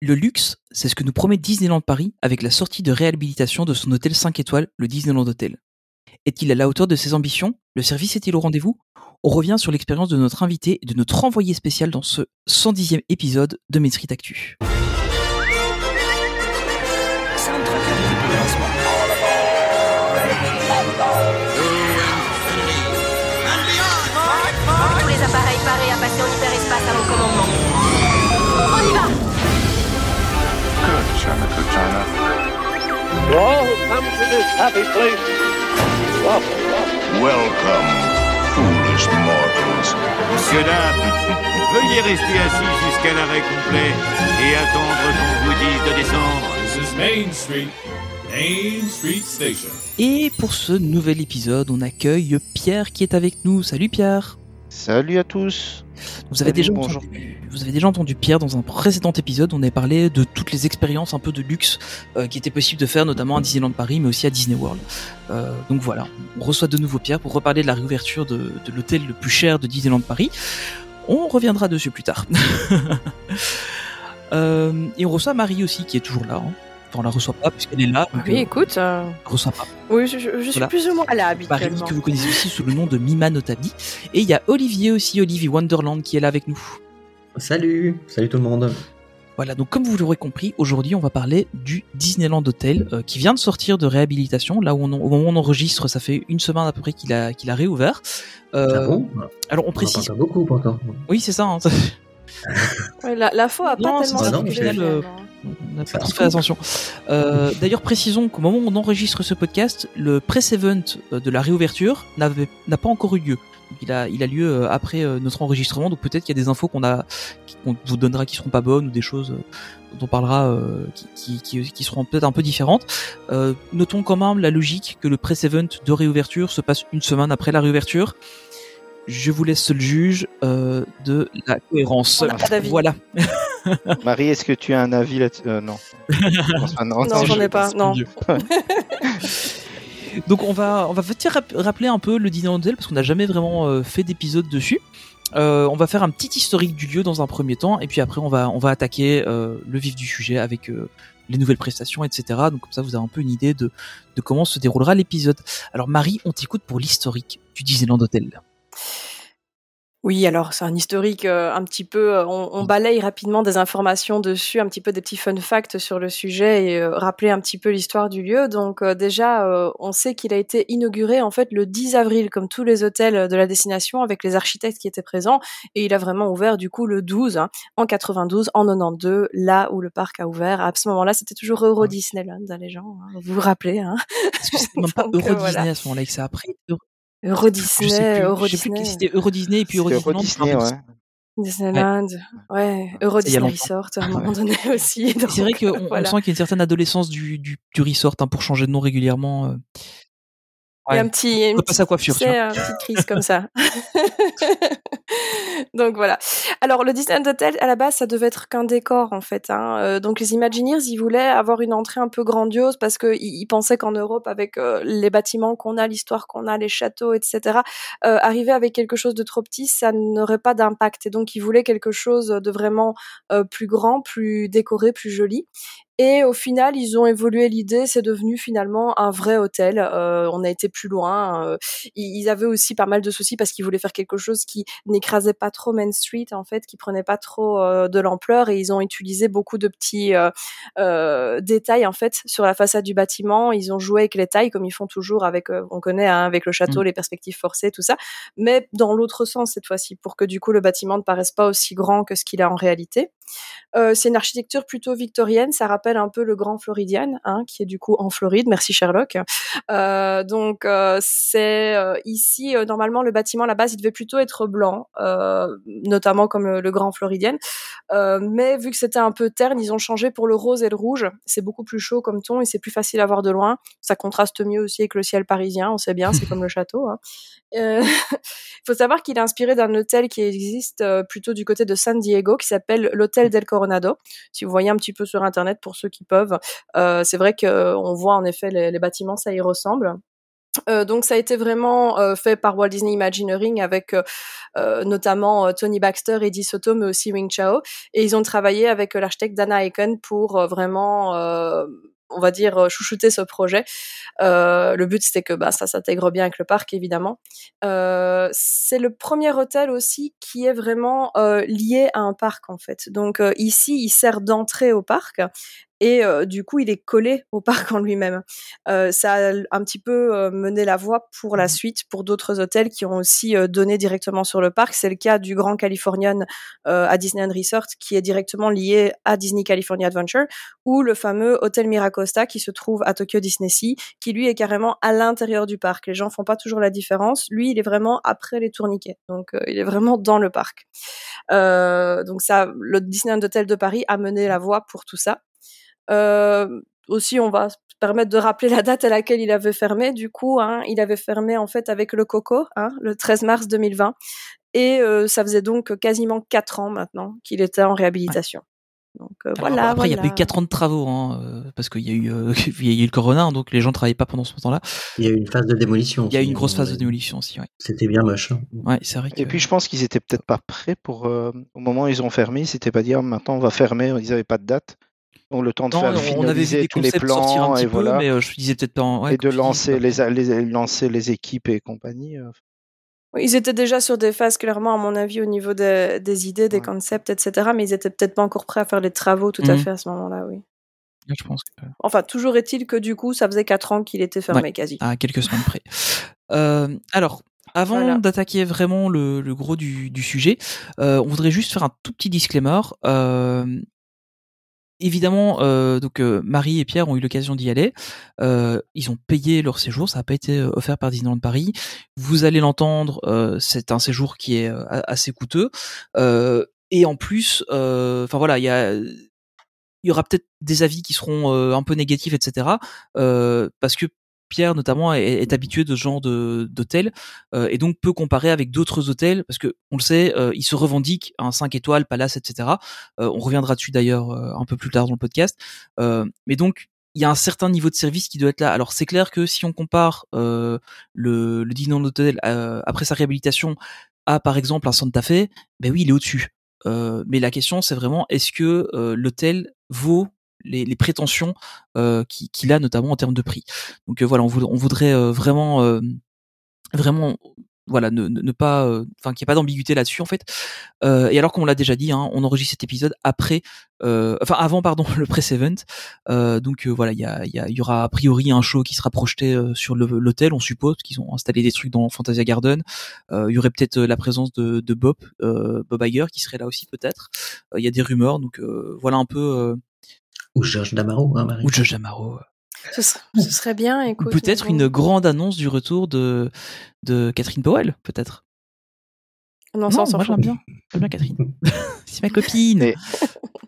Le luxe, c'est ce que nous promet Disneyland Paris avec la sortie de réhabilitation de son hôtel 5 étoiles, le Disneyland Hotel. Est-il à la hauteur de ses ambitions? Le service est-il au rendez-vous? On revient sur l'expérience de notre invité et de notre envoyé spécial dans ce 110e épisode de Street Actu. This happy place, welcome. Welcome, foolish mortals. Monsieur, dames, veuillez rester assis jusqu'à l'arrêt complet et attendre qu'on vous dise de descendre. This is Main Street, Main Street Station. Et pour ce nouvel épisode, on accueille Pierre qui est avec nous. Salut Pierre Salut à tous. vous avez, Salut, déjà entendu, vous avez déjà entendu Pierre dans un précédent épisode, on avait parlé de toutes les expériences un peu de luxe euh, qui étaient possibles de faire, notamment à Disneyland Paris, mais aussi à Disney World. Euh, donc voilà, on reçoit de nouveau Pierre pour reparler de la réouverture de, de l'hôtel le plus cher de Disneyland Paris. On reviendra dessus plus tard. Euh, et on reçoit Marie aussi, qui est toujours là. hein. Enfin, on la reçoit pas puisqu'elle est là. donc, Oui, euh, écoute, euh, on reçoit pas. oui, je, je- je suis Voilà. plus ou moins là Marie, habituellement. que vous connaissez aussi sous le nom de Mima Notabi. Et il y a Olivier aussi, Olivier Wonderland, qui est là avec nous. Salut, salut tout le monde. Voilà, donc comme vous l'aurez compris, aujourd'hui on va parler du Disneyland Hotel euh, qui vient de sortir de réhabilitation. Là où on, au moment où on enregistre, ça fait une semaine à peu près qu'il a, qu'il a réouvert. Euh, ah bon? alors on On précise. beaucoup pourtant. Oui, c'est ça. hein. Ouais, la, la faux a Non, pas tellement ça, euh, finalement. On n'a Ça pas trop se fait attention. Euh, D'ailleurs, précisons qu'au moment où on enregistre ce podcast, le press event euh, de la réouverture n'avait- n'a pas encore eu lieu. Il a, il a lieu euh, après euh, notre enregistrement, donc peut-être qu'il y a des infos qu'on a, qu'on vous donnera qui seront pas bonnes ou des choses dont on parlera euh, qui, qui, qui, qui seront peut-être un peu différentes. Euh, notons quand même la logique que le press event de réouverture se passe une semaine après la réouverture. Je vous laisse le juge euh, de la cohérence. On n'a pas d'avis. Voilà. Marie, est-ce que tu as un avis là-dessus? Euh, Non. Non, Non, j'en ai pas, non. Donc on va on va rappeler un peu le Disneyland Hotel parce qu'on n'a jamais vraiment euh, fait d'épisode dessus. Euh, on va faire un petit historique du lieu dans un premier temps et puis après on va on va attaquer euh, le vif du sujet avec euh, les nouvelles prestations etc. Donc comme ça vous avez un peu une idée de de comment se déroulera l'épisode. Alors Marie, on t'écoute pour l'historique du Disneyland Hotel. Oui, alors c'est un historique euh, un petit peu. euh, on, on balaye rapidement des informations dessus, un petit peu des petits fun facts sur le sujet et euh, rappeler un petit peu l'histoire du lieu. Donc euh, déjà, euh, on sait qu'il a été inauguré en fait le 10 avril, comme tous les hôtels de la destination, avec les architectes qui étaient présents, et il a vraiment ouvert du coup le 12 hein, en 92, en 92, là où le parc a ouvert. À ce moment-là, c'était toujours Euro Disneyland, hein, les gens. hein, vous vous rappelez hein Est-ce que c'est même pas Euro Disney voilà. à ce moment-là que c'est après Euro- Euro je sais Disney, plus, Euro je sais plus Disney. si c'était Euro Disney et puis Euro Disneyland. Disney, ouais. Disneyland, ouais, Euro Disney. Resort à un moment donné aussi. C'est vrai qu'on on voilà. sent qu'il y a une certaine adolescence du, du, du resort hein, pour changer de nom régulièrement. Ouais. un petit, une coiffure, tu sais, tiens. une petite crise comme ça. donc voilà. Alors le Disneyland Hotel, à la base, ça devait être qu'un décor en fait. Hein. Euh, donc les Imagineers, ils voulaient avoir une entrée un peu grandiose parce que ils, ils pensaient qu'en Europe, avec euh, les bâtiments qu'on a, l'histoire qu'on a, les châteaux, etc., euh, arriver avec quelque chose de trop petit, ça n'aurait pas d'impact. Et donc ils voulaient quelque chose de vraiment euh, plus grand, plus décoré, plus joli. Et au final, ils ont évolué l'idée, c'est devenu finalement un vrai hôtel. Euh, on a été plus loin. euh, ils avaient aussi pas mal de soucis parce qu'ils voulaient faire quelque chose qui n'écrasait pas trop Main Street, en fait, qui prenait pas trop euh, de l'ampleur. Et ils ont utilisé beaucoup de petits euh, euh, détails, en fait, sur la façade du bâtiment. Ils ont joué avec les tailles, comme ils font toujours avec, euh, on connaît, hein, avec le château, Mm. les perspectives forcées, tout ça. Mais dans l'autre sens cette fois-ci, pour que du coup le bâtiment ne paraisse pas aussi grand que ce qu'il a en réalité. Euh, c'est une architecture plutôt victorienne, ça rappelle un peu le Grand Floridian, hein, qui est du coup en Floride. Merci Sherlock. Euh, donc euh, c'est euh, ici normalement le bâtiment à la base il devait plutôt être blanc, notamment comme le, Grand Floridian. Mais vu que c'était un peu terne, ils ont changé pour le rose et le rouge. C'est beaucoup plus chaud comme ton et c'est plus facile à voir de loin. Ça contraste mieux aussi avec le ciel parisien, on sait bien, c'est comme le château. Hein. Il faut savoir qu'il est inspiré d'un hôtel qui existe plutôt du côté de San Diego, qui s'appelle l'hôtel del Coronado. Si vous voyez un petit peu sur internet, pour ceux qui peuvent, euh, c'est vrai qu'on voit en effet les, bâtiments, ça y ressemble. Euh, donc ça a été vraiment euh, fait par Walt Disney Imagineering avec notamment Tony Baxter, Eddie Soto, mais aussi Wing Chao. Et ils ont travaillé avec l'architecte Dana Aiken pour vraiment, on va dire, chouchouter ce projet. Le but c'était que bah, ça s'intègre bien avec le parc, évidemment. C'est le premier hôtel aussi qui est vraiment lié à un parc en fait. Donc ici, il sert d'entrée au parc et euh, du coup, il est collé au parc en lui-même. Euh, ça a un petit peu euh, mené la voie pour la suite pour d'autres hôtels qui ont aussi euh, donné directement sur le parc. C'est le cas du Grand Californian euh, à Disneyland Resort qui est directement lié à Disney California Adventure ou le fameux hôtel Miracosta qui se trouve à Tokyo Disney Sea qui lui est carrément à l'intérieur du parc. Les gens font pas toujours la différence. Lui, il est vraiment après les tourniquets. Donc, euh, il est vraiment dans le parc. Euh, donc ça, le Disneyland Hotel de Paris a mené la voie pour tout ça. Euh, aussi, on va se permettre de rappeler la date à laquelle il avait fermé. Du coup, hein, il avait fermé en fait avec le Coco, hein, le 13 mars 2020. Et euh, ça faisait donc quasiment quatre ans maintenant qu'il était en réhabilitation. Donc euh, Alors, voilà. après, il y a voilà. pas eu 4 ans de travaux, hein, parce qu'il y a eu, euh, il y a eu le corona, donc les gens travaillaient pas pendant ce temps-là. Il y a eu une phase de démolition. Il y a eu une grosse phase de démolition aussi, ouais. C'était bien moche. Ouais, c'est vrai que. Et puis je pense qu'ils étaient peut-être pas prêts pour euh, au moment où ils ont fermé, ils s'étaient pas dit Ah, maintenant on va fermer, ils avaient pas de date. Donc le temps de Non, faire on avait finaliser des tous les plans petit et peu, voilà mais euh, je disais peut-être pas. en- ouais, et de lancer les, lancer les équipes et compagnie. euh. Oui, Ils étaient déjà sur des phases, clairement, à mon avis, au niveau des, des idées, des Ouais. concepts, etc. Mais ils étaient peut-être pas encore prêts à faire les travaux tout à Mhm. fait à ce moment-là, oui. Je pense que. Enfin, toujours est-il que du coup, ça faisait quatre ans qu'il était fermé Ouais. quasi. à quelques semaines près. Euh, alors, avant Voilà. d'attaquer vraiment le, le gros du, du sujet, euh, on voudrait juste faire un tout petit disclaimer. Euh, évidemment, euh, donc euh, Marie et Pierre ont eu l'occasion d'y aller. Euh, ils ont payé leur séjour, ça n'a pas été offert par Disneyland Paris. Vous allez l'entendre, c'est un séjour qui est assez coûteux. Et en plus, enfin voilà, il y il y aura peut-être des avis qui seront un peu négatifs, etc. Parce que Pierre notamment est, habitué de ce genre d'hôtel euh, et donc peut comparer avec d'autres hôtels parce que on le sait, euh, il se revendique un 5 étoiles, palace, etc. Euh, on reviendra dessus d'ailleurs euh, un peu plus tard dans le podcast. Euh, mais donc il y a un certain niveau de service qui doit être là. Alors c'est clair que si on compare le, le Hotel euh, après sa réhabilitation à par exemple un Santa Fe, ben oui il est au-dessus. Mais la question c'est vraiment est-ce que l'hôtel vaut les, les prétentions qui- qu'il a notamment en termes de prix. Donc voilà, on, voud- on voudrait vraiment, vraiment, voilà, ne, ne- pas, enfin qu'il n'y ait pas d'ambiguïté là-dessus en fait. Euh, et alors comme on l'a déjà dit, hein, on enregistre cet épisode après, euh, enfin avant pardon le press event. Donc voilà, il y, y, y aura a priori un show qui sera projeté sur l'hôtel, on suppose qu'ils ont installé des trucs dans Fantasia Garden. Il y aurait peut-être la présence de, de Bob, Bob Iger qui serait là aussi peut-être. Il y a des rumeurs, donc voilà un peu. Ou Georges Damaro, hein, Marie. ou Josh Amaro. Ce, serait, ce serait bien, Ou écoute. peut-être bon. une grande annonce du retour de, de Catherine Powell, peut-être. Non, ça, on s'en moi j'aime bien. J'aime bien Catherine. C'est ma copine. Et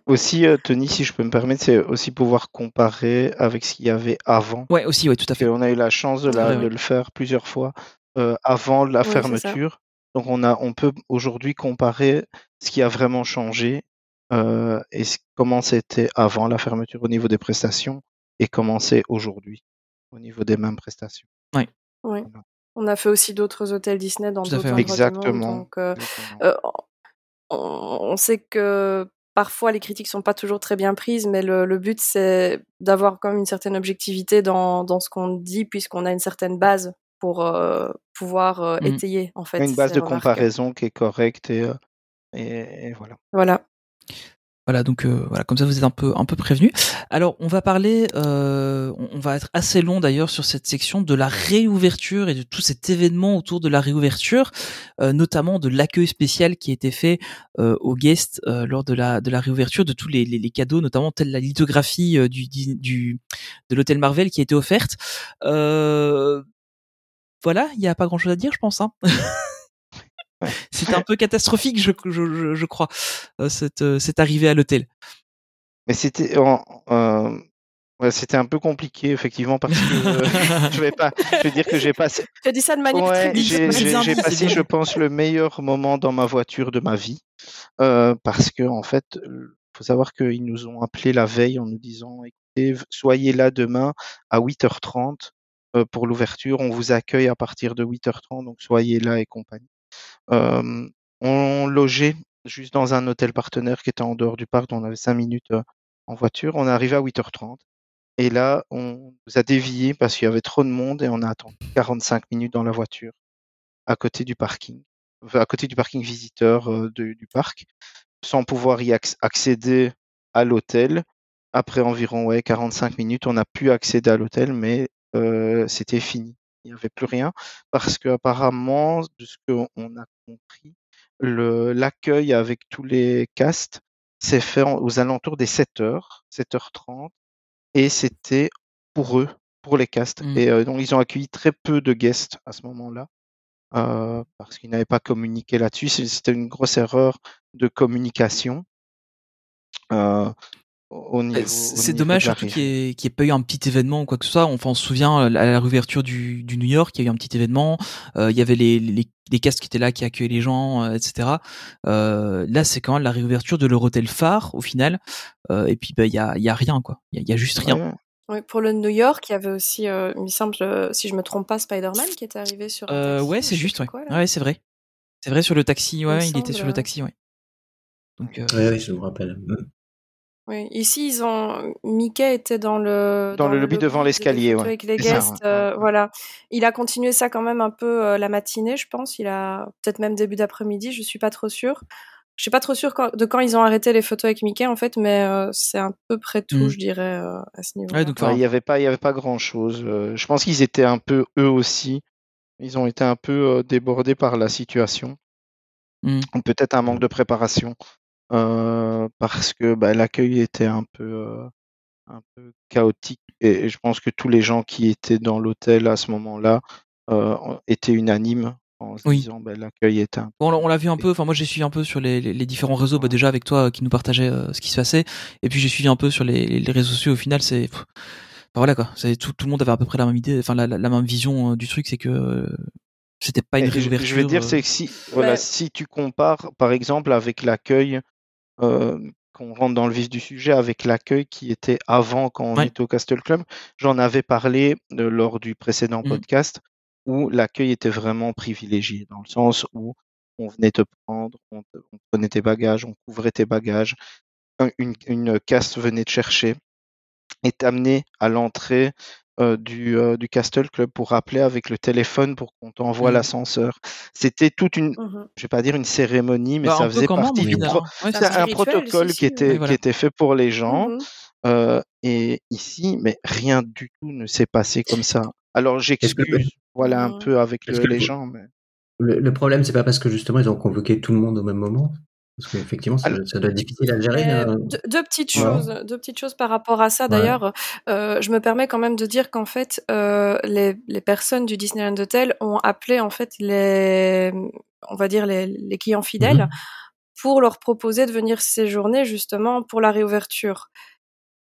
aussi, euh, Tony, si je peux me permettre, c'est aussi pouvoir comparer avec ce qu'il y avait avant. Ouais, aussi, ouais, tout à fait. qu'on a eu la chance de, la- Ouais, de ouais. le faire plusieurs fois euh, avant la fermeture. Donc on a, on peut aujourd'hui comparer ce qui a vraiment changé euh, et comment c'était avant la fermeture au niveau des prestations et comment c'est aujourd'hui au niveau des mêmes prestations? Oui. Voilà. On a fait aussi d'autres hôtels Disney dans d'autres endroits du monde, Exactement. donc, euh, Exactement. euh, on, on sait que parfois les critiques sont pas toujours très bien prises, mais le, le but c'est d'avoir quand même une certaine objectivité dans, dans ce qu'on dit, puisqu'on a une certaine base pour euh, pouvoir euh, Mhm. étayer en fait. une base de comparaison qui est correcte et, et, et voilà. Voilà. Voilà, donc euh, voilà, comme ça vous êtes un peu un peu prévenus. Alors, on va parler, euh, on va être assez long d'ailleurs sur cette section de la réouverture et de tout cet événement autour de la réouverture, euh, notamment de l'accueil spécial qui a été fait euh, aux guests euh, lors de la de la réouverture, de tous les, les, les cadeaux, notamment telle la lithographie euh, du, du de l'hôtel Marvel qui a été offerte. Voilà, il y a pas grand chose à dire, je pense. Hein. C'était un peu catastrophique, je, je, je, je crois, euh, cette, euh, cette arrivée à l'hôtel. Mais c'était en- euh, ouais, c'était un peu compliqué effectivement parce que euh, je vais pas je vais dire que j'ai passé Tu as dit ça de manière Ouais, très j'ai j'ai- passé, je pense, le meilleur moment dans ma voiture de ma vie. Euh, parce que, en fait, il faut savoir qu'ils nous ont appelé la veille en nous disant écoutez, soyez là demain à 8h30 euh, pour l'ouverture. On vous accueille à partir de 8h30, donc soyez là et compagnie. On logeait juste dans un hôtel partenaire qui était en dehors du parc, on avait 5 minutes en voiture. On est arrivé à 8h30. Et là, on nous a dévié parce qu'il y avait trop de monde et on a attendu 45 minutes dans la voiture à côté du parking, à côté du parking visiteur du parc, sans pouvoir y acc- accéder à l'hôtel. Après environ ouais, 45 minutes, on a pu accéder à l'hôtel, mais c'était fini. Il n'y avait plus rien parce que apparemment, de ce qu'on a compris, le l'accueil avec tous les castes s'est fait en- aux alentours des 7h, 7h30, et c'était pour eux, pour les castes. Mm. Et euh, donc ils ont accueilli très peu de guests à ce moment-là. euh, parce qu'ils n'avaient pas communiqué là-dessus. C'était une grosse erreur de communication euh, au au niveau. Au C'est dommage surtout qu'il n'y ait, pas eu un petit événement ou quoi que ce soit. Enfin, on se souvient euh, à la réouverture du, du New York, il y a eu un petit événement. Euh, il y avait les, les, les castes qui étaient là, qui accueillaient les gens, euh, etc. Euh, là, c'est quand même la réouverture de leur hôtel phare au final. Euh, et puis, bah, il y a, il y a rien quoi. Il y a, il y a juste rien. Ouais. Oui, pour le New York, il y avait aussi, euh, il me semble, si je me trompe pas, Spider-Man qui était arrivé sur Euh, taxi, ouais, ou c'est juste. Ouais, quoi, ouais c'est vrai. C'est vrai sur le taxi. Ouais, il était semble, sur le taxi. Ouais. Donc, euh, Oui, oui, je me rappelle. Oui, ici ils ont Mickey était dans le Dans le lobby devant l'escalier, ouais. avec les ça, guests, ouais, euh, voilà. Il a continué ça quand même un peu euh, la matinée, je pense. Il a peut-être même début d'après-midi, je suis pas trop sûre. Je suis pas trop sûre quand- de quand ils ont arrêté les photos avec Mickey en fait, mais euh, c'est à peu près tout, Mm. je dirais, euh, à ce niveau-là. ouais, donc, Ouais, enfin, il n'y avait pas, il y avait pas grand chose. je pense qu'ils étaient un peu eux aussi. Ils ont été un peu euh, débordés par la situation. Mm. Ou Peut-être un manque de préparation euh, parce que bah, l'accueil était un peu, euh, un peu chaotique. Et, et je pense que tous les gens qui étaient dans l'hôtel à ce moment-là euh, étaient unanimes en se Oui. disant bah, l'accueil était un Bon, on l'a- on l'a vu un peu. Enfin, moi, j'ai suivi un peu sur les, les, les différents réseaux. Bah, déjà avec toi, qui nous partageait euh, ce qui se passait. Et puis j'ai suivi un peu sur les, les réseaux sociaux. Au final, c'est enfin, voilà quoi. C'est tout, tout le monde avait à peu près la même idée, enfin la, la, la même vision euh, du truc. C'est que euh, c'était pas une Et je- réouverture. Je vais dire, euh, c'est que si, voilà, Ouais. si tu compares, par exemple, avec l'accueil, euh, qu'on rentre dans le vif du sujet, avec l'accueil qui était avant quand on Ouais. était au Castle Club, j'en avais parlé euh, lors du précédent Mhm. podcast, où l'accueil était vraiment privilégié, dans le sens où on venait te prendre, on, te- on prenait tes bagages, on couvrait tes bagages, un- une, une caste venait te chercher et t'amener à l'entrée euh, du, euh, du Castle Club pour appeler avec le téléphone pour qu'on t'envoie Mhm. l'ascenseur. C'était toute une, Mhm. je vais pas dire une cérémonie, mais bah, ça faisait partie du pro- hein. Ouais, C'est un protocole qui était, qui était fait pour les gens. Mhm. euh, et ici, mais rien du tout ne s'est passé comme ça. Alors que j'excuse, voilà un Mhm. peu avec le- les le, gens, mais le, le problème, c'est pas parce que justement ils ont convoqué tout le monde au même moment? Parce qu'effectivement, ça, doit être difficile à gérer. Là. deux, deux petites Ouais. choses, deux petites choses par rapport à ça. Ouais. D'ailleurs, euh, je me permets quand même de dire qu'en fait, euh, les, les personnes du Disneyland Hotel ont appelé en fait les, on va dire les, les clients fidèles Mhm. pour leur proposer de venir séjourner justement pour la réouverture.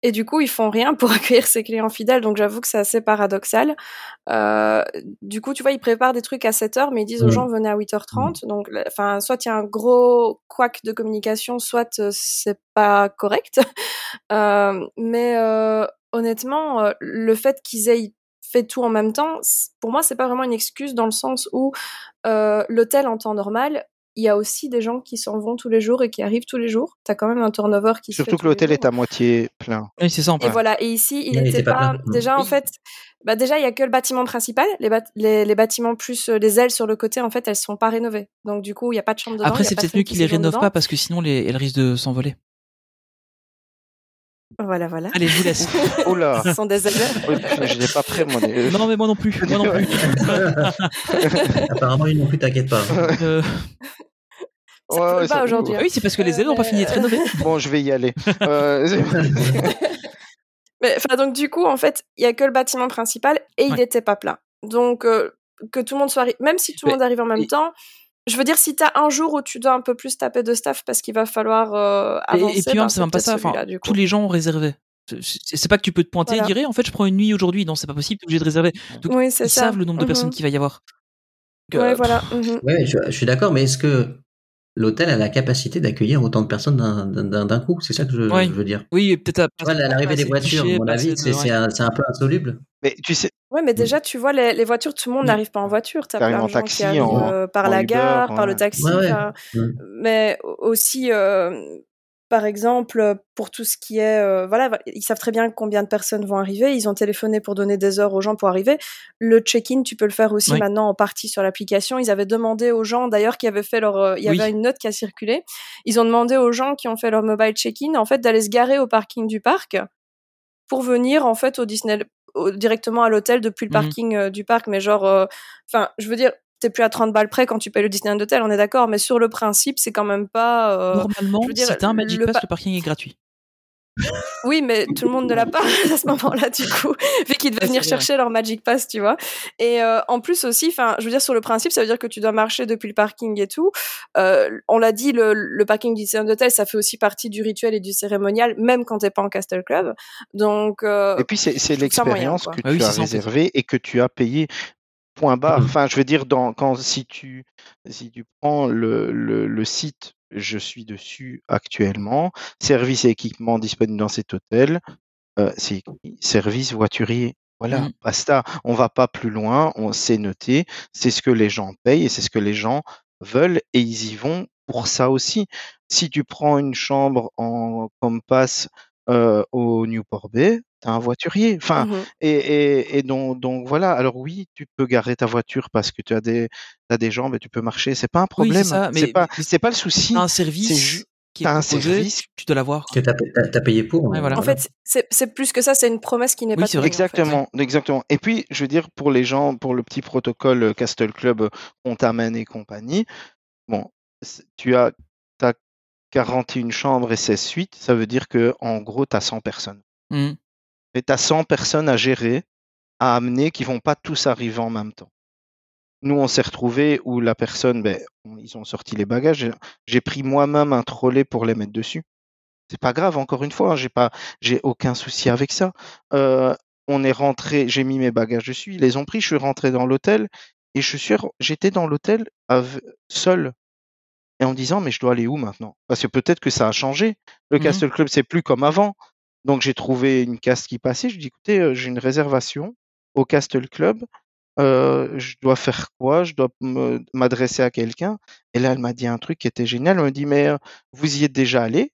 Et du coup, ils font rien pour accueillir ces clients fidèles. Donc, j'avoue que c'est assez paradoxal. Euh, du coup, tu vois, ils préparent des trucs à 7 heures, mais ils disent aux Mhm. gens venez à 8h30. Donc, le- enfin, soit il y a un gros couac de communication, soit euh, c'est pas correct. Euh, mais euh, honnêtement, euh, le fait qu'ils aient fait tout en même temps, pour moi, c'est pas vraiment une excuse dans le sens où euh, l'hôtel en temps normal, il y a aussi des gens qui s'en vont tous les jours et qui arrivent tous les jours. T'as quand même un turnover qui se fait surtout que les l'hôtel est à moitié plein. Oui, c'est ça. en Et voilà. Et ici, il n'était était pas. Déjà, en Oui. fait, bah déjà, il y a que le bâtiment principal. Les, bat- les, les bâtiments plus euh, les ailes sur le côté, en fait, elles sont pas rénovées. Donc, du coup, il y a pas de chambre dedans. Après, c'est peut-être mieux qui qu'ils les séjourne rénovent dedans. pas parce que sinon, les, elles risquent de s'envoler. Voilà, voilà. Allez, je vous laisse. Oh là Ce sont des ailes. Oui, Je n'ai pas prêt, moi. des- non, mais moi non plus. Moi non plus. Apparemment, ils n'ont plus, t'inquiète pas. Euh, Ça Ouais, pas aujourd'hui. ah hein. oui, c'est parce que les ailes n'ont pas fini d'être rénovées. Bon, je vais y aller. Euh, Mais enfin, donc du coup, en fait, il y a que le bâtiment principal et il Ouais. n'était pas plein. Donc euh, que tout le monde soit même si tout le monde arrive en même et- temps, je veux dire si t'as un jour où tu dois un peu plus taper de staff parce qu'il va falloir euh, Et, avancer, et puis ben, c'est même pas ça. Enfin, tous les gens ont réservé. C'est- pas que tu peux te pointer Voilà. et dire, Eh, en fait, je prends une nuit aujourd'hui. Non, c'est pas possible. T'es obligé de réserver. Donc, Oui, ils ça. savent le nombre de personnes Mhm. qu'il va y avoir. Donc, Ouais, euh, voilà. mhm. Ouais, je, je suis d'accord, mais est-ce que l'hôtel a la capacité d'accueillir autant de personnes d'un- d'un d'un coup C'est ça que je, veux dire. Oui, peut-être. Vois, l'arrivée des voitures, à mon avis, c'est c'est un, c'est un peu insoluble. Mais tu sais, Ouais, mais déjà, tu vois, les, les voitures, tout le monde Mm. n'arrive pas en voiture. T'as plein en de gens taxi, qui arrivent en- euh, par en la Uber, gare, par le taxi. Ouais, ouais. enfin, Mm. mais aussi euh, par exemple pour tout ce qui est euh, voilà ils savent très bien combien de personnes vont arriver ils ont téléphoné pour donner des heures aux gens pour arriver le check-in tu peux le faire aussi Oui. maintenant en partie sur l'application ils avaient demandé aux gens d'ailleurs qui avaient fait leur euh, il y Oui. avait une note qui a circulé ils ont demandé aux gens qui ont fait leur mobile check-in en fait d'aller se garer au parking du parc pour venir en fait au Disney directement à l'hôtel depuis le Mhm. parking euh, du parc mais genre euh, enfin je veux dire t'es plus à 30 balles près quand tu payes le Disneyland Hotel on est d'accord mais sur le principe c'est quand même pas euh, Normalement, je veux dire, si t'as un Magic le Pass, pa- le parking est gratuit. oui, mais tout le monde ne l'a pas à ce moment-là, du coup, vu qu'ils devaient venir chercher leur Magic Pass, tu vois. Et euh, en plus aussi, enfin, je veux dire, sur le principe, ça veut dire que tu dois marcher depuis le parking et tout. Euh, on l'a dit, le, le parking du Disneyland Hotel, ça fait aussi partie du rituel et du cérémonial, même quand t'es pas en Castle Club. Donc, euh, Et puis c'est l'expérience que Ah oui, tu as réservée et que tu as payé. Point barre. Mhm. Enfin, je veux dire, dans, quand, si, tu, si tu prends le, le, le site, je suis dessus actuellement, service et équipement disponibles dans cet hôtel, euh, c'est service voiturier. Voilà, Mhm. basta. On va pas plus loin, on s'est noté, c'est ce que les gens payent et c'est ce que les gens veulent et ils y vont pour ça aussi. Si tu prends une chambre en comme passe euh, au Newport Bay, t'as un voiturier. Enfin, Mhm. et, et, et donc, donc voilà. Alors oui, tu peux garer ta voiture parce que tu as des, t'as des jambes et tu peux marcher. C'est pas un Oui, problème. c'est ça, mais- c'est pas, mais- pas le souci. Un C'est service qui est t'as un proposé, service. tu, tu dois l'avoir. Que t'as t'as- t'as payé pour. Ouais, voilà. En fait, c'est plus que ça, c'est une promesse qui n'est Oui, pas tenue, en fait. Exactement, exactement. Et puis, je veux dire, pour les gens, pour le petit protocole euh, Castle Club, euh, on t'amène et compagnie. Bon, tu as, 41 chambres et 16 suites. Ça veut dire que, en gros, tu as 100 personnes. Mhm. Et tu as 100 personnes à gérer, à amener, qui vont pas tous arriver en même temps. Nous, on s'est retrouvés où la personne, ben, ils ont sorti les bagages. J'ai- pris moi-même un trolley pour les mettre dessus. C'est pas grave, encore une fois, hein, j'ai pas, j'ai aucun souci avec ça. Euh, on est rentré, j'ai mis mes bagages dessus, ils les ont pris, je suis rentré dans l'hôtel et je suis j'étais dans l'hôtel seul et en me disant mais je dois aller où maintenant? Parce que peut-être que ça a changé. Le Mhm. Castle Club c'est plus comme avant. Donc j'ai trouvé une caste qui passait. Je dis écoutez, euh, j'ai une réservation au Castle Club. Euh, je dois faire quoi? Je dois m'adresser à quelqu'un. Et là, elle m'a dit un truc qui était génial. Elle me dit mais euh, vous y êtes déjà allé?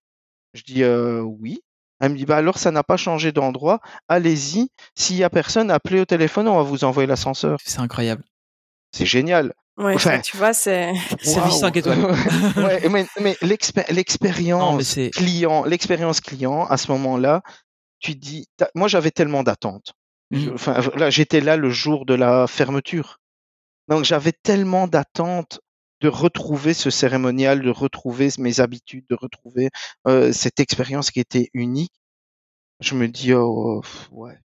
Je dis oui. Elle me dit bah alors ça n'a pas changé d'endroit. Allez-y. S'il y a personne, appelez au téléphone. On va vous envoyer l'ascenseur. C'est incroyable. C'est génial. Ouais, Enfin, tu vois, c'est. Service Waouh. 5 étoiles. ouais, mais, mais l'expérience client, l'expérience client, à ce moment-là, tu dis, moi j'avais tellement d'attentes. Mhm. Enfin, là, j'étais là le jour de la fermeture. Donc j'avais tellement d'attentes de retrouver ce cérémonial, de retrouver mes habitudes, de retrouver euh, cette expérience qui était unique. Je me dis, oh, ouais,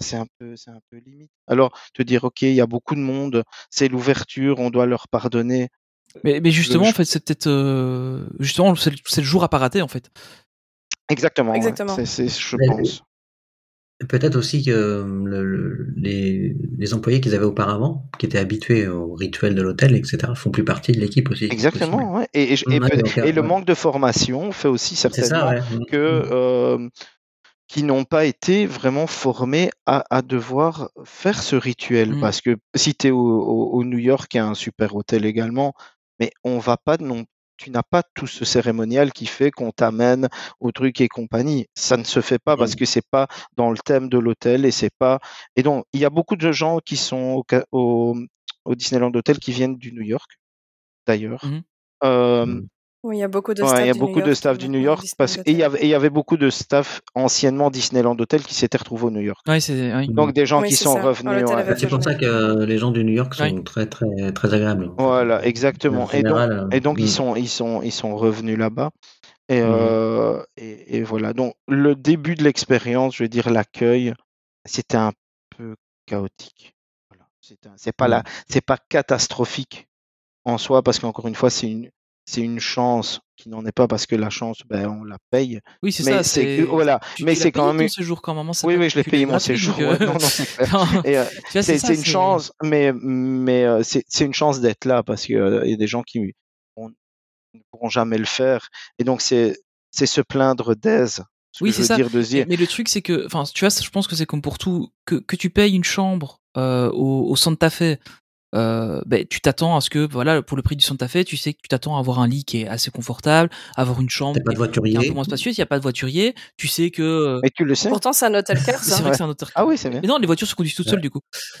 c'est un peu, c'est un peu limite. Alors, te dire, ok, il y a beaucoup de monde, c'est l'ouverture, on doit leur pardonner. Mais, mais justement, en fait, c'est peut-être. euh, Justement, c'est le, jour à pas rater, en fait. Exactement. Exactement. C'est- je Mais- pense. Peut-être aussi que euh, le- le- les, les employés qu'ils avaient auparavant, qui étaient habitués au rituel de l'hôtel, etc., font plus partie de l'équipe aussi. Exactement. Ouais. Et, et, le manque de formation fait aussi certainement ça, ouais. que euh, qui n'ont pas été vraiment formés à, à devoir faire ce rituel. Mm. Parce que si tu es au, au- au New York, il y a un super hôtel également, mais on va pas non tu n'as pas tout ce cérémonial qui fait qu'on t'amène au truc et compagnie. Ça ne se fait pas parce Mm. que c'est pas dans le thème de l'hôtel et c'est pas. Et donc il y a beaucoup de gens qui sont au, au, au Disneyland Hotel qui viennent du New York, d'ailleurs. Mhm. Euh, Mm. Oui, il y a beaucoup de Ouais, staff il y a du beaucoup New de York staff du New parce et il y avait et il y avait beaucoup de staff anciennement Disneyland Hotel qui s'étaient retrouvés au New York. Ouais, c'est. oui. Donc des gens Oui, qui sont ça. Revenus. ouais. C'est pour ça que les gens du New York sont Ouais. très très très agréables. Voilà, exactement. En Et donc, général, euh, et donc ils sont ils sont ils sont revenus là-bas. Et, euh, et, et voilà. Donc le début de l'expérience, je veux dire l'accueil, c'était un peu chaotique. Voilà. C'est un- c'est pas la c'est pas catastrophique en soi parce qu'encore une fois c'est une c'est une chance qui n'en est pas parce que la chance ben on la paye. Oui, c'est ça. c'est c'est- voilà. Tu, Mais c'est quand même séjour quand c'est Oui oui je l'ai payé mon séjour. euh, Non non c'est euh, une chance, mais, mais euh, c'est c'est une chance d'être là parce qu'il y a des gens qui on- ne pourront jamais le faire. Et donc, c'est c'est se plaindre d'aise. Ce Oui, que c'est ça. de dire. mais le truc, c'est que, enfin, tu vois, je pense que c'est comme pour tout, que, que tu payes une chambre euh, au, au Santa Fe, euh, ben, tu t'attends à ce que, voilà, pour le prix du Santa Fe, tu sais que tu t'attends à avoir un lit qui est assez confortable, avoir une chambre pas de qui est un peu moins spacieuse, il n'y a pas de voiturier, tu sais que... euh, Mais tu le sais Pourtant, c'est un hôtel car, c'est vrai que c'est un auteur. Ah oui, c'est bien. Mais non, les voitures se conduisent toutes seules du coup.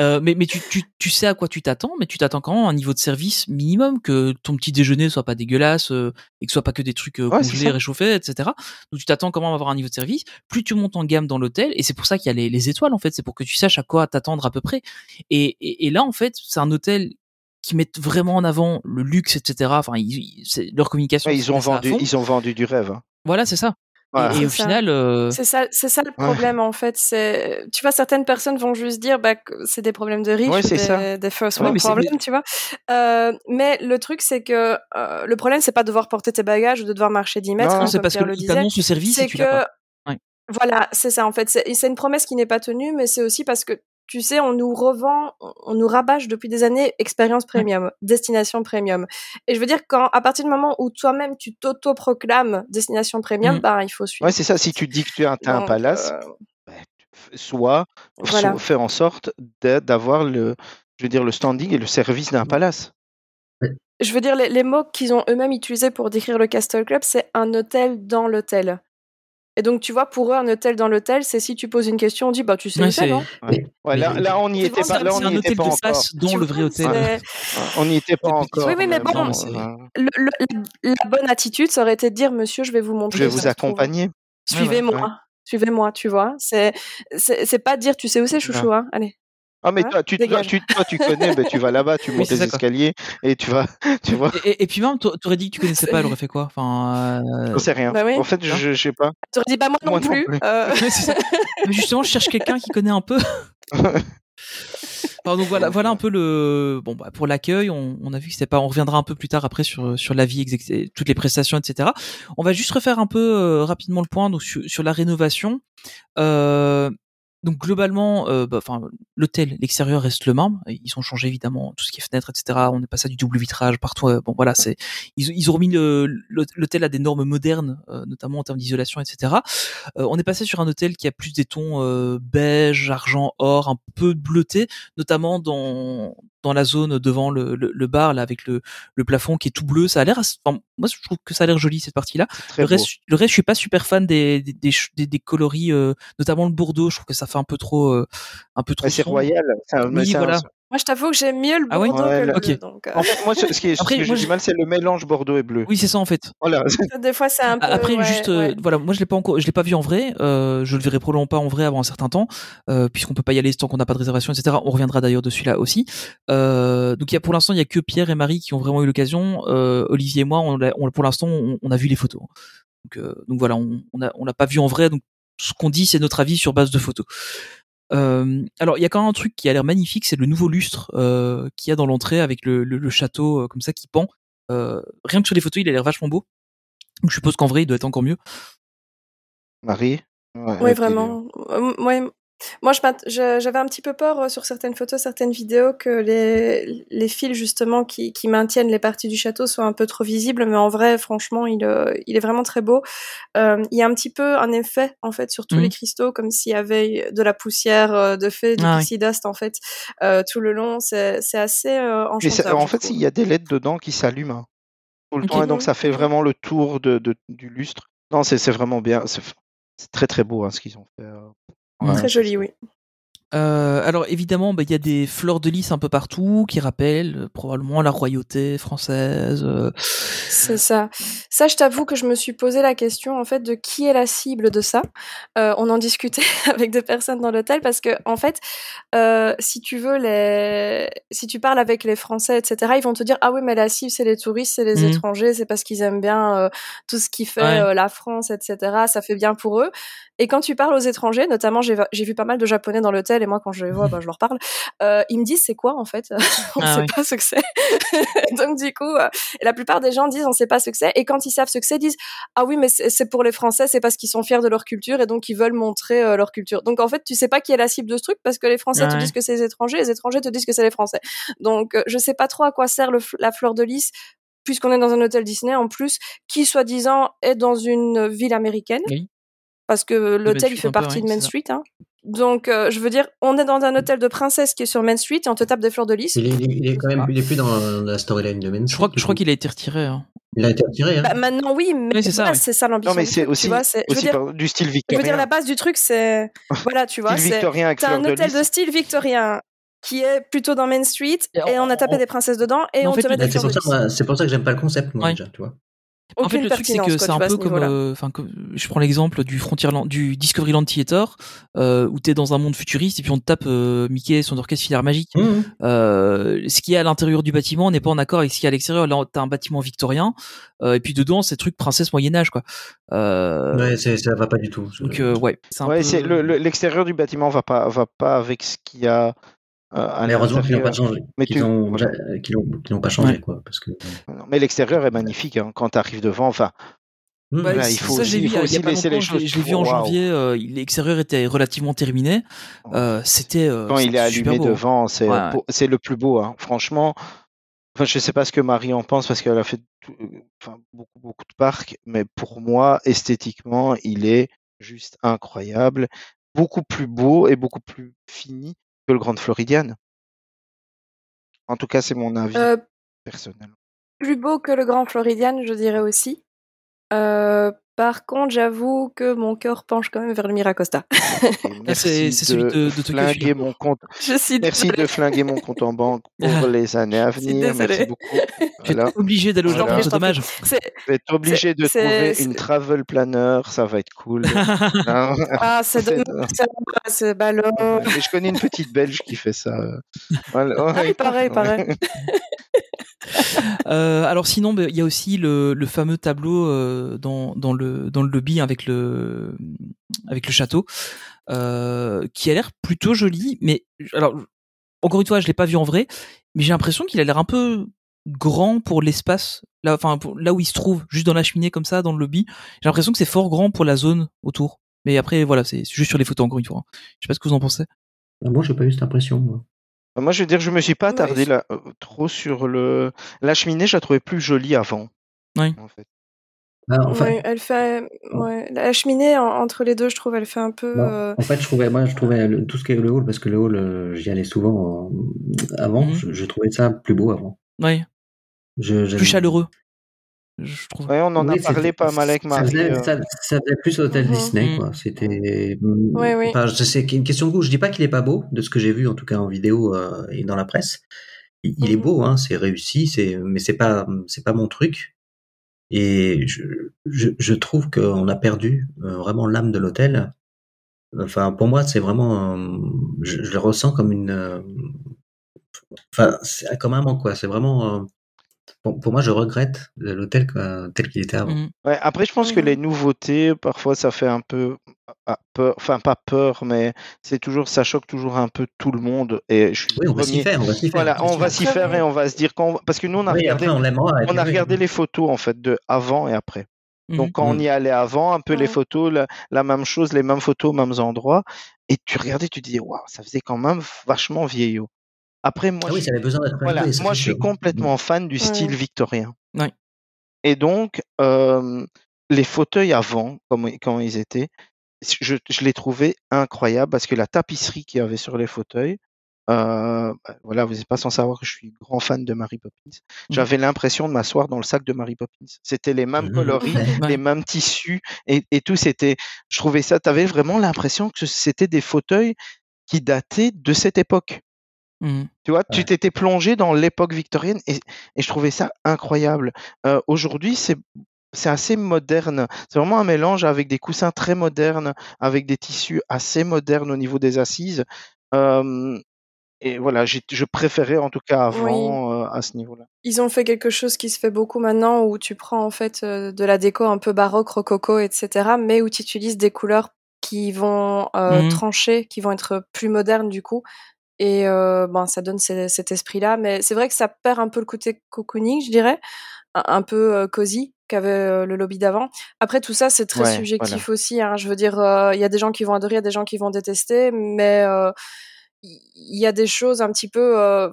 Euh, mais mais tu, tu, tu sais à quoi tu t'attends, mais tu t'attends quand même à un niveau de service minimum, que ton petit déjeuner soit pas dégueulasse euh, et que ce soit pas que des trucs euh, Ouais, congelés, réchauffés, etc. Donc tu t'attends quand même à avoir un niveau de service. Plus tu montes en gamme dans l'hôtel, et c'est pour ça qu'il y a les, les étoiles en fait, c'est pour que tu saches à quoi t'attendre à peu près. Et, et, et là en fait, c'est un hôtel qui met vraiment en avant le luxe, etc. Enfin, ils, leur communication. Ouais, ils ont vendu, ils ont vendu du rêve. hein. Voilà, c'est ça. Voilà. Et, et au ça. final, euh, C'est ça, c'est ça le Ouais. problème en fait. C'est, tu vois, certaines personnes vont juste dire bah, que c'est des problèmes de riches, Ouais, des, ça. des first Ouais, world c'est- problems, tu vois. Euh, mais le truc, c'est que euh, le problème, c'est pas de devoir porter tes bagages ou de devoir marcher 10 mètres, Non, hein, c'est parce Pierre le disait. le service et C'est tu l'as pas. que Ouais. voilà, c'est ça en fait. C'est c'est une promesse qui n'est pas tenue, mais c'est aussi parce que tu sais, on nous revend, on nous rabâche depuis des années expérience premium, destination premium. Et je veux dire, quand à partir du moment où toi-même tu t'auto-proclames destination premium, bah il faut suivre. Ouais, c'est ça. Si tu dis que tu as un, Donc, palace, euh, bah, soit, Voilà. soit fais en sorte d'avoir le, je veux dire, le standing et le service d'un palace. je veux dire, les, les mots qu'ils ont eux-mêmes utilisés pour décrire le Castle Club, c'est un hôtel dans l'hôtel. Et donc, tu vois, pour eux, un hôtel dans l'hôtel, c'est si tu poses une question, on dit, bah, tu sais Ouais, où c'est, c'est- non Ouais. Ouais, là, on n'y était pas, là, c'est on un n'y était hôtel pas de encore. dans le vrai hôtel? On n'y était pas Oui, encore. oui, mais bon, euh, Le- le- la, bonne attitude, ça aurait été de dire, monsieur, je vais vous montrer. je vais vous accompagner. Suivez-moi. Ouais. Suivez-moi, tu vois. C'est, c'est, c'est pas dire, tu sais où c'est, chouchou, hein. Allez. Ah, mais Hein toi, tu, toi, tu, toi, tu connais, ben, tu vas là-bas, tu montes les quoi. escaliers et tu vas, tu vois, Et, et- et puis même, t'a- t'aurais dit que tu connaissais pas, elle aurait fait quoi? Enfin, euh, sais rien. Bah. En fait, je, je sais pas. T'aurais dit, bah, moi non Moi non plus. plus. Euh. Mais justement, je cherche quelqu'un qui connaît un peu. Alors, donc voilà, voilà un peu le bon bah, pour l'accueil. On, on a vu que c'était pas. On reviendra un peu plus tard après sur sur la vie, toutes les prestations, etc. On va juste refaire un peu euh, rapidement le point donc sur, sur la rénovation. Euh, donc globalement, euh, bah, l'hôtel, l'extérieur reste le même. Ils ont changé évidemment tout ce qui est fenêtre, etc. On est passé du double vitrage partout. euh, Bon voilà, c'est ils, ont remis l'hôtel à des normes modernes, euh, notamment en termes d'isolation, etc. Euh, on est passé sur un hôtel qui a plus des tons beige, argent, or, un peu bleuté, notamment dans dans la zone devant le, le, le bar là avec le, le plafond qui est tout bleu. Ça a l'air, enfin, moi je trouve que ça a l'air joli cette partie-là. Très Le beau. reste, le reste, je suis pas super fan des des, des, ch- des- des coloris, euh, notamment le Bordeaux. Je trouve que ça fait un peu trop, euh, un peu trop. C'est royal. c'est un- mais Oui, c'est un- voilà. Moi, je t'avoue que j'aime mieux le Ah Bordeaux Ouais, que le bleu. Donc, euh, En fait, moi, ce ce qui est, ce Après, que j'ai moi, du mal, c'est le mélange Bordeaux et bleu. Oui, c'est ça en fait. Voilà. des fois, c'est un peu. Après, ouais, juste, euh, voilà, moi je l'ai pas encore, je l'ai pas vu en vrai. Euh, je le verrai probablement pas en vrai avant un certain temps, euh, puisqu'on peut pas y aller tant qu'on n'a pas de réservation, etc. On reviendra d'ailleurs dessus là aussi. Euh, donc il y a pour l'instant, il y a que Pierre et Marie qui ont vraiment eu l'occasion. Euh, Olivier et moi, on, pour l'instant, on, on a vu les photos. Donc, euh, donc voilà, on, on a, on l'a pas vu en vrai. Donc ce qu'on dit, c'est notre avis sur base de photos. Euh, alors il y a quand même un truc qui a l'air magnifique, c'est le nouveau lustre euh, qu'il y a dans l'entrée avec le, le, le château euh, comme ça qui pend. Euh, rien que sur les photos, il a l'air vachement beau. Donc je suppose qu'en vrai, il doit être encore mieux. Marie? Ouais, Oui, elle vraiment. Euh, ouais. Moi, j'avais un petit peu peur euh, sur certaines photos, certaines vidéos, que les, les fils, justement, qui, qui maintiennent les parties du château soient un peu trop visibles, mais en vrai, franchement, il, euh, il est vraiment très beau. Euh, il y a un petit peu un effet, en fait, sur tous les cristaux, comme s'il y avait de la poussière de fait, du Ah ouais. pixie dust, en fait, euh, tout le long. C'est assez euh, enchanteur. en fait, il y a des LED dedans qui s'allument hein, tout le temps, et donc ça fait vraiment le tour de, de- du lustre. Non, c'est vraiment bien. C'est c'est très très beau hein, ce qu'ils ont fait. Ouais, Très joli, oui. Euh, alors évidemment, bah, il y a des fleurs de lys un peu partout qui rappellent euh, probablement la royauté française. euh. C'est ça. Ça, je t'avoue que je me suis posé la question en fait de qui est la cible de ça. On en discutait avec des personnes dans l'hôtel parce que en fait, si tu veux les, si tu parles avec les Français, etc., ils vont te dire ah oui mais la cible c'est les touristes, c'est les Mhm. étrangers, c'est parce qu'ils aiment bien tout ce qui fait Ouais. la France, etc. Ça fait bien pour eux. Et quand tu parles aux étrangers, notamment j'ai vu pas mal de Japonais dans l'hôtel et moi quand je les vois, bah, je leur parle. Euh, ils me disent c'est quoi en fait? On Ah sait oui. pas ce que c'est. Donc du coup, euh, la plupart des gens disent on sait pas ce que c'est et quand ils savent ce que c'est disent ah oui mais c'est pour les Français c'est parce qu'ils sont fiers de leur culture et donc ils veulent montrer euh, leur culture. Donc en fait tu sais pas qui est la cible de ce truc parce que les Français te Ouais. disent que c'est les étrangers, les étrangers te disent que c'est les Français. Donc je sais pas trop à quoi sert le la fleur de lys puisqu'on est dans un hôtel Disney en plus qui soi-disant est dans une ville américaine Oui. parce que Main l'hôtel il fait peu, partie de Main. Street hein. Donc, euh, je veux dire, on est dans un hôtel de princesse qui est sur Main Street et on te tape des fleurs de lys. Il est, il est- il est quand même, il est plus dans la storyline de Main Je crois, Street, je crois du coup. qu'il a été retiré. hein. Il a été retiré, hein. Bah, maintenant, oui, mais Oui, c'est ça, c'est ça l'ambition. Non, mais du c'est aussi, tu vois, c'est- je veux aussi dire, par- du style je victorien. veux dire, la base du truc, c'est, voilà, tu vois, c'est, un hôtel de style victorien qui est plutôt dans Main Street Et on a tapé des princesses dedans et on fait, te met des C'est fleurs pour, de ça, lys. c'est pour ça que j'aime pas le concept, moi, Ouais. déjà, tu vois. En fait, le truc, c'est que c'est un peu ce comme, euh, enfin, comme- je prends l'exemple du Frontierland, du Discoveryland Theater, euh, où t'es dans un monde futuriste et puis on te tape euh, Mickey et son orchestre filaire magique. Mmh. Euh, ce qui est à l'intérieur du bâtiment n'est pas en accord avec ce qui est à l'extérieur. Là, t'as un bâtiment victorien, euh, et puis dedans, c'est truc princesse Moyen Âge, quoi. Euh, Ouais, c'est- ça va pas du tout. donc euh, ouais, c'est un Ouais, peu. c'est le- le- l'extérieur du bâtiment va pas va pas avec ce qu'il y a euh, Mais heureusement qu'ils n'ont pas changé. Mais Qu'ils tu- ont, voilà. qu'ils ont, qu'ils n'ont pas changé, Ouais. quoi. Parce que. Non, Mais l'extérieur est magnifique hein, quand tu arrives devant. Enfin, Mmh. Bah, il faut ça, aussi- j'ai vu il il y a- aussi pas laisser les choses je l'ai vu en waouh. janvier. euh, l'extérieur était relativement terminé. Euh, c'était. euh, quand il est allumé beau, devant, c'est Ouais, ouais. le plus beau. Hein. Franchement, enfin, je sais pas ce que Marie en pense parce qu'elle a fait tout- enfin, beaucoup beaucoup de parcs, mais pour moi, esthétiquement, il est juste incroyable, beaucoup plus beau et beaucoup plus fini que le Grand Floridian. En tout cas, c'est mon avis Euh, personnel. plus beau que le Grand Floridian, je dirais aussi. Euh, par contre, j'avoue que mon cœur penche quand même vers le Miracosta. Ah, merci c'est de, flinguer mon compte. je suis Merci de flinguer mon compte en banque pour les années à venir. Merci beaucoup. Voilà. obligé d'aller au Japon, c'est dommage. Vais être obligé de trouver une travel planner, ça va être cool. Ah, c'est dommage. c'est dommage, C'est ballot. Mais je connais une petite Belge qui fait ça. Voilà. Ah, il paraît, il paraît. Euh, alors sinon, bah, il y a aussi le, le fameux tableau euh, dans, dans le dans le lobby avec le avec le château, euh, qui a l'air plutôt joli. Mais alors encore une fois, je l'ai pas vu en vrai, mais j'ai l'impression qu'il a l'air un peu grand pour l'espace là, enfin pour- là où il se trouve, juste dans la cheminée comme ça, dans le lobby. J'ai l'impression que c'est fort grand pour la zone autour. Mais après, voilà, c'est juste sur les photos encore une fois. hein. Je sais pas ce que vous en pensez. Ah, Moi, j'ai pas eu cette impression, moi. Moi, je veux dire, je me suis pas attardé là, euh, trop sur le. La cheminée, je la trouvais plus jolie avant. Oui. En fait. Ah, enfin, Ouais, elle fait, ouais, la cheminée en- entre les deux, je trouve, elle fait un peu. euh, En fait, je trouvais, moi, je trouvais le- tout ce qui est le hall, parce que le hall, euh, j'y allais souvent en- avant, Mhm. je, je trouvais ça plus beau avant. Ouais, Je, plus chaleureux, je trouve. Ouais, on en Oui, a parlé pas mal avec ça Marie. faisait, euh. ça, ça faisait plus hôtel Mhm. Disney, Mhm. quoi. C'était. Oui, oui. Enfin, sais une question de goût. Je dis pas qu'il est pas beau, de ce que j'ai vu en tout cas en vidéo euh, et dans la presse. Il, il est beau, hein, c'est réussi, c'est, mais c'est pas, c'est pas mon truc. Et je, je, je trouve qu'on a perdu euh, vraiment l'âme de l'hôtel. Enfin, pour moi, c'est vraiment, euh, je, je le ressens comme une, euh, enfin, c'est comme un manque, quoi. C'est vraiment, pour, pour moi, je regrette l'hôtel tel qu'il était avant. Mhm. Ouais, après, je pense que les nouveautés, parfois, ça fait un peu peur. Enfin, pas peur, mais c'est toujours, ça choque toujours un peu tout le monde. Et je suis Oui, on va s'y faire, on va s'y faire. Voilà, on va s'y faire et on va se dire qu'on, parce que nous, on a Oui, regardé, après, on a oui. regardé les photos en fait de avant et après. Donc Mhm. quand on y allait avant, un peu les photos, la, la même chose, les mêmes photos, mêmes endroits, et tu regardais, tu te dis waouh, ça faisait quand même vachement vieillot. Après moi, Ah oui, je, ça avait besoin d'être voilà, relevé, ça, moi je suis sûr. complètement fan du Ouais. style victorien. Ouais. Et donc euh, les fauteuils avant, comme quand ils étaient, je, je les trouvais incroyables parce que la tapisserie qu'il y avait sur les fauteuils. euh, bah, voilà, vous n'êtes pas sans savoir que je suis grand fan de Mary Poppins. J'avais l'impression de m'asseoir dans le sac de Mary Poppins. C'était les mêmes Mhm. coloris, les mêmes tissus et, et tout. C'était, je trouvais ça. T'avais vraiment l'impression que c'était des fauteuils qui dataient de cette époque. Mhm. Tu vois, tu t'étais plongé dans l'époque victorienne et, et je trouvais ça incroyable. Euh, Aujourd'hui, c'est c'est assez moderne. C'est vraiment un mélange avec des coussins très modernes, avec des tissus assez modernes au niveau des assises. Euh, et voilà, j'ai- je préférais en tout cas avant euh, à ce niveau-là. Ils ont fait quelque chose qui se fait beaucoup maintenant où tu prends en fait euh, de la déco un peu baroque, rococo, etc. Mais où tu utilises des couleurs qui vont euh, Mhm. trancher, qui vont être plus modernes du coup. Et euh, ben, ça donne ce- cet esprit-là. Mais c'est vrai que ça perd un peu le côté cocooning, je dirais. Un, un peu euh, cosy qu'avait euh, le lobby d'avant. Après, tout ça, c'est très Ouais, subjectif aussi. Hein. Je veux dire, euh, il y a des gens qui vont adorer, il y a des gens qui vont détester. Mais euh, il y a des choses un petit peu...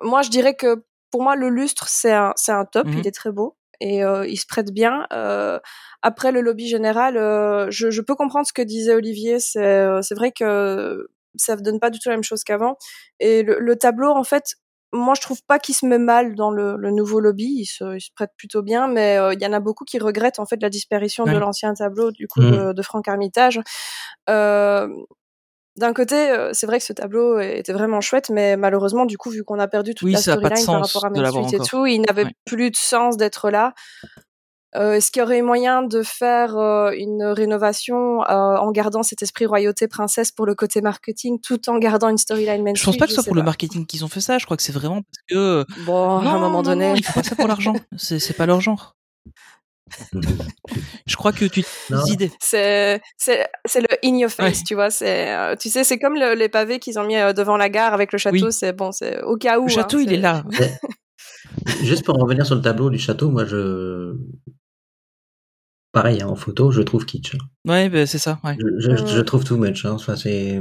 Moi, je dirais que pour moi, le lustre, c'est un, top. Il est très beau. et euh, il se prête bien. Euh, après le lobby général, euh, je, je peux comprendre ce que disait Olivier. C'est c'est vrai que ça ne donne pas du tout la même chose qu'avant. Et le, le tableau, en fait, moi je trouve pas qu'il se met mal dans le, le nouveau lobby. Il se, il se prête plutôt bien, mais euh, il y en a beaucoup qui regrettent en fait la disparition de l'ancien tableau du coup Mhm. de, de Franck Armitage. Euh, d'un côté, euh, c'est vrai que ce tableau était vraiment chouette, mais malheureusement, du coup, vu qu'on a perdu toute Oui, la storyline par rapport à Main Street et tout, il n'avait Ouais. plus de sens d'être là. Euh, Est-ce qu'il y aurait eu moyen de faire euh, une rénovation euh, en gardant cet esprit royauté princesse pour le côté marketing, tout en gardant une storyline Main Je pense Street pas que ce soit pour le marketing qu'ils ont fait ça. Je crois que c'est vraiment parce que Bon, à un moment non, donné. non, ils font pas ça pour l'argent. C'est pas leur genre. Je crois que tu idées. C'est le in your face, Ouais. tu vois. C'est euh, tu sais, c'est comme le- les pavés qu'ils ont mis devant la gare avec le château. Oui. C'est bon, c'est au cas où. Le château, hein, il est là. Juste pour revenir sur le tableau du château, moi je. Pareil, hein, en photo, je trouve kitsch. hein. Ouais, bah, c'est ça. Ouais. Je, je, je trouve tout much. Hein. Enfin, c'est.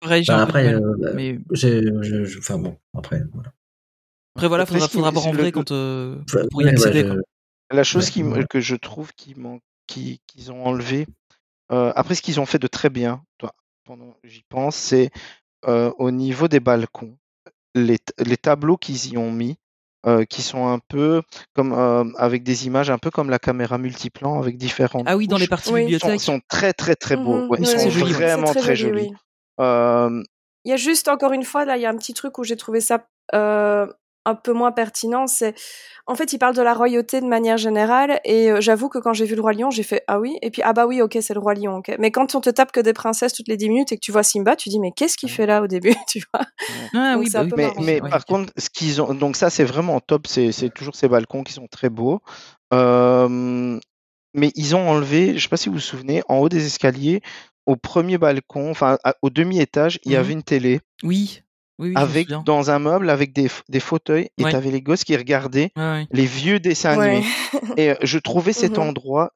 Pareil, j'ai après, euh, Mais j'ai- je- je- enfin bon, après, voilà. après, voilà, Après, faudra, faudra voir en le- vrai quand euh, Enfin, pour y ouais, accéder. La chose Ouais, qui, que je trouve qui manque, qui- qu'ils ont enlevé, euh, après ce qu'ils ont fait de très bien, toi, pendant j'y pense, c'est euh, au niveau des balcons, les, tableaux qu'ils y ont mis, euh, qui sont un peu comme euh, avec des images un peu comme la caméra multiplan avec différentes Ah oui, dans les parties Oui. sont, bibliothèques. sont très très très beaux. Mhm, Ouais, ils sont joli, vraiment très, jolis. oui. Euh, Il y a juste encore une fois là, il y a un petit truc où j'ai trouvé ça euh, un peu moins pertinent. C'est en fait, il parle de la royauté de manière générale et euh, j'avoue que quand j'ai vu le roi lion, j'ai fait ah oui et puis ah bah oui ok c'est le roi lion ok. Mais quand on te tape que des princesses toutes les 10 minutes et que tu vois Simba, tu dis mais qu'est-ce qu'il fait là au début tu vois? Ah Donc oui, c'est bah un oui. Mais, marrant. mais Ouais, par contre, ce qu'ils ont, donc ça c'est vraiment top, c'est c'est toujours ces balcons qui sont très beaux. Euh, mais ils ont enlevé, je sais pas si vous vous souvenez, en haut des escaliers, au premier balcon, enfin au demi-étage, il y Mhm. avait une télé Oui, oui, oui, avec dans un meuble avec des, des fauteuils et Ouais. tu avais les gosses qui regardaient Ouais, ouais. les vieux dessins Ouais. animés. Et euh, je trouvais cet Mhm. endroit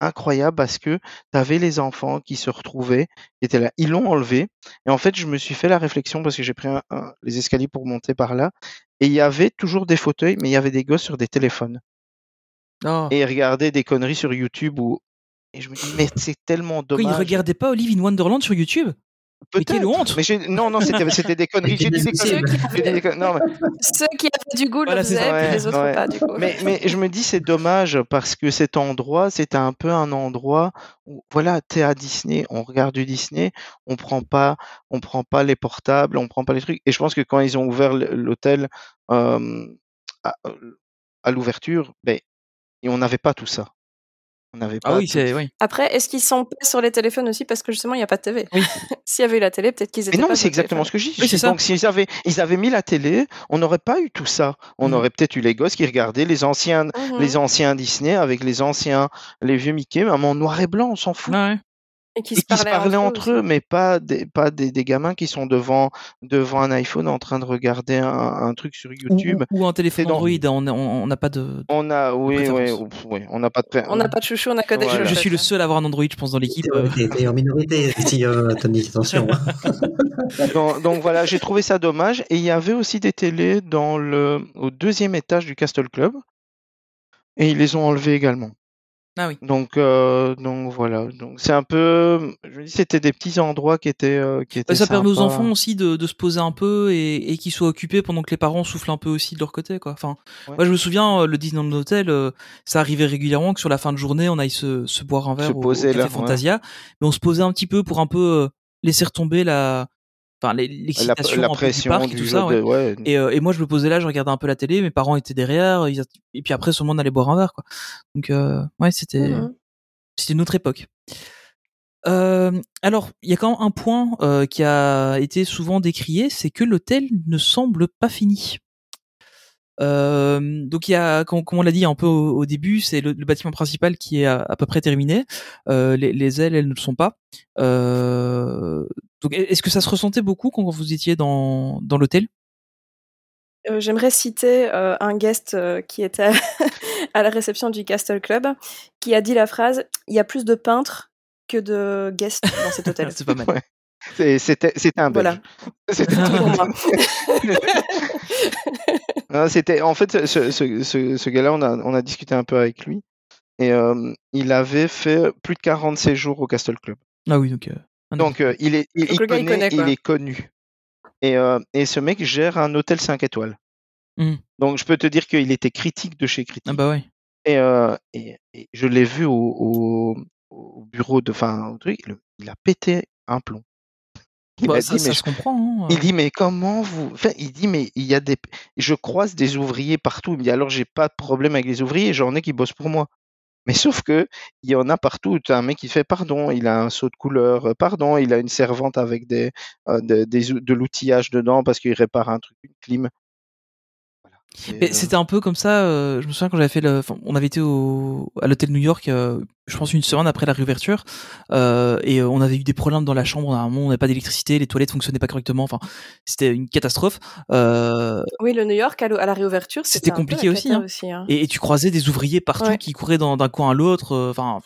incroyable parce que tu avais les enfants qui se retrouvaient, qui étaient là. Ils l'ont enlevé. Et en fait, je me suis fait la réflexion parce que j'ai pris un- un- les escaliers pour monter par là. Et il y avait toujours des fauteuils, mais il y avait des gosses sur des téléphones. Oh. Et ils regardaient des conneries sur YouTube. Ou... Et je me dis, mais c'est tellement Quoi, ils dommage. regardaient pas Olive in Wonderland sur YouTube? Mais quelle Peut-être. honte Mais j'ai- non, non, c'était c'était des conneries. J'ai dit des Ceux conneries. qui J'ai dit des conneries. Non, mais Ceux qui avaient du goût le Voilà, faisaient, Ouais, les autres ouais. pas du coup. Mais, mais je me dis c'est dommage parce que cet endroit, c'était un peu un endroit où voilà, t'es à Disney, on regarde du Disney, on prend pas, on prend pas les portables, on prend pas les trucs. Et je pense que quand ils ont ouvert l'hôtel euh, à, à l'ouverture, ben, et on n'avait pas tout ça. On n'avait pas. Ah oui, tout- c'est oui. Après, est-ce qu'ils sont pas sur les téléphones aussi parce que justement il n'y a pas de TV Oui. S'il y avait eu la télé, peut-être qu'ils étaient Mais non, pas c'est exactement téléphone. ce que je dis. Oui, c'est. Donc, s'ils avaient, ils avaient mis la télé, on n'aurait pas eu tout ça. On Mhm. aurait peut-être eu les gosses qui regardaient les anciens, Mhm. les anciens Disney avec les anciens, les vieux Mickey, mais en noir et blanc, on s'en fout. Ouais. Et qui et se qui se parlaient, entre eux, mais pas des, pas des, des gamins qui sont devant, devant un iPhone en train de regarder un, un truc sur Ou, YouTube. ou- ou un téléphone dans- Android, on on- on n'a pas de. On a, oui, oui, on n'a pas de On n'a pas de chouchou, on a que des Voilà. Je, suis le seul à avoir un Android, je pense, dans l'équipe. T'es en minorité ici, euh, Tony, attention. donc, donc voilà, j'ai trouvé ça dommage. Et il y avait aussi des télés dans le, au deuxième étage du Castle Club. Et ils les ont enlevés également. Ah oui. Donc, euh, donc voilà. Donc c'est un peu, je me dis, c'était des petits endroits qui étaient, euh, qui étaient ça permet aux enfants aussi de, de se poser un peu et, et qu'ils soient occupés pendant que les parents soufflent un peu aussi de leur côté, quoi. Enfin, Ouais. moi je me souviens euh, le Disneyland Hotel, euh, ça arrivait régulièrement que sur la fin de journée on aille se, se boire un verre au, au poser café là, ouais. Fantasia, mais on se posait un petit peu pour un peu euh, laisser retomber la, enfin les- La, l'excitation la peu pression du parc et tout ça. ouais. de, ouais. Et, euh, et moi je me posais là, je regardais un peu la télé, mes parents étaient derrière, ils et puis après tout le monde allait boire un verre, quoi. Donc euh, ouais, c'était Mhm. c'était une autre époque. Euh, alors, il y a quand même un point euh, qui a été souvent décrié, c'est que l'hôtel ne semble pas fini. Euh, donc il y a, comme, comme on l'a dit un peu au, au début, c'est le, le bâtiment principal qui est à, à peu près terminé. Euh, les, les ailes, elles ne le sont pas. Euh, donc est-ce que ça se ressentait beaucoup quand vous étiez dans, dans l'hôtel? Euh, J'aimerais citer euh, un guest euh, qui était à la réception du Castle Club, qui a dit la phrase Il y a plus de peintres que de guests dans cet hôtel. C'est pas mal. Ouais. C'était un Voilà. belge. Ah, C'était en fait ce, ce, ce, ce gars-là, on a, on a discuté un peu avec lui et euh, il avait fait plus de 40 séjours au Castle Club. Ah oui, donc. euh, Donc euh, il est, il, Donc il le gars, il connaît, il est connu. Et, euh, et ce mec gère un hôtel 5 étoiles. Mhm. Donc je peux te dire qu'il était critique de chez critique. Ah bah ouais. Et, euh, et, et je l'ai vu au, au, au bureau de, enfin, au truc, le- il a pété un plomb. Il Bah, m'a ça, dit, ça mais se je- comprend. hein, il dit mais comment vous enfin, il dit mais il y a des je croise des ouvriers partout. Il me dit alors j'ai pas de problème avec les ouvriers j'en ai qui bossent pour moi. Mais sauf que il y en a partout t'as un mec qui fait pardon il a un seau de couleur euh, pardon il a une servante avec des, euh, de, des de l'outillage dedans parce qu'il répare un truc une clim Mais euh, c'était un peu comme ça. euh, je me souviens quand j'avais fait le, enfin, on avait été au, à l'hôtel New York, euh, je pense une semaine après la réouverture, euh, et on avait eu des problèmes dans la chambre. À un moment, on n'avait pas d'électricité, les toilettes fonctionnaient pas correctement. Enfin, c'était une catastrophe. Euh, Oui, le New York à, la réouverture, C'était compliqué aussi, hein. aussi, hein. et, et tu croisais des ouvriers partout Ouais. qui couraient d'un coin à l'autre. Enfin,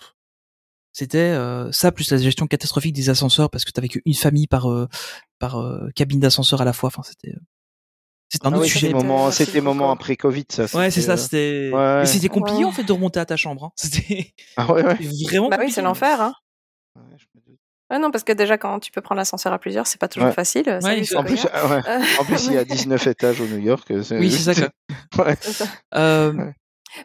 c'était euh, ça plus la gestion catastrophique des ascenseurs parce que t'avais qu'une famille par euh, par euh, cabine d'ascenseur à la fois. Enfin, c'était c'était un ah autre oui, sujet. c'était moment après Covid ça Ouais, c'est c'était, ça. euh, C'était ouais. mais c'était compliqué Ouais. en fait de remonter à ta chambre. hein. C'était ah ouais ouais vraiment Bah oui, c'est l'enfer. Hein. Je me non, parce que déjà, quand tu peux prendre l'ascenseur à plusieurs, c'est pas toujours Ouais. facile. Salut, Ouais, c'est en plus Corinne. ah ouais. Euh, en plus il y a 19 étages au New York Oui, c'est ça. Quoi. ouais. c'est ça. Euh, Ouais.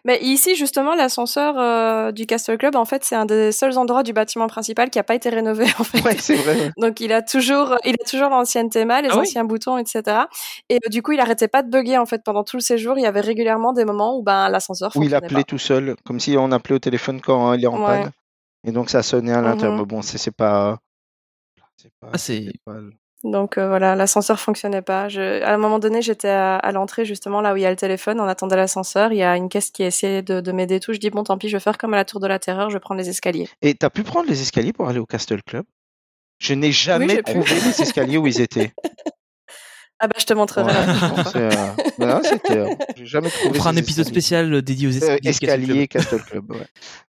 Mais ici, justement, l'ascenseur euh, du Castle Club, en fait, c'est un des seuls endroits du bâtiment principal qui a pas été rénové, en fait. ouais c'est vrai. Donc il a toujours, il a toujours l'ancienne théma, les Ah oui? anciens boutons, etc. Et euh, du coup, il arrêtait pas de bugger en fait pendant tout le séjour. Il y avait régulièrement des moments où ben l'ascenseur où il appelait pas. tout seul, comme si on appelait au téléphone quand hein, il est en Ouais. panne. Et donc ça sonnait à l'intérieur. Mais bon, c'est c'est pas. C'est pas. Ah, c'est- pas Donc euh, voilà, l'ascenseur fonctionnait pas. Je... À un moment donné, j'étais à, à l'entrée justement là où il y a le téléphone, on attendait l'ascenseur. Il y a une caisse qui essayait de, de m'aider et tout. Je dis bon, tant pis, je vais faire comme à la tour de la terreur, je vais prendre les escaliers. Et t'as pu prendre les escaliers pour aller au Castle Club? Je n'ai jamais pu. trouvé les escaliers où ils étaient. Ah bah je te montrerai Ouais, euh, voilà, c'était. euh, J'ai jamais trouvé. on fera un épisode escaliers. spécial dédié aux Euh, escaliers. Castle Club. escalier Castle Club. Ouais.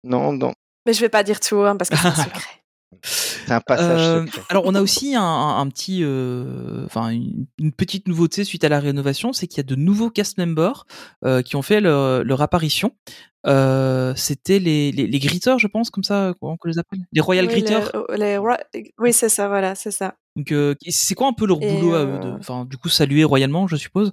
Non, non, Mais je vais pas dire tout hein, parce que c'est un secret. C'est un passage Euh, secret. alors on a aussi un, un- un petit, euh, enfin une, une petite nouveauté suite à la rénovation, c'est qu'il y a de nouveaux cast members euh, qui ont fait leur, leur apparition. Euh, C'était les, les, les gritters, je pense, comme ça, comment on les appelle Les royal Oui, gritters. les- les ro- oui, c'est ça, voilà, c'est ça. Donc euh, c'est quoi un peu leur Et, boulot à eux de, enfin du coup saluer royalement, je suppose.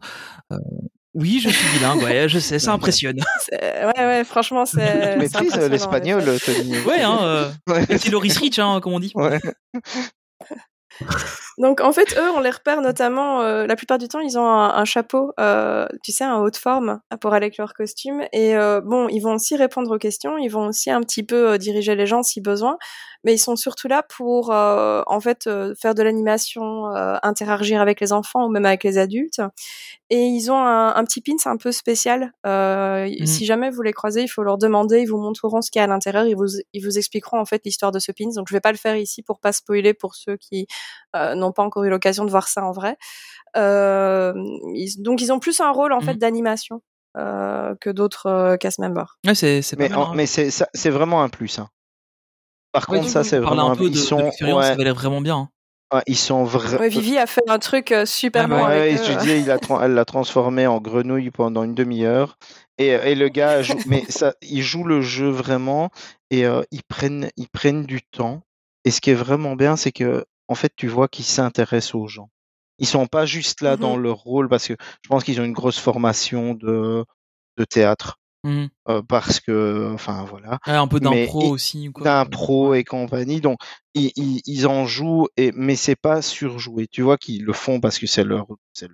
Oui, je suis bilingue, ouais, je sais, ça impressionne. C'est- Ouais, ouais, franchement, c'est. Tu c'est maîtrises impressionnant, euh, l'espagnol. Tony. ouais, hein. Euh, Ouais. petit Loris Rich, hein, comme on dit. Ouais. Donc en fait, eux, on les repère notamment, euh, la plupart du temps, ils ont un, un chapeau, euh, tu sais, un haut de forme pour aller avec leur costume. Et euh, bon, ils vont aussi répondre aux questions, ils vont aussi un petit peu diriger les gens si besoin, mais ils sont surtout là pour, en fait, faire de l'animation, interagir avec les enfants ou même avec les adultes. Et ils ont un, un petit pin, c'est un peu spécial. Mhm. Si jamais vous les croisez, il faut leur demander, ils vous montreront ce qu'il y a à l'intérieur, ils vous, ils vous expliqueront en fait l'histoire de ce pin. Donc je vais pas le faire ici pour pas spoiler pour ceux qui euh, n'ont pas encore eu l'occasion de voir ça en vrai. Euh, ils- donc ils ont plus un rôle en fait Mhm. d'animation euh, que d'autres euh, cast members. Ouais, c'est Mais, mal. hein. mais c'est ça- c'est vraiment un plus. hein. Par Ouais, contre, ça c'est vraiment. un peu Ils de, de sont, ça ouais, avait l'air vraiment bien. hein. ouais, ils sont vrais. Ouais, Vivi a fait un truc super Ah bon Ouais, avec ouais, eux. je disais, il a tra- elle l'a transformé en grenouille pendant une demi-heure. Et, et le gars joue, mais ça, il joue le jeu vraiment et euh, ils prennent, ils prennent du temps. Et ce qui est vraiment bien, c'est que en fait, tu vois qu'ils s'intéressent aux gens. Ils sont pas juste là dans Mhm. leur rôle parce que je pense qu'ils ont une grosse formation de, de théâtre. Mhm. euh, parce que, enfin voilà, Ouais, un peu d'impro aussi. d'impro et compagnie. Donc, ils, ils, ils en jouent, et, mais c'est pas surjoué. Tu vois qu'ils le font parce que c'est leur,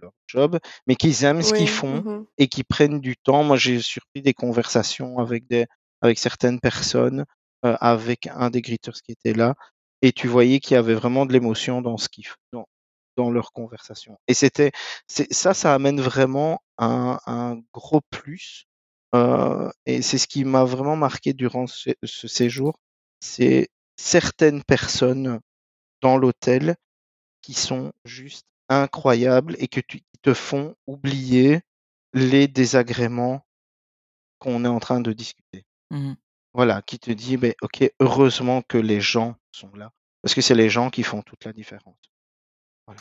leur job, mais qu'ils aiment ce qu'ils font mhm. et qu'ils prennent du temps. Moi, j'ai surpris des conversations avec des, avec certaines personnes, euh, avec un des greeters qui était là, et tu voyais qu'il y avait vraiment de l'émotion dans ce qu'ils dans, dans leur conversation. Et c'était, ça, ça amène vraiment un, un gros plus. Euh, et c'est ce qui m'a vraiment marqué durant ce, ce séjour, c'est certaines personnes dans l'hôtel qui sont juste incroyables et que tu, qui te font oublier les désagréments qu'on est en train de discuter. Mhm. Voilà, qui te dit, ben, ok, heureusement que les gens sont là, parce que c'est les gens qui font toute la différence.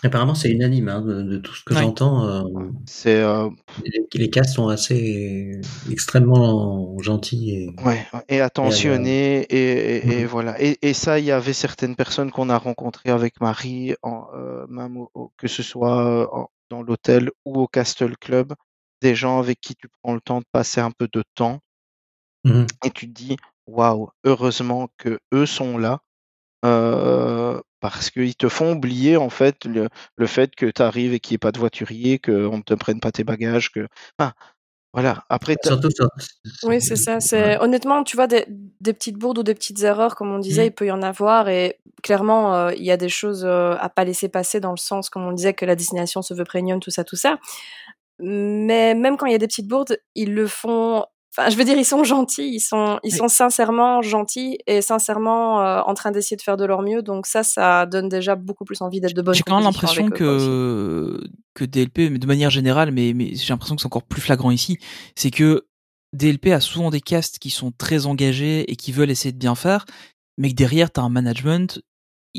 Apparemment, c'est unanime, hein, de, de tout ce que Ouais. j'entends. euh, C'est euh, les, les castes sont assez extrêmement gentils et ouais, et attentionné et, et, et Mhm. voilà. Et, et ça, il y avait certaines personnes qu'on a rencontrées avec Marie, en, euh, même au- au- que ce soit en- dans l'hôtel ou au Castle Club, des gens avec qui tu prends le temps de passer un peu de temps Mhm. et tu te dis waouh, heureusement que eux sont là. euh, parce qu'ils te font oublier en fait le, le fait que tu arrives et qu'il n'y ait pas de voiturier, qu'on ne te prenne pas tes bagages, que enfin, voilà. Après, surtout sur- Oui, c'est ça. C'est honnêtement, tu vois, des, des petites bourdes ou des petites erreurs, comme on disait, Mhm. il peut y en avoir. Et clairement, euh, il y a des choses euh, à pas laisser passer dans le sens, comme on disait, que la destination se veut premium, tout ça, tout ça. Mais même quand il y a des petites bourdes, ils le font. Enfin, je veux dire, ils sont gentils, ils sont, ils Oui. sont sincèrement gentils et sincèrement euh, en train d'essayer de faire de leur mieux. Donc ça, ça donne déjà beaucoup plus envie d'être de bonne J'ai quand même l'impression que que DLP, mais de manière générale, mais, mais j'ai l'impression que c'est encore plus flagrant ici, c'est que DLP a souvent des castes qui sont très engagés et qui veulent essayer de bien faire, mais que derrière t'as un management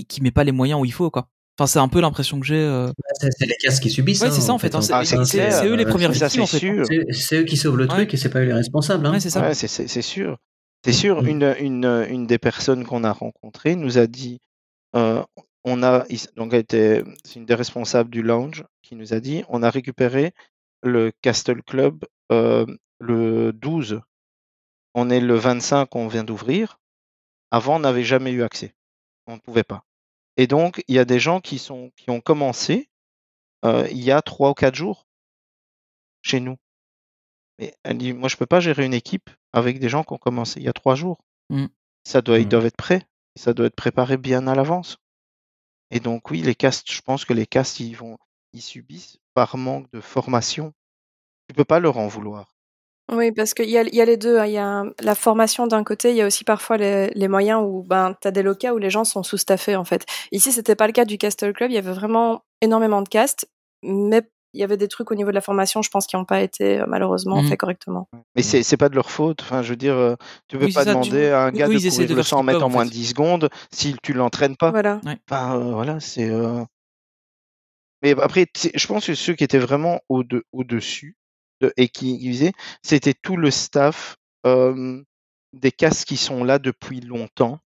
qui met pas les moyens où il faut quoi. Enfin, c'est un peu l'impression que j'ai. euh. C'est c'est les castes qui subissent. Ouais, hein, c'est ça en en fait. fait, hein, hein. c'est Ah, c'est c'est- c'est eux les Euh, premières victimes c'est en fait. hein. sûr. C'est c'est eux qui sauvent le Ouais. truc et c'est pas eux les responsables. Hein. Ouais, c'est ça. Ouais, c'est c'est- c'est sûr. C'est sûr. Mm. Une, une, une des personnes qu'on a rencontrées nous a dit, euh, on a donc c'est une des responsables du lounge qui nous a dit, on a récupéré le Castle Club euh, le 12. On est le 25, on vient d'ouvrir. Avant, on n'avait jamais eu accès. On ne pouvait pas. Et donc, il y a des gens qui sont qui ont commencé euh, il y a trois ou quatre jours chez nous. Mais elle dit, moi, je peux pas gérer une équipe avec des gens qui ont commencé il y a trois jours. Mm. Ça doit, ils Mm. doivent être prêts. Ça doit être préparé bien à l'avance. Et donc, oui, les castes, je pense que les castes, ils vont, ils subissent par manque de formation. Tu peux pas leur en vouloir. Oui, parce qu'il y a, il y a les deux. hein. Il y a la formation d'un côté, il y a aussi parfois les, les moyens où ben, tu as des locaux où les gens sont sous-staffés en fait. Ici, c'était pas le cas du Castle Club, il y avait vraiment énormément de castes, mais il y avait des trucs au niveau de la formation, je pense, qui n'ont pas été euh, malheureusement Mhm. faits correctement. Mais c'est, c'est pas de leur faute. Enfin, je veux dire, euh, tu peux Oui, pas tu- demander à un gars oui, de courir de le faire ce 100 qu'ils mètres en en moins de 10 secondes si tu l'entraînes pas. Voilà. Enfin, euh, voilà, c'est. euh, Mais après, tu sais, je pense que ceux qui étaient vraiment au de, au-dessus de, et qui disaient, c'était tout le staff euh, des castes qui sont là depuis longtemps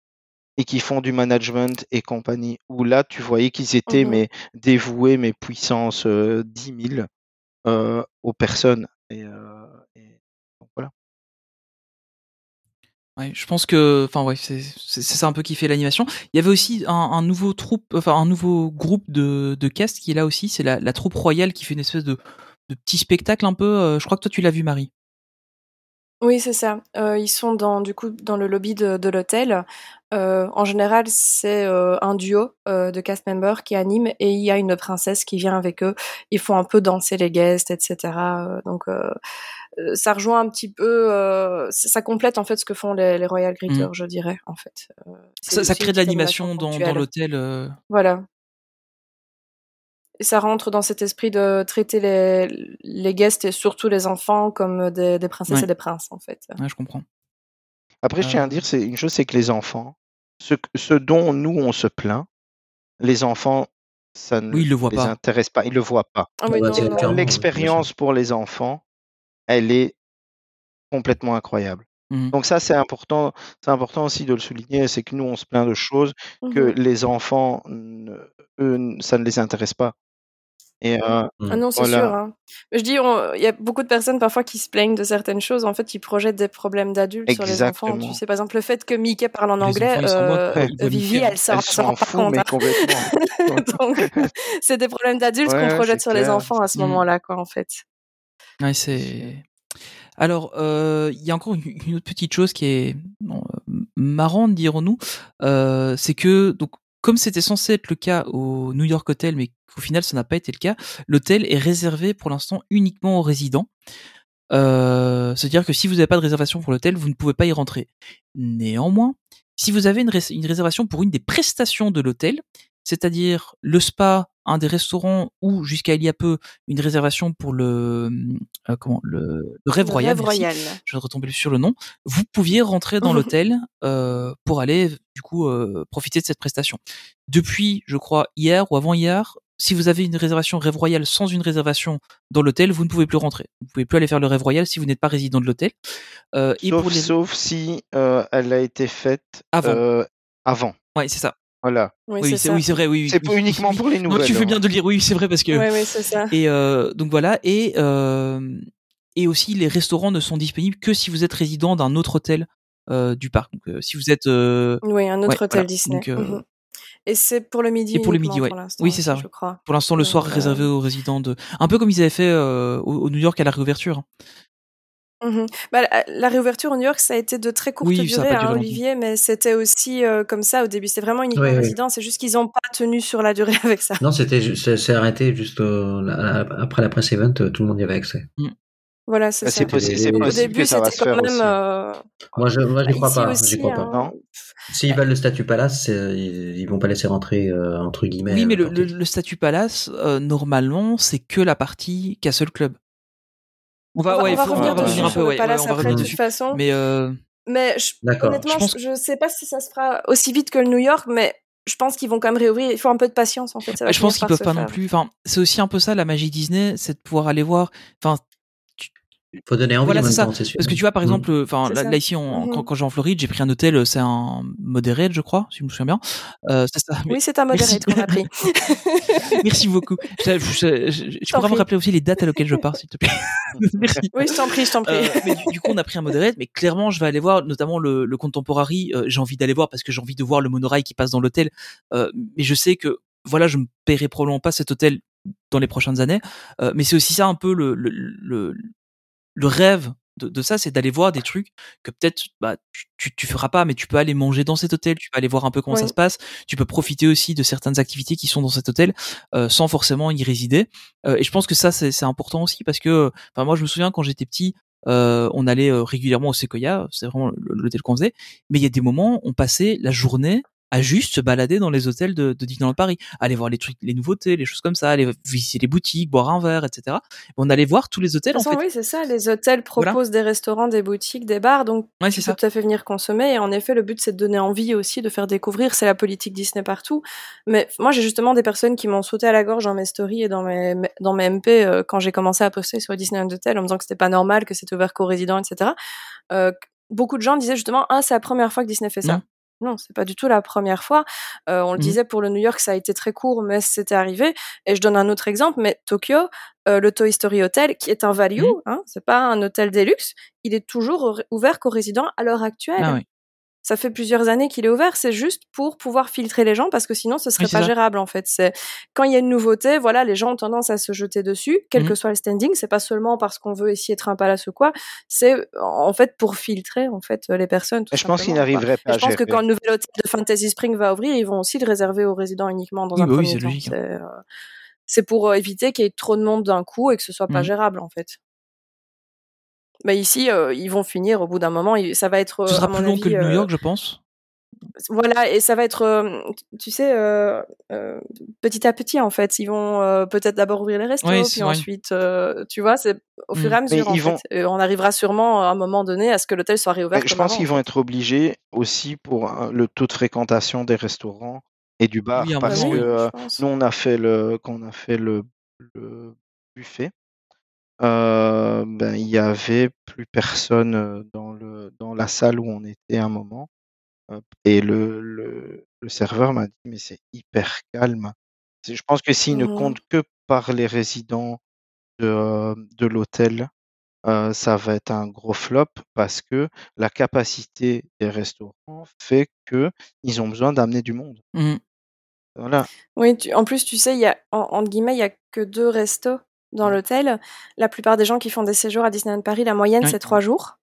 et qui font du management et compagnie. Où là, tu voyais qu'ils étaient Mhm. mais dévoués, mais puissance euh, 10 000 euh, aux personnes. Et, euh, et donc, voilà. Ouais, je pense que, enfin ouais, c'est ça un peu qui fait l'animation. Il y avait aussi un, un nouveau troupe, enfin un nouveau groupe de de cast qui est là aussi. C'est la, la troupe royale qui fait une espèce de de petit spectacle un peu. euh, je crois que toi tu l'as vu, Marie. Oui, c'est ça. Euh, ils sont dans, du coup, dans le lobby de, de l'hôtel. Euh, en général, c'est euh, un duo de cast members qui anime et il y a une princesse qui vient avec eux. Ils font un peu danser les guests, etc. Donc, ça rejoint un petit peu, ça complète en fait ce que font les, les Royal Greeters, Mhm. je dirais, en fait. Ça, crée de l'animation animation dans, l'hôtel. Voilà. Et ça rentre dans cet esprit de traiter les, les guests et surtout les enfants comme des, des princesses Ouais. et des princes, en fait. Ouais, je comprends. Après, je tiens à Euh. dire, c'est une chose, c'est que les enfants, ce, ce dont nous on se plaint, les enfants, ça ne Oui, le les pas. intéresse pas, ils le voient pas. Ah L'expérience pour les enfants, elle est complètement incroyable. Mhm. Donc ça, c'est important, c'est important aussi de le souligner, c'est que nous, on se plaint de choses que Mhm. les enfants, eux, ça ne les intéresse pas. Et euh, Ah non, c'est Voilà. sûr. hein. Je dis, il y a beaucoup de personnes parfois qui se plaignent de certaines choses. En fait, ils projettent des problèmes d'adultes sur les enfants. Tu sais, par exemple, le fait que Mickey parle en Les anglais, euh, Vivi, elle s'en rend pas fout, compte. hein. c'est des problèmes d'adultes Ouais, qu'on projette sur les enfants à ce Mhm. moment-là, quoi, en fait. Ouais, c'est. Alors, euh, il y a encore une, une autre petite chose qui est bon, euh, marrante, dirons-nous, euh, c'est que donc comme c'était censé être le cas au New York Hotel, mais qu'au final ça n'a pas été le cas, l'hôtel est réservé pour l'instant uniquement aux résidents. Euh, C'est-à-dire que si vous n'avez pas de réservation pour l'hôtel, vous ne pouvez pas y rentrer. Néanmoins, si vous avez une réservation pour une des prestations de l'hôtel, c'est-à-dire le spa, un des restaurants ou jusqu'à il y a peu une réservation pour le euh, comment le, le rêve Le royal, rêve royal. je vais retomber sur le nom, vous pouviez rentrer dans l'hôtel euh, pour aller du coup euh, profiter de cette prestation. Depuis, je crois hier ou avant hier, si vous avez une réservation rêve royal sans une réservation dans l'hôtel, vous ne pouvez plus rentrer. Vous pouvez plus aller faire le rêve royal si vous n'êtes pas résident de l'hôtel. Euh, et Sauf, pour les... sauf si euh, elle a été faite Avant. euh, avant. Ouais, c'est ça. Voilà. Oui, Oui, c'est oui, vrai. Oui, oui, C'est uniquement pour les Non, nouvelles. tu fais hein. bien de le dire. Oui, c'est vrai parce que. Oui, oui, c'est ça. Et euh, donc voilà. Et euh, et aussi les restaurants ne sont disponibles que si vous êtes résident d'un autre hôtel euh, du parc. Donc euh, si vous êtes euh, Oui, un autre Ouais, hôtel voilà. Disney. Donc, euh, Mhm. Et c'est pour le midi. et pour le midi, ouais. pour Oui, c'est ça. Je crois. pour l'instant le soir euh, réservé aux résidents de. Un peu comme ils avaient fait euh, au, au New York à la réouverture. Hein. Mhm. Bah, la, la réouverture au New York, ça a été de très courte Oui, durée, hein. Olivier, mais c'était aussi euh, comme ça au début. C'était vraiment uniquement Oui. C'est juste qu'ils n'ont pas tenu sur la durée avec ça. Non, c'était c'est arrêté juste euh, la- la- après la presse event, euh, tout le monde y avait accès. Voilà, c'est Bah, ça. c'est possi- c'est Au possible début, c'était quand même. euh, Moi, je, moi, j'y bah, crois pas. aussi, J'y crois pas. hein. Non. S'ils veulent le statut palace, ils, ils vont pas laisser rentrer euh, entre guillemets. Oui, mais le, le, le statut palace, euh, normalement, c'est que la partie Castle Club. On va, On va, ouais, on va faut- revenir on va dessus revenir un sur peu, le ouais, ouais, palace on va après, de toute façon. Mais euh, Mais je- honnêtement, Je pense- je, sais pas si ça se fera aussi vite que le New York, mais je pense qu'ils vont quand même réouvrir. Il faut un peu de patience en fait. Ça va je pense qu'ils peuvent pas non plus. Enfin, c'est aussi un peu ça la magie Disney, c'est de pouvoir aller voir. Enfin, Faut donner envie voilà, c'est ça. temps, c'est sûr. Parce que tu vois, par Mm. exemple, euh, enfin là, ici, on- Mhm. quand, quand j'ai en Floride, j'ai pris un hôtel, euh, c'est un moderate, je crois, si je me souviens bien. Euh, c'est ça. Mais- Oui, c'est un Merci. modérate qu'on a pris. Merci beaucoup. Je, je- je- je- pourras me rappeler aussi les dates à laquelle je pars, s'il te plaît. Merci. oui, je t'en prie, je t'en prie. Euh, mais du, du coup, on a pris un moderate, mais clairement, je vais aller voir, notamment le, le contemporary. euh, j'ai envie d'aller voir parce que j'ai envie de voir le monorail qui passe dans l'hôtel. Euh, mais je sais que, voilà, je me paierai probablement pas cet hôtel dans les prochaines années. Euh, mais c'est aussi ça un peu le, le, le, le rêve de, de ça, c'est d'aller voir des trucs que peut-être bah, tu, tu, tu feras pas, mais tu peux aller manger dans cet hôtel, tu peux aller voir un peu comment ça se passe, tu peux profiter aussi de certaines activités qui sont dans cet hôtel euh, sans forcément y résider. Euh, et je pense que ça, c'est important aussi parce que, enfin, moi, je me souviens quand j'étais petit, euh, on allait régulièrement au Sequoia, c'est vraiment l'hôtel qu'on faisait, mais il y a des moments, on passait la journée à juste se balader dans les hôtels de, de Disneyland Paris, aller voir les trucs, les nouveautés, les choses comme ça, aller visiter les boutiques, boire un verre, etc. On allait voir tous les hôtels De toute en fait. oui, c'est ça. Les hôtels Voilà. proposent des restaurants, des boutiques, des bars, donc Ouais, tu peux tout à fait venir consommer. Et en effet, le but, c'est de donner envie aussi, de faire découvrir. C'est la politique Disney partout. Mais moi, j'ai justement des personnes qui m'ont sauté à la gorge dans mes stories et dans mes, dans mes MP euh, quand j'ai commencé à poster sur Disneyland Hotel en me disant que c'était pas normal, que c'était ouvert qu'aux résidents, etc. Euh, beaucoup de gens disaient justement, ah, c'est la première fois que Disney fait ça. Non, c'est pas du tout la première fois. Euh, on le Mhm. disait pour le New York, ça a été très court, mais c'était arrivé. Et je donne un autre exemple, mais Tokyo, euh, le Toy Story Hotel, qui est un value, Mhm. hein, c'est pas un hôtel deluxe, il est toujours ouvert qu'aux résidents à l'heure actuelle. Ah oui. Ça fait plusieurs années qu'il est ouvert, c'est juste pour pouvoir filtrer les gens parce que sinon ce serait Oui, pas ça. gérable en fait. C'est quand il y a une nouveauté, voilà, les gens ont tendance à se jeter dessus, quel Mhm. que soit le standing. C'est pas seulement parce qu'on veut essayer être un palace ou quoi, c'est en fait pour filtrer en fait les personnes. tout je pense qu'ils n'arriveraient Et pas à je pense que quand le nouvel hôtel de Fantasy Spring va ouvrir, ils vont aussi le réserver aux résidents uniquement dans Oui, un bah oui, premier c'est temps. hein. C'est, euh, c'est pour euh, éviter qu'il y ait trop de monde d'un coup et que ce soit pas Mhm. gérable en fait. Mais ici, euh, ils vont finir au bout d'un moment. Ça va être. Ce euh, sera plus long avis, que le New euh, York, je pense. voilà, et ça va être, tu sais, euh, euh, petit à petit en fait. Ils vont euh, peut-être d'abord ouvrir les restos, Oui, puis vrai. ensuite, euh, tu vois, c'est au fur et Mm. à mesure en fait. vont- Et on arrivera sûrement à un moment donné à ce que l'hôtel soit réouvert. Mais je pense qu'ils vont fait. être obligés aussi pour le taux de fréquentation des restaurants et du bar Oui, parce Bah moment, que oui, nous on a fait le quand on a fait le, le buffet euh, ben il y avait plus personne dans le dans la salle où on était à un moment et le le, le serveur m'a dit mais c'est hyper calme je pense que s'il ne Mhm. compte que par les résidents de, de l'hôtel euh, ça va être un gros flop parce que la capacité des restaurants fait que ils ont besoin d'amener du monde. Mhm. Voilà. Oui, tu- en plus, tu sais, il y a, en, entre guillemets, il y a que deux restos dans l'hôtel. La plupart des gens qui font des séjours à Disneyland Paris, la moyenne, Oui. c'est trois jours.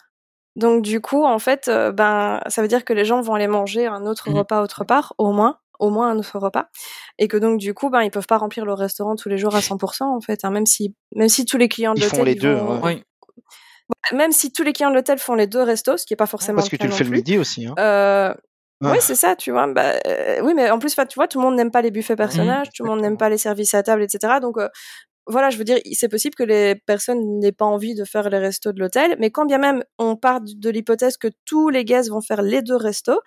Donc, du coup, en fait, euh, ben, ça veut dire que les gens vont aller manger un autre Mhm. repas autre part, au moins, au moins un autre repas. Et que donc, du coup, ben, ils peuvent pas remplir le restaurant tous les jours à 100%, en fait, hein, même si, même si tous les clients de Ils font l'hôtel, les ils deux. vont-. Oui. même si tous les clients de l'hôtel font les deux restos, ce qui est pas forcément Parce que tu le fais le midi aussi. Hein. Euh, Ah. Oui, c'est ça, tu vois. Bah, euh, oui, mais en plus, tu vois, tout le monde n'aime pas les buffets personnages, tout le monde n'aime pas les services à table, etc. Donc, euh, voilà, je veux dire, c'est possible que les personnes n'aient pas envie de faire les restos de l'hôtel, mais quand bien même on part de l'hypothèse que tous les guests vont faire les deux restos,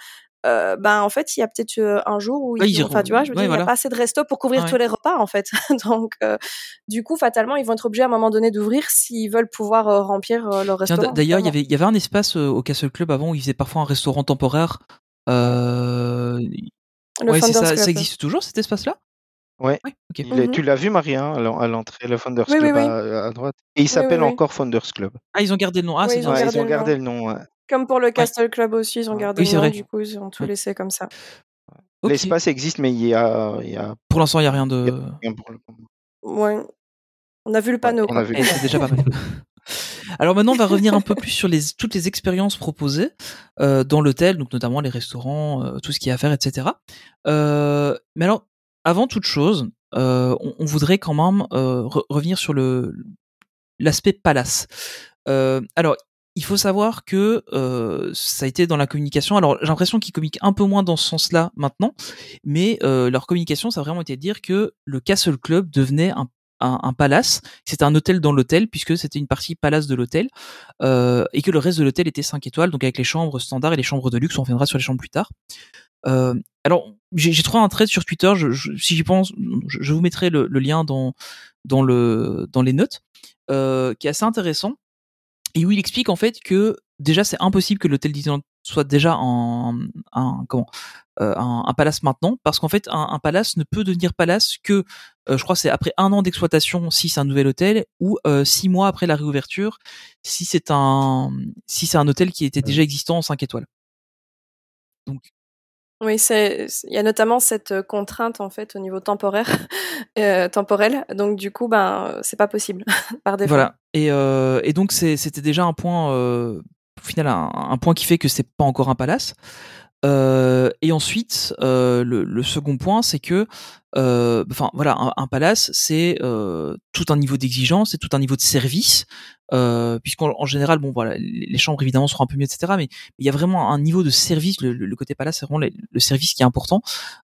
euh, ben en fait il y a peut-être euh, un jour où ils, Ouais, enfin tu vois, je veux dire, il n'y a pas assez de resto pour couvrir Ouais. tous les repas en fait. Donc euh, du coup fatalement ils vont être obligés à un moment donné d'ouvrir s'ils veulent pouvoir euh, remplir leur restaurant. D'ailleurs, il y avait, il y avait un espace au Castle Club avant où ils faisaient parfois un restaurant temporaire. Euh... Le ouais, ça, ça existe toujours cet espace-là? Ouais. Ouais, ok. Il est- Mhm. Tu l'as vu, Marie, hein, à l'en- à l'entrée, le Founders Oui, Club oui. À, à droite? Et il s'appelle encore Founders Club. Ah, ils ont gardé le nom. Ah, ils ont Ouais, gardé ils ont le gardé nom. le nom. ouais. Comme pour le Castle Club aussi, ils ont gardé Oui, le c'est nom, vrai. du coup ils ont tout laissé comme ça. L'espace existe, mais il y a, il y a Pour l'instant, il n'y a rien a de. rien pour le. Ouais. On a vu le panneau on a vu. Eh, c'est déjà pas mal. Alors maintenant, on va revenir un peu plus sur les, toutes les expériences proposées euh, dans l'hôtel, donc notamment les restaurants, euh, tout ce qu'il y a à faire, etc. Euh, mais alors, avant toute chose, euh, on, voudrait quand même euh, re- revenir sur l'aspect palace. Euh, alors, il faut savoir que ça a été dans la communication. Alors, j'ai l'impression qu'ils communiquent un peu moins dans ce sens-là maintenant, mais leur communication, ça a vraiment été de dire que le Castle Club devenait un un, palace, c'était un hôtel dans l'hôtel puisque c'était une partie palace de l'hôtel euh, et que le reste de l'hôtel était 5 étoiles, donc avec les chambres standards et les chambres de luxe, on reviendra sur les chambres plus tard. Euh, alors j'ai trouvé un thread sur Twitter, je, si j'y pense, je, je vous mettrai le, le lien dans dans le dans les notes, euh, qui est assez intéressant et où il explique en fait que déjà c'est impossible que l'hôtel Disneyland soit déjà un, un comment euh, un, un palace maintenant parce qu'en fait un, un palace ne peut devenir palace que euh, je crois c'est après un an d'exploitation si c'est un nouvel hôtel ou euh, six mois après la réouverture si c'est un si c'est un hôtel qui était déjà existant en 5 étoiles. Donc Oui, c'est il y a notamment cette contrainte en fait au niveau temporaire, euh, temporel. Donc du coup, ben c'est pas possible par défaut. Voilà. Et, euh, et donc c'était déjà un point, euh, au final, un, point qui fait que c'est pas encore un palace. Euh, et ensuite, euh, le, le second point, c'est que, euh, enfin voilà, un, un palace, c'est euh, tout un niveau d'exigence, c'est tout un niveau de service, euh, puisqu'en en général, bon voilà, les, chambres évidemment seront un peu mieux, etc. Mais il y a vraiment un niveau de service. Le, le- côté palace, c'est vraiment le, service qui est important,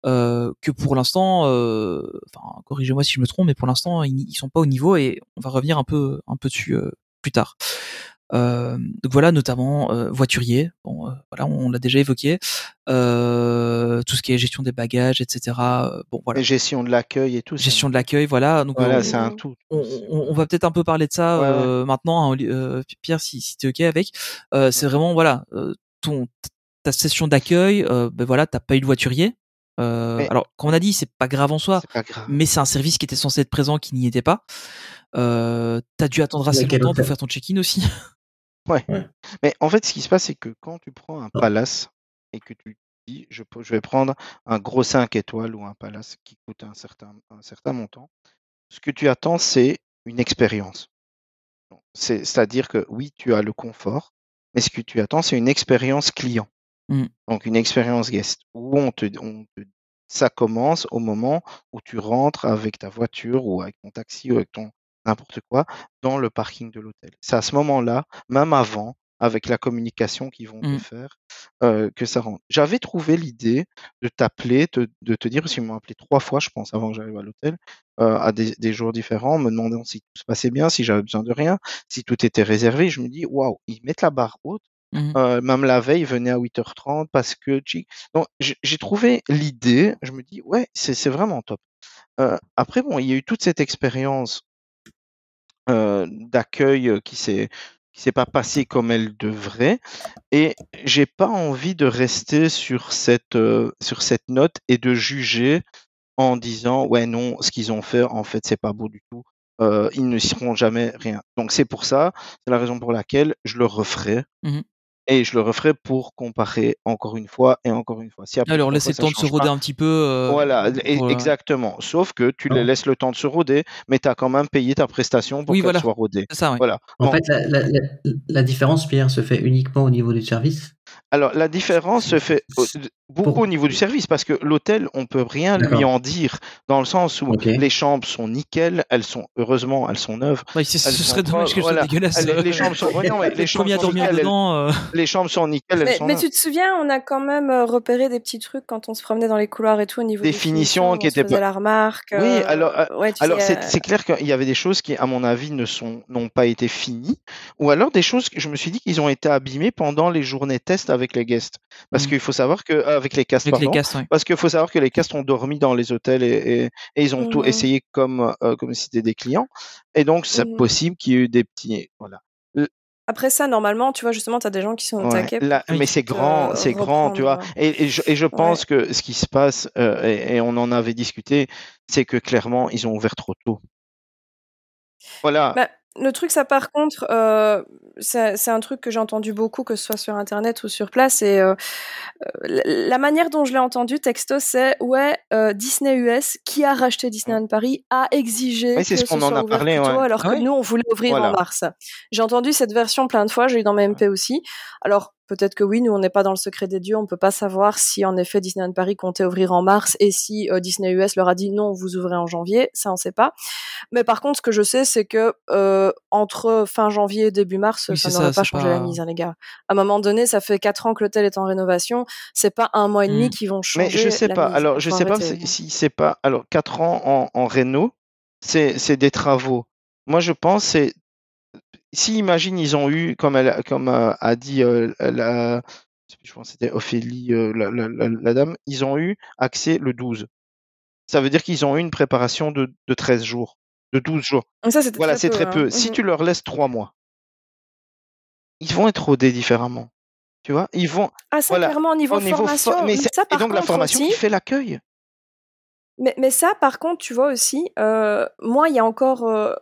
euh, que pour l'instant, enfin corrigez-moi si je me trompe, mais pour l'instant, ils, ils sont pas au niveau et on va revenir un peu, un peu dessus plus tard. Euh, donc voilà, notamment euh, voiturier. Bon, euh, voilà, on l'a déjà évoqué. Euh, tout ce qui est gestion des bagages, etc. Bon, voilà. Et gestion de l'accueil et tout. Gestion de l'accueil, voilà. Donc Voilà, euh, c'est un tout. on, on- on va peut-être un peu parler de ça Ouais, ouais. euh, maintenant, hein, euh, Pierre, si, si tu es ok avec. Euh, c'est vraiment voilà, euh, ton ta session d'accueil, euh, ben voilà, t'as pas eu de voiturier. Euh, alors, comme on a dit, c'est pas grave en soi, C'est pas grave. mais c'est un service qui était censé être présent qui n'y était pas. Euh, t'as dû attendre assez longtemps pour faire ton check-in aussi. Mais en fait, ce qui se passe, c'est que quand tu prends un Ah. palace et que tu dis, je, vais prendre un gros 5 étoiles ou un palace qui coûte un certain, un certain montant, ce que tu attends, c'est une expérience. C'est-à-dire que oui, tu as le confort, mais ce que tu attends, c'est une expérience client. Mm. Donc une expérience guest, où on te, on te- ça commence au moment où tu rentres avec ta voiture ou avec ton taxi ou avec ton n'importe quoi dans le parking de l'hôtel. C'est à ce moment-là, même avant, avec la communication qu'ils vont Mm. te faire, euh, que ça rentre. J'avais trouvé l'idée de t'appeler, de te dire, parce qu'ils m'ont appelé trois fois, je pense, avant que j'arrive à l'hôtel, euh, à des, des jours différents, me demandant si tout se passait bien, si j'avais besoin de rien, si tout était réservé. Je me dis, waouh, ils mettent la barre haute. Euh, même la veille, venait à 8h30 parce que donc j'ai trouvé l'idée. Je me dis ouais, c'est vraiment top. Après bon, il y a eu toute cette expérience d'accueil euh, qui s'est qui s'est pas passée comme elle devrait. Et j'ai pas envie de rester sur cette euh, sur cette note et de juger en disant ouais non ce qu'ils ont fait en fait c'est pas beau du tout. Euh, ils ne seront jamais rien. Donc c'est pour ça c'est la raison pour laquelle je le referai. Mhm. Et je le referai pour comparer encore une fois et encore une fois si après Alors fois, le temps de se roder pas, un petit peu. euh, voilà, pour, euh, exactement. Sauf que tu les Non. laisses le temps de se roder, mais tu as quand même payé ta prestation pour Oui, qu'elle voilà. soit rodée. Ça. Voilà. En Bon, fait, la, la- la- la différence, Pierre, se fait uniquement au niveau du service. Alors la différence se fait au- beaucoup Pour- au niveau du service parce que l'hôtel, on peut rien lui en dire dans le sens où les chambres sont nickel, elles sont heureusement elles sont neuves. Ouais, ce, Elles ce sont serait dommage qu'elles soient voilà. dégueulasses. Les, les chambres sont ouais, non, mais les T'es le chambres premier à sont dormir nickel, elles- dedans. euh, les chambres sont nickel, elles sont mais tu te souviens, on a quand même euh, repéré des petits trucs quand on se promenait dans les couloirs et tout au niveau Des des finitions qui étaient pas- la remarque. Oui, euh, alors, euh, Alors sais, c'est euh, c'est clair qu'il y avait des choses qui, à mon avis, ne sont n'ont pas été finies, ou alors des choses que je me suis dit qu'ils ont été abîmés pendant les journées tests avec les guests. Parce Mm. qu'il faut savoir que euh, avec les castes, Avec les pardon, castes, ouais. parce qu'il faut savoir que les castes ont dormi dans les hôtels et, et, et ils ont tout Mhm. essayé comme euh, comme si c'était des clients. Et donc c'est Mhm. possible qu'il y ait eu des petits voilà. Après ça, normalement, tu vois, justement, tu as des gens qui sont au Ouais, taquet. là, mais c'est grand, c'est grand, tu vois. Et, et je, et je pense que ce qui se passe, euh, et, et on en avait discuté, c'est que clairement, ils ont ouvert trop tôt. Voilà. Bah, le truc, ça par contre, euh, c'est c'est un truc que j'ai entendu beaucoup, que ce soit sur Internet ou sur place. Et euh, euh, la manière dont je l'ai entendu, texto, c'est ouais, euh, Disney US, qui a racheté Disneyland Paris, a exigé Oui, c'est que ce qu'on ce en a ouvert parlé, plus tôt, ouais. alors Ah que ouais? nous, on voulait ouvrir Voilà. en mars. J'ai entendu cette version plein de fois, j'ai eu dans mes MP aussi. Alors, peut-être que oui, nous, on n'est pas dans le secret des dieux, on peut pas savoir si en effet Disneyland Paris comptait ouvrir en mars et si euh, Disney US leur a dit non, vous ouvrez en janvier, ça on sait pas. Mais par contre, ce que je sais, c'est que euh, entre fin janvier et début mars, Oui, ça c'est n'aurait pas changé pas- la mise, hein, les gars. À un moment donné, ça fait quatre ans que l'hôtel est en rénovation, c'est pas un mois et demi Mm. qui vont changer Mais je sais la pas. mise. Alors, je sais pas arrêter. si, si c'est pas. Alors, 4 ans en, en réno, c'est c'est des travaux. Moi, je pense c'est si imagine ils ont eu comme elle comme euh, a dit euh, la je pense que c'était Ophélie euh, la, la, la, la dame, ils ont eu accès le 12. Ça veut dire qu'ils ont eu une préparation de, de 13 jours, de 12 jours. Ça, Voilà, très c'est peu, très hein. peu. Si Mhm. tu leur laisses 3 mois, ils vont être rodés différemment. Tu vois, ils vont Ah, ça, voilà clairement, au niveau, au niveau fo- formation, mais ça, et par donc la formation aussi, qui fait l'accueil. Mais, mais ça, par contre, tu vois aussi, euh, moi, il y a encore, euh,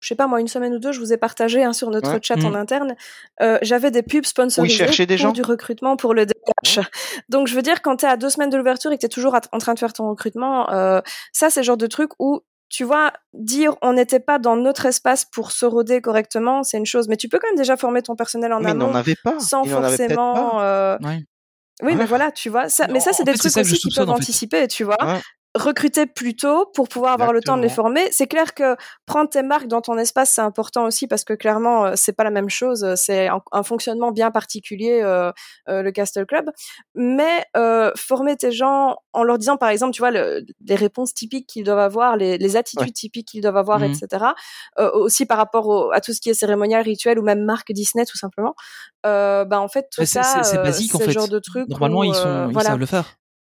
je sais pas, moi, une semaine ou deux, je vous ai partagé hein, sur notre Ouais. chat en Mm. interne, euh, j'avais des pubs sponsorisées des pour gens. du recrutement pour le DH. Donc, je veux dire, quand tu es à deux semaines de l'ouverture et que tu es toujours en train de faire ton recrutement, euh, ça, c'est le genre de truc où, tu vois, dire on n'était pas dans notre espace pour se roder correctement, c'est une chose. Mais tu peux quand même déjà former ton personnel en Mais amont pas. sans forcément... pas. euh, Ouais. Oui, mais voilà, tu vois. Ça, mais ça, c'est des trucs aussi qu'ils peuvent en fait. anticiper, tu vois Ouais. Recruter plus tôt pour pouvoir avoir le temps de les former. C'est clair que prendre tes marques dans ton espace, c'est important aussi parce que clairement, euh, c'est pas la même chose. euh, C'est un, un fonctionnement bien particulier, euh, euh, le Castle Club. Mais euh, former tes gens en leur disant, par exemple, tu vois, le, les réponses typiques qu'ils doivent avoir, les, les attitudes Ouais. typiques qu'ils doivent avoir, etc. Euh, aussi par rapport au- à tout ce qui est cérémonial, rituel ou même marque Disney, tout simplement. Bah, en fait, tout ça, c'est basique en fait. genre de truc Normalement, où, ils, sont, ils voilà. savent le faire.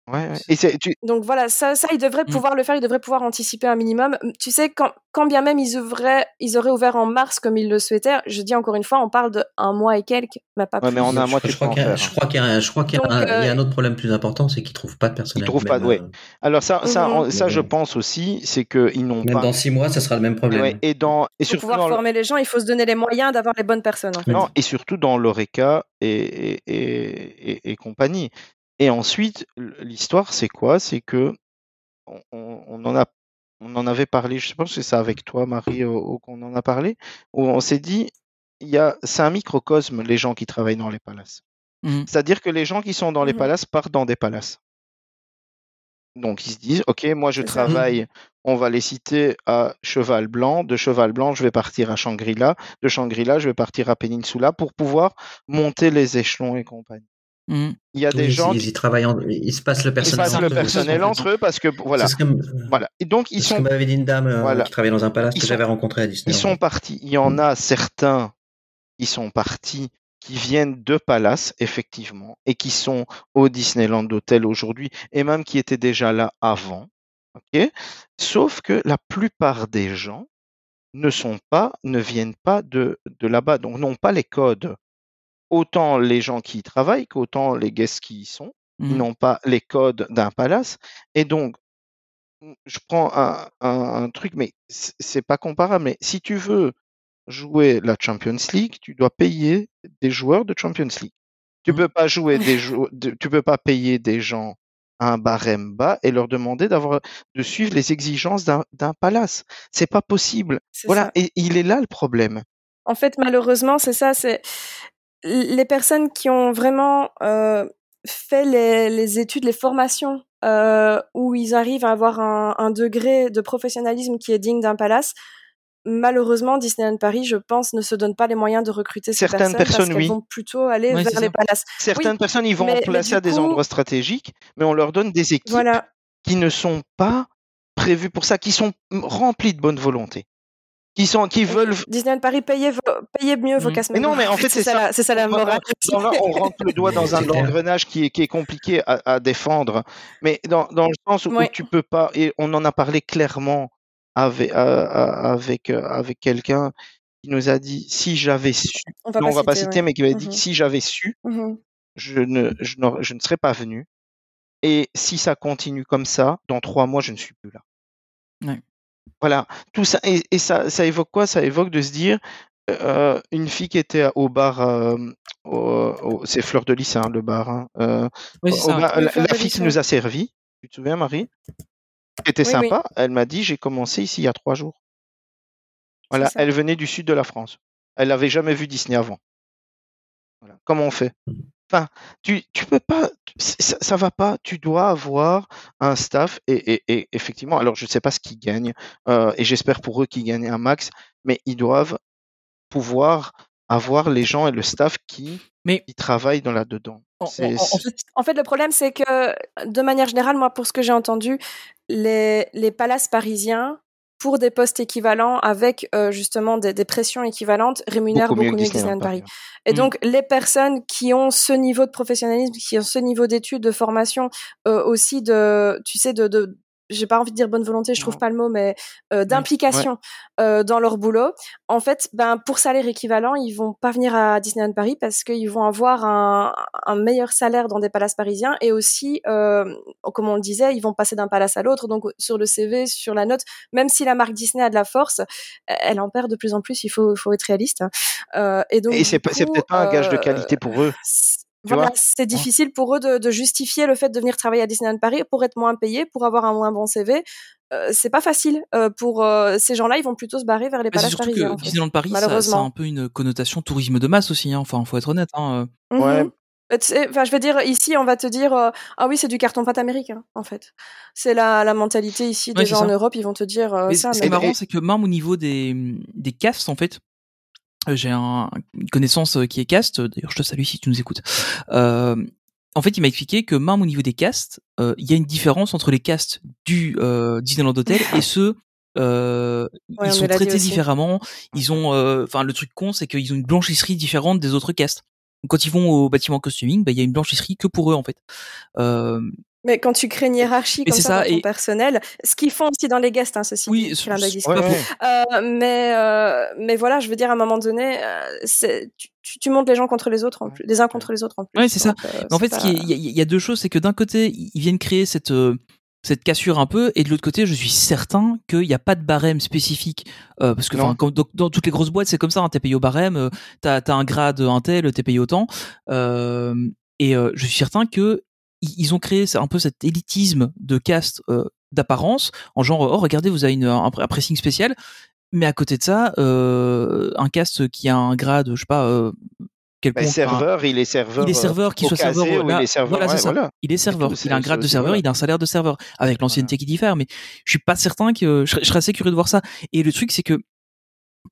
Ouais, ouais. Et c'est, tu, Donc voilà, ça, ça ils devraient Mm. pouvoir le faire, ils devraient pouvoir anticiper un minimum. Tu sais, quand, quand bien même ils ouvraient, ils auraient ouvert en mars comme ils le souhaitaient, je dis encore une fois, on parle de un mois et quelques, mais pas Ouais, plus. mais un mois, je, crois qu'il y a, faire. je crois qu'il y a, un- je crois qu'il y a, Donc, un, il y a euh, un autre problème plus important, c'est qu'ils trouvent pas de personnel. trouvent pas de- Même, ouais. euh, Alors ça, ça, on- ça, je pense aussi, c'est qu'ils n'ont même pas. dans six mois, ça sera le même problème. Ouais, et dans et Pour surtout pouvoir dans le- former les gens, il faut se donner les moyens d'avoir les bonnes personnes. En fait. non, et surtout dans l'Oreca et, et, et, et- et compagnie. Et ensuite, l'histoire, c'est quoi? C'est que on, on- en a on en avait parlé, je pense que c'est ça avec toi, Marie, qu'on en a parlé, où on s'est dit, il y a, c'est un microcosme, les gens qui travaillent dans les palaces. Mhm. C'est-à-dire que les gens qui sont dans les Mhm. palaces partent dans des palaces. Donc ils se disent, ok, moi je ça. travaille, on va les citer à Cheval Blanc, de Cheval Blanc je vais partir à Shangri-La, de Shangri-La je vais partir à Peninsula pour pouvoir monter les échelons et compagnie. Mhm. Il y a des gens ils, qui ils travaillent, en- ils se passent le ils personnel. passent entre le eux, personnel entre eux parce que voilà, que, voilà. Et donc ils c'est ce que sont m'avait dit une dame euh, Voilà. qui travaillait dans un palace Ils que sont- j'avais rencontré à Disney. Ils sont partis. Il y en a certains qui sont partis, qui viennent de Palace, effectivement, et qui sont au Disneyland Hotel aujourd'hui, et même qui étaient déjà là avant. ok? Sauf que la plupart des gens ne sont pas, ne viennent pas de, de là-bas, donc n'ont pas les codes. Autant les gens qui y travaillent qu'autant les guests qui y sont, ils Mhm. n'ont pas les codes d'un palace. Et donc, je prends un, un- un truc, mais c'est pas comparable. Mais si tu veux jouer la Champions League, tu dois payer des joueurs de Champions League. Tu Mhm. peux pas jouer des de- tu peux pas payer des gens à un barème bas et leur demander d'avoir de suivre les exigences d'un palace. C'est pas possible. Voilà, ça. et il est là le problème. En fait, malheureusement, c'est ça, c'est les personnes qui ont vraiment euh, fait les, les études, les formations euh, où ils arrivent à avoir un, un degré de professionnalisme qui est digne d'un palace. Malheureusement, Disneyland Paris, je pense, ne se donne pas les moyens de recruter ces Certaines personnes parce personnes, qu'elles oui. vont plutôt aller vers les palaces. Certaines Oui, personnes, ils vont mais- en placer à des coup- endroits stratégiques, mais on leur donne des équipes Voilà. qui ne sont pas prévues pour ça, qui sont remplies de bonne volonté, qui sont, qui veulent. Disneyland Paris, payez, vos- payez mieux vos Mm. casse Mais non, mais en fait, c'est ça. la- C'est ça la morale. On rentre le doigt dans un engrenage qui est, qui est compliqué à, à défendre. Mais dans, dans le sens où, où Oui. tu peux pas, et on en a parlé clairement avec, à- à- avec, euh, avec quelqu'un qui nous a dit si j'avais su, On va non, pas on va pas citer, ouais. mais qui avait dit Mhm. que si j'avais su, Mhm. je ne, je ne serais pas venu. Et si ça continue comme ça, dans trois mois, je ne suis plus là. Ouais. Voilà, tout ça, et, et ça, ça évoque quoi? Ça évoque de se dire, euh, une fille qui était au bar, euh, c'est Fleur de Lys, hein, le bar, hein, euh, Oui, c'est au ça. bar- la, fille qui nous a servi, tu te souviens, Marie? Qui était Oui, oui. sympa, elle m'a dit, j'ai commencé ici il y a trois jours. Voilà, elle venait du sud de la France. Elle n'avait jamais vu Disney avant. Voilà. Comment on fait? Enfin, tu, tu peux pas, ça, ça va pas. Tu dois avoir un staff et, et, et effectivement, alors je sais pas ce qu'ils gagnent euh, et j'espère pour eux qu'ils gagnent un max, mais ils doivent pouvoir avoir les gens et le staff qui, Mais- qui travaillent dans là-dedans. En fait, En fait, le problème, c'est que, de manière générale, moi, pour ce que j'ai entendu, les, les palaces parisiens, pour des postes équivalents, avec euh, justement des, des pressions équivalentes, rémunèrent beaucoup, mieux que Disneyland Paris. Et Mm. donc, les personnes qui ont ce niveau de professionnalisme, qui ont ce niveau d'études, de formation, euh, aussi de, tu sais, de, de j'ai pas envie de dire bonne volonté, je trouve Non. pas le mot, mais euh, d'implication euh, dans leur boulot. En fait, ben pour salaire équivalent, ils vont pas venir à Disneyland Paris parce qu'ils vont avoir un, un meilleur salaire dans des palaces parisiens et aussi, euh, comme on le disait, ils vont passer d'un palace à l'autre. Donc sur le CV, sur la note, même si la marque Disney a de la force, elle en perd de plus en plus. Il faut, faut être réaliste. hein. Euh, et donc Et c'est peut-être pas un gage de euh, qualité pour eux. C'est- Voilà, difficile pour eux de, de justifier le fait de venir travailler à Disneyland Paris pour être moins payé, pour avoir un moins bon CV. Euh, c'est pas facile euh, pour euh, ces gens-là. Ils vont plutôt se barrer vers les palaces parisiens. que. Disneyland Paris, ça, ça a un peu une connotation tourisme de masse aussi. Hein. Enfin, faut être honnête. Hein. euh. Ouais. Tu sais, Enfin, je veux dire, ici, on va te dire, euh, ah oui, c'est du carton-pâte américain, en fait. C'est la, la mentalité ici des Ouais, gens en. Europe, ils vont te dire euh, Mais ça. ce qui est marrant, c'est que même au niveau des, des castes, en fait, euh, j'ai un, une connaissance euh, qui est cast, d'ailleurs je te salue si tu nous écoutes. Euh, en fait, il m'a expliqué que même au niveau des castes, euh, il y a une différence entre les castes du euh, Disneyland Hotel et ceux euh, Ouais, ils sont traités différemment. Ils ont, euh, enfin, le truc con, c'est qu'ils ont une blanchisserie différente des autres castes. Quand ils vont au bâtiment costuming, bah, il y a une blanchisserie que pour eux, en fait. Mais quand tu crées une hiérarchie comme ça, ça, dans ton et- personnel, ce qu'ils font aussi dans les guests, hein, ceci Oui, dit. Ouais, ouais. Euh, mais euh, mais voilà, je veux dire à un moment donné, euh, tu, tu, tu montes les gens contre les autres en plus, les uns contre les autres en plus. Ouais, c'est ça. Euh, Mais en fait, pas- il y, a- il y a deux choses, c'est que d'un côté, ils viennent créer cette euh, cette cassure un peu, et de l'autre côté, je suis certain qu'il n'y a pas de barème spécifique, euh, parce que dans, dans toutes les grosses boîtes, c'est comme ça, hein, t'es payé au barème, euh, t'as as un grade, un tel, t'es payé autant, euh, et euh, je suis certain que ils ont créé un peu cet élitisme de caste euh, d'apparence, en genre, oh regardez, vous avez une, un, un pressing spécial, mais à côté de ça, euh, un cast qui a un grade, je sais pas. Euh, quelconque, Ben, un- serveur, il est serveur. il est euh, serveur, qu'il au soit serveur. là, il est serveur. voilà, ouais, voilà. Il est serveur. Il a un grade de serveur, il a un salaire de serveur. Avec l'ancienneté qui diffère, mais je suis pas certain que je je serais assez curieux de voir ça. Et le truc, c'est que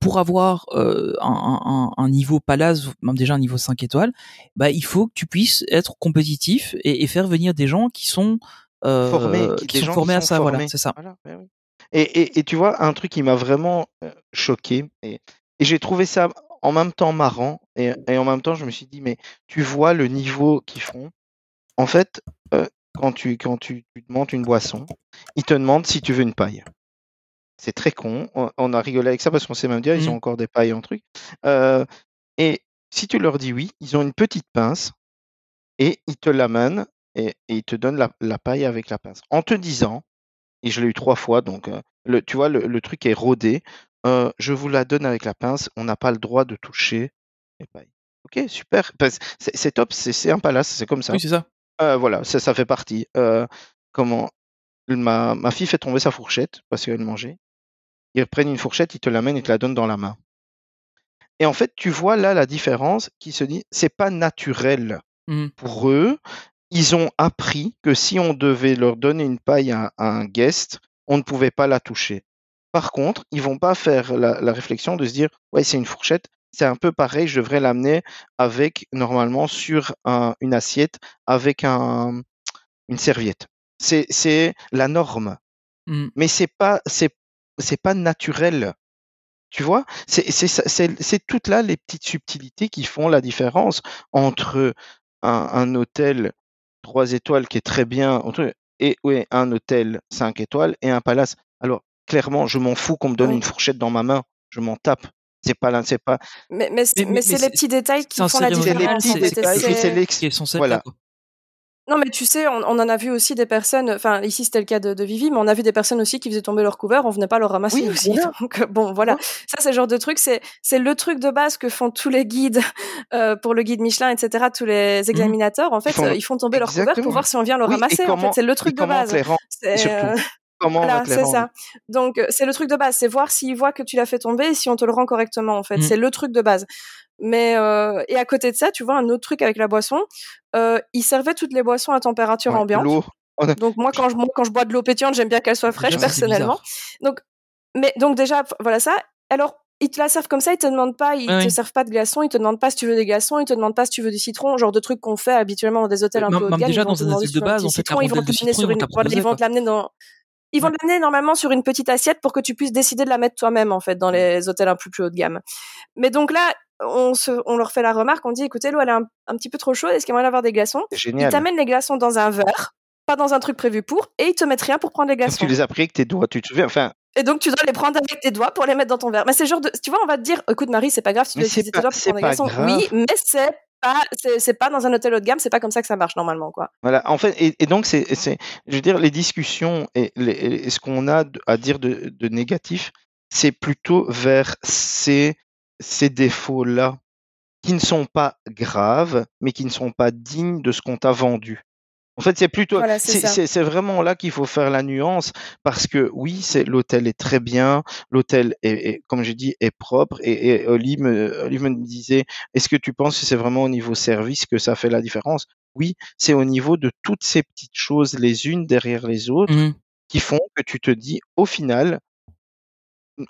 pour avoir euh, un, un- un niveau palace, même déjà un niveau 5 étoiles, bah, il faut que tu puisses être compétitif et, et faire venir des gens qui sont, euh, Formés, qui sont gens formés à sont ça. Voilà, c'est ça. Voilà, ben et, et, et tu vois, un truc qui m'a vraiment euh, choqué, et, j'ai trouvé ça en même temps marrant, et, et en même temps, je me suis dit, mais tu vois le niveau qu'ils font. En fait, euh, quand, tu, quand tu, tu demandes une boisson, ils te demandent si tu veux une paille. C'est très con. On, on a rigolé avec ça parce qu'on sait même dire, ils Mhm. ont encore des pailles en truc. Euh, et si tu leur dis oui, ils ont une petite pince et ils te l'amènent et, et ils te donnent la, la paille avec la pince. En te disant, et je l'ai eu trois fois, donc euh, le, tu vois, le, le truc est rodé. euh, je vous la donne avec la pince, on n'a pas le droit de toucher les pailles. Ok, super. C'est top, c'est un palace, c'est comme ça. Oui, c'est ça. Euh, voilà, ça, ça fait partie. Comment ma, ma fille fait tomber sa fourchette parce qu'elle mangeait. Ils prennent une fourchette, ils te l'amènent et te la donnent dans la main. Et en fait, tu vois là la différence qui se dit, c'est pas naturel Mhm. pour eux. Ils ont appris que si on devait leur donner une paille à, à un guest, on ne pouvait pas la toucher. Par contre, ils vont pas faire la, la réflexion de se dire, ouais, c'est une fourchette, c'est un peu pareil, je devrais l'amener avec, normalement, sur un- une assiette, avec un, une serviette. C'est, la norme. Mhm. Mais c'est pas, c'est, c'est pas naturel. Tu vois, c'est c'est ça- c'est c'est toutes là les petites subtilités qui font la différence entre un, un hôtel trois étoiles qui est très bien entre- et ouais, un hôtel cinq étoiles et un palace. Alors clairement, je m'en fous qu'on me donne Oui. une fourchette dans ma main, je m'en tape. C'est pas là, c'est pas. Mais, mais, c'est- les petits détails qui font la C'est les différence. petits détails, qui être Voilà. Non, mais tu sais, on, on en a vu aussi des personnes, enfin, ici c'était le cas de, de Vivi, mais on a vu des personnes aussi qui faisaient tomber leur couvert, on venait pas le ramasser Oui, aussi. Donc, bon, voilà. Ça, c'est le genre de truc, c'est, c'est le truc de base que font tous les guides, euh, pour le guide Michelin, etc., tous les examinateurs, en fait, Ils font- euh, ils font tomber leur couvert pour voir si on vient le Oui, ramasser, en fait. C'est le truc de base. C'est, euh, Comment voilà, c'est ça. Donc, euh, c'est le truc de base, c'est voir s'ils voient que tu l'as fait tomber et si on te le rend correctement, en fait. Mm. C'est le truc de base. Mais, euh, et à côté de ça, tu vois, un autre truc avec la boisson, euh, ils servaient toutes les boissons à température Ouais, ambiante. a- Donc moi quand je moi, quand je bois de l'eau pétillante, j'aime bien qu'elle soit fraîche Déjà, personnellement. Donc mais donc déjà voilà ça. Alors ils te la servent comme ça, ils te demandent pas, ils Ouais, te oui. servent pas de glaçons, ils te demandent pas si tu veux des glaçons, ils te demandent pas si tu veux du citron, genre de trucs qu'on fait habituellement dans des hôtels un Même- peu haut de gamme. déjà ils vont dans te un demander hôtel si de base, petit en fait, la citron, ils vont te l'amener sur une, ils vont te l'amener dans ils vont l'amener normalement sur une petite assiette pour que tu puisses décider de la mettre toi-même en fait dans les hôtels un peu plus haut de gamme. Mais donc là, on, se, on leur fait la remarque, on dit écoutez l'eau elle est un, un petit peu trop chaude, est-ce qu'il y a moyen d'avoir des glaçons? C'est Ils génial. t'amènent les glaçons dans un verre, pas dans un truc prévu pour, et ils te mettent rien pour prendre les glaçons. tu les as pris avec tes doigts, tu te souviens Enfin, Et donc tu dois les prendre avec tes doigts pour les mettre dans ton verre. Mais c'est genre de, tu vois, on va te dire, écoute Marie, c'est pas grave, tu c'est utiliser pas- tes doigts pour prendre des glaçons. Oui, mais c'est pas, c'est pas dans un hôtel haut de gamme, c'est pas comme ça que ça marche normalement, quoi. Voilà, en fait, et, et donc, c'est, c'est, je veux dire, les discussions et, les- et ce qu'on a à dire de, de négatif, c'est plutôt vers ces, ces défauts-là qui ne sont pas graves, mais qui ne sont pas dignes de ce qu'on t'a vendu. En fait, c'est plutôt, Voilà, c'est vraiment là qu'il faut faire la nuance parce que oui, c'est l'hôtel est très bien, l'hôtel est, est- comme j'ai dit, est propre et, et Oli me, Oli me disait, est-ce que tu penses que c'est vraiment au niveau service que ça fait la différence? Oui, c'est au niveau de toutes ces petites choses les unes derrière les autres Mhm. qui font que tu te dis, au final,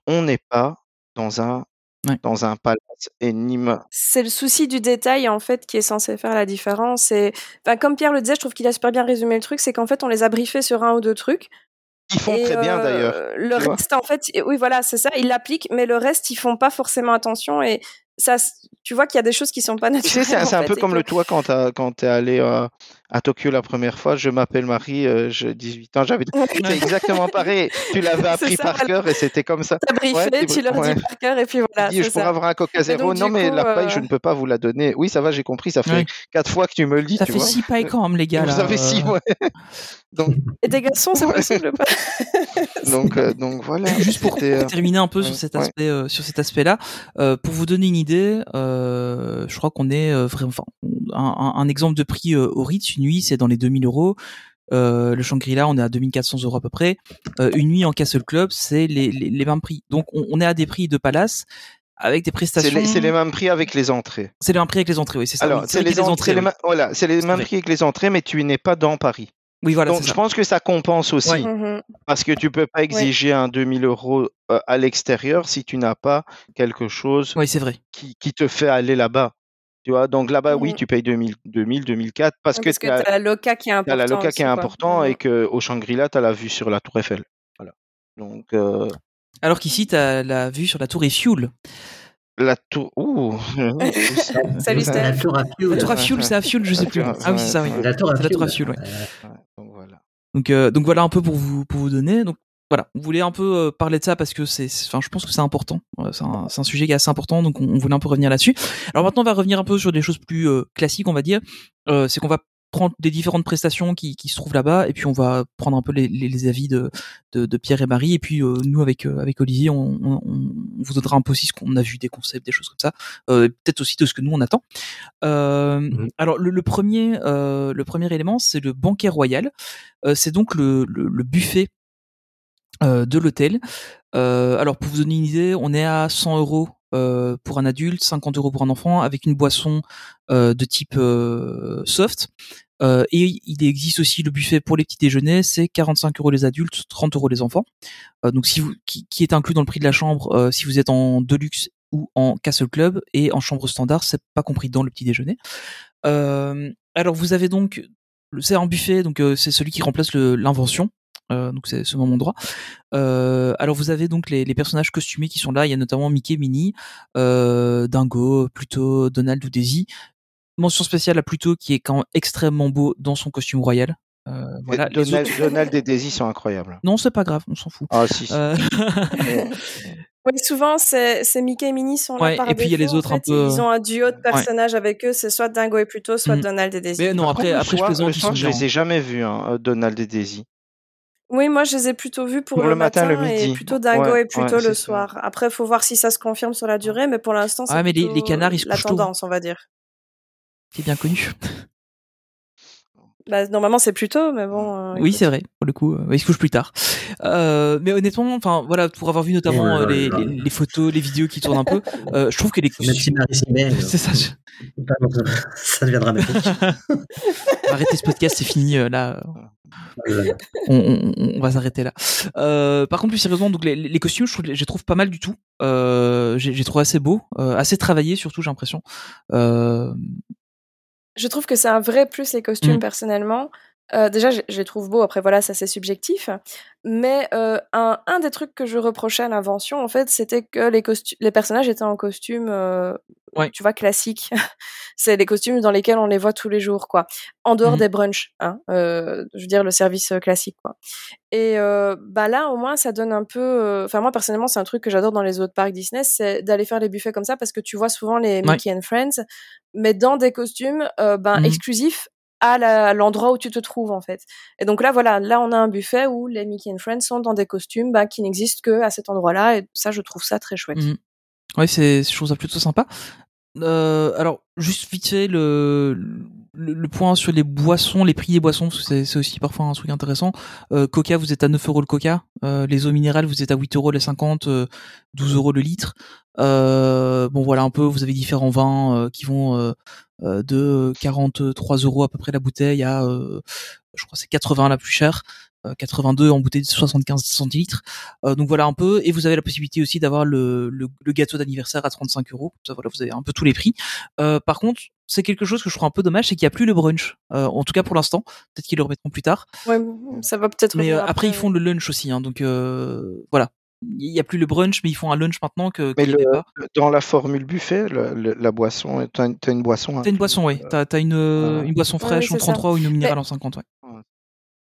on n'est pas dans un Ouais. dans un palace ma- C'est le souci du détail en fait qui est censé faire la différence. Et enfin, comme Pierre le disait, je trouve qu'il a super bien résumé le truc, c'est qu'en fait on les a briefés sur un ou deux trucs. Ils font Et, très bien euh, d'ailleurs. Le vois. reste, en fait, oui, voilà, c'est ça, ils l'appliquent, mais le reste, ils font pas forcément attention. Et ça, tu vois qu'il y a des choses qui sont pas Tu naturelles. sais, c'est un, fait, peu comme que- le toi quand quand t'es allé euh, à Tokyo la première fois. Je m'appelle Marie, euh, j'ai 18 ans. J'avais c'est exactement pareil. Tu l'avais appris ça, par voilà. cœur et c'était comme ça. T'as briefé, Ouais, tu leur ouais. dis par cœur, et puis voilà. Tu dis, je pourrais avoir un Coca zéro. donc, Non, mais coup, la paille, euh, je ne peux pas vous la donner. Oui, ça va, j'ai compris. Ça fait Ouais. quatre fois que tu me le dis. Ça tu fait vois. six pailles quand même, les gars. Vous là, avez six, euh. ouais. Donc, Et des garçons, c'est possible pas? Donc, euh, donc voilà. Juste pour, terminer un peu sur cet ouais. aspect, sur cet aspect-là, pour vous donner une idée, euh, je crois qu'on est euh, vraiment, enfin, un, exemple de prix euh, au Ritz, une nuit, c'est dans les 2000 euros. Euh, le Shangri-La, on est à 2400 euros à peu près. Euh, une nuit en Castle Club, c'est les, les, les mêmes prix. Donc, on, on est à des prix de palace avec des prestations. les, c'est les mêmes prix avec les entrées. C'est les mêmes prix avec les entrées, oui, c'est ça. Alors, oui. c'est les, entrées, les oui. voilà, c'est les mêmes prix avec les entrées, mais tu n'es pas dans Paris. Oui, voilà, Donc, je ça. pense que ça compense aussi. Ouais. Mhm. Parce que tu peux pas exiger un 2000 euros euh, à l'extérieur si tu n'as pas quelque chose Oui, c'est vrai. qui, qui te fait aller là-bas. Tu vois, donc là-bas, oui, Mhm. tu payes 2000, 2000 2004 parce que tu as, la loca qui est t'as important. la loca qui est important Mhm. et qu'au Shangri-La, tu as la vue sur la Tour Eiffel. Voilà. Donc, euh, Alors qu'ici, t'as la vue sur la tour Eiffel. La tour. Ouh Salut, La Steph. tour à fuel. La tour à fuel, c'est à fuel, je sais plus. Ah oui, c'est ça, oui. La tour à la tour à fuel. ouais. Donc voilà. Donc, euh, donc voilà un peu pour vous pour vous donner. Donc voilà, on voulait un peu euh, parler de ça parce que c'est, enfin, je pense que c'est important. Euh, c'est, un, c'est un sujet qui est assez important, donc on, on voulait un peu revenir là-dessus. Alors maintenant, on va revenir un peu sur des choses plus euh, classiques, on va dire. Euh, c'est qu'on va des différentes prestations qui, qui se trouvent là-bas et puis on va prendre un peu les, les, les avis de, de, de Pierre et Marie et puis euh, nous avec euh, avec Olivier, on, on, on vous donnera un peu aussi ce qu'on a vu des concepts, des choses comme ça, euh, peut-être aussi de ce que nous on attend. Euh, Mhm. Alors le, le premier le premier élément, c'est le banquet royal. C'est donc le, le, le buffet de l'hôtel. Alors pour vous donner une idée, on est à 100 euros euh, pour un adulte, 50 euros pour un enfant, avec une boisson euh, de type euh, soft. Et il existe aussi le buffet pour les petits déjeuners, c'est 45 euros les adultes, 30 euros les enfants. Donc qui, est inclus dans le prix de la chambre si vous êtes en deluxe ou en castle club et en chambre standard, c'est pas compris dans le petit déjeuner. Alors vous avez donc c'est un buffet, donc c'est celui qui remplace l'invention. Euh, donc c'est ce moment droit. Euh, alors vous avez donc les, les personnages costumés qui sont là. Il y a notamment Mickey, Minnie, euh, Dingo, Pluto, Donald ou Daisy. Mention spéciale à Pluto qui est quand même extrêmement beau dans son costume royal. Euh, voilà. Donald, autres- Donald et Daisy sont incroyables. Non, c'est pas grave, on s'en fout. Ah si. si. Euh, Oui, souvent, c'est c'est Mickey et Minnie sont là par et puis il y a les en autres un peu, Ils ont un duo de ouais. personnages avec eux, c'est soit Dingo et Pluto, soit Mhm. Donald et Daisy. Mais non, après, après je je bien. les ai jamais vus, hein, Donald et Daisy. Oui, moi, je les ai plutôt vus pour, Pour le, le matin, le et midi. plutôt Dingo Ouais, et plutôt ouais, le c'est ça. soir. Après, il faut voir si ça se confirme sur la durée, mais pour l'instant, c'est Ah, mais les, canards, ils se la couchent tôt. tendance, on va dire. C'est bien connu. Bah, normalement, c'est plutôt, mais bon. euh, Oui, c'est vrai. Pour le coup, euh, il se couche plus tard. Euh, mais honnêtement, enfin voilà, pour avoir vu notamment les, là. les, les photos, les vidéos qui tournent un peu, euh, je trouve que les c'est ça. je- ça devient dramatique. Arrêtez ce podcast, c'est fini euh, là. Euh, On, on- on va s'arrêter là. Euh, par contre, plus sérieusement, donc les, les costumes, je trouve, je les trouve pas mal du tout. Euh, j'ai trouvé assez beau, euh, assez travaillé surtout, j'ai l'impression. Je trouve que c'est un vrai plus les costumes Mm. personnellement. Déjà, je, je les trouve beaux. Après, voilà, ça c'est subjectif. Mais un, un des trucs que je reprochais à l'invention, en fait, c'était que les, les personnages étaient en costume, Ouais. tu vois, classique. c'est les costumes dans lesquels on les voit tous les jours, quoi. En dehors Mhm. des brunchs, hein. euh, je veux dire le service euh, classique, quoi. Et euh, bah là, au moins, ça donne un peu. Enfin, moi personnellement, c'est un truc que j'adore dans les autres parcs Disney, c'est d'aller faire les buffets comme ça parce que tu vois souvent les Ouais. Mickey and Friends, mais dans des costumes euh, ben, Mhm. exclusifs à l'endroit où tu te trouves en fait. Et donc là, voilà, là on a un buffet où les Mickey and Friends sont dans des costumes ben, qui n'existent que à cet endroit-là, et ça, je trouve ça très chouette. Mhm. Ouais, c'est, je trouve ça plutôt sympa. Euh, alors, juste vite le, le, point sur les boissons, les prix des boissons, c'est, aussi parfois un truc intéressant. Euh, Coca, vous êtes à 9 euros le Coca. Euh, les eaux minérales, vous êtes à 8 euros les 50, euh, 12 euros le litre. Euh, bon, voilà un peu, vous avez différents vins euh, qui vont de 43 euros à peu près la bouteille à, je crois, c'est 80 la plus chère. Euh, 82 en bouteille de 75 centilitres. Euh, donc voilà un peu. Et vous avez la possibilité aussi d'avoir le, le, le gâteau d'anniversaire à 35 euros. Ça voilà, vous avez un peu tous les prix. Euh, par contre, c'est quelque chose que je trouve un peu dommage, c'est qu'il n'y a plus le brunch. Euh, en tout cas pour l'instant. Peut-être qu'ils le remettront plus tard. Ouais, ça va peut-être. Mais euh, après, ils font le lunch aussi. Hein, donc euh, voilà. Il n'y a plus le brunch, mais ils font un lunch maintenant que Mais le- pas. dans la formule buffet, le- le- la boisson, t'as une, boisson. T'as une boisson, oui. T'as t'as une, euh, une boisson fraîche en c'est ça. 33 ou une minérale Mais- en 50, ouais.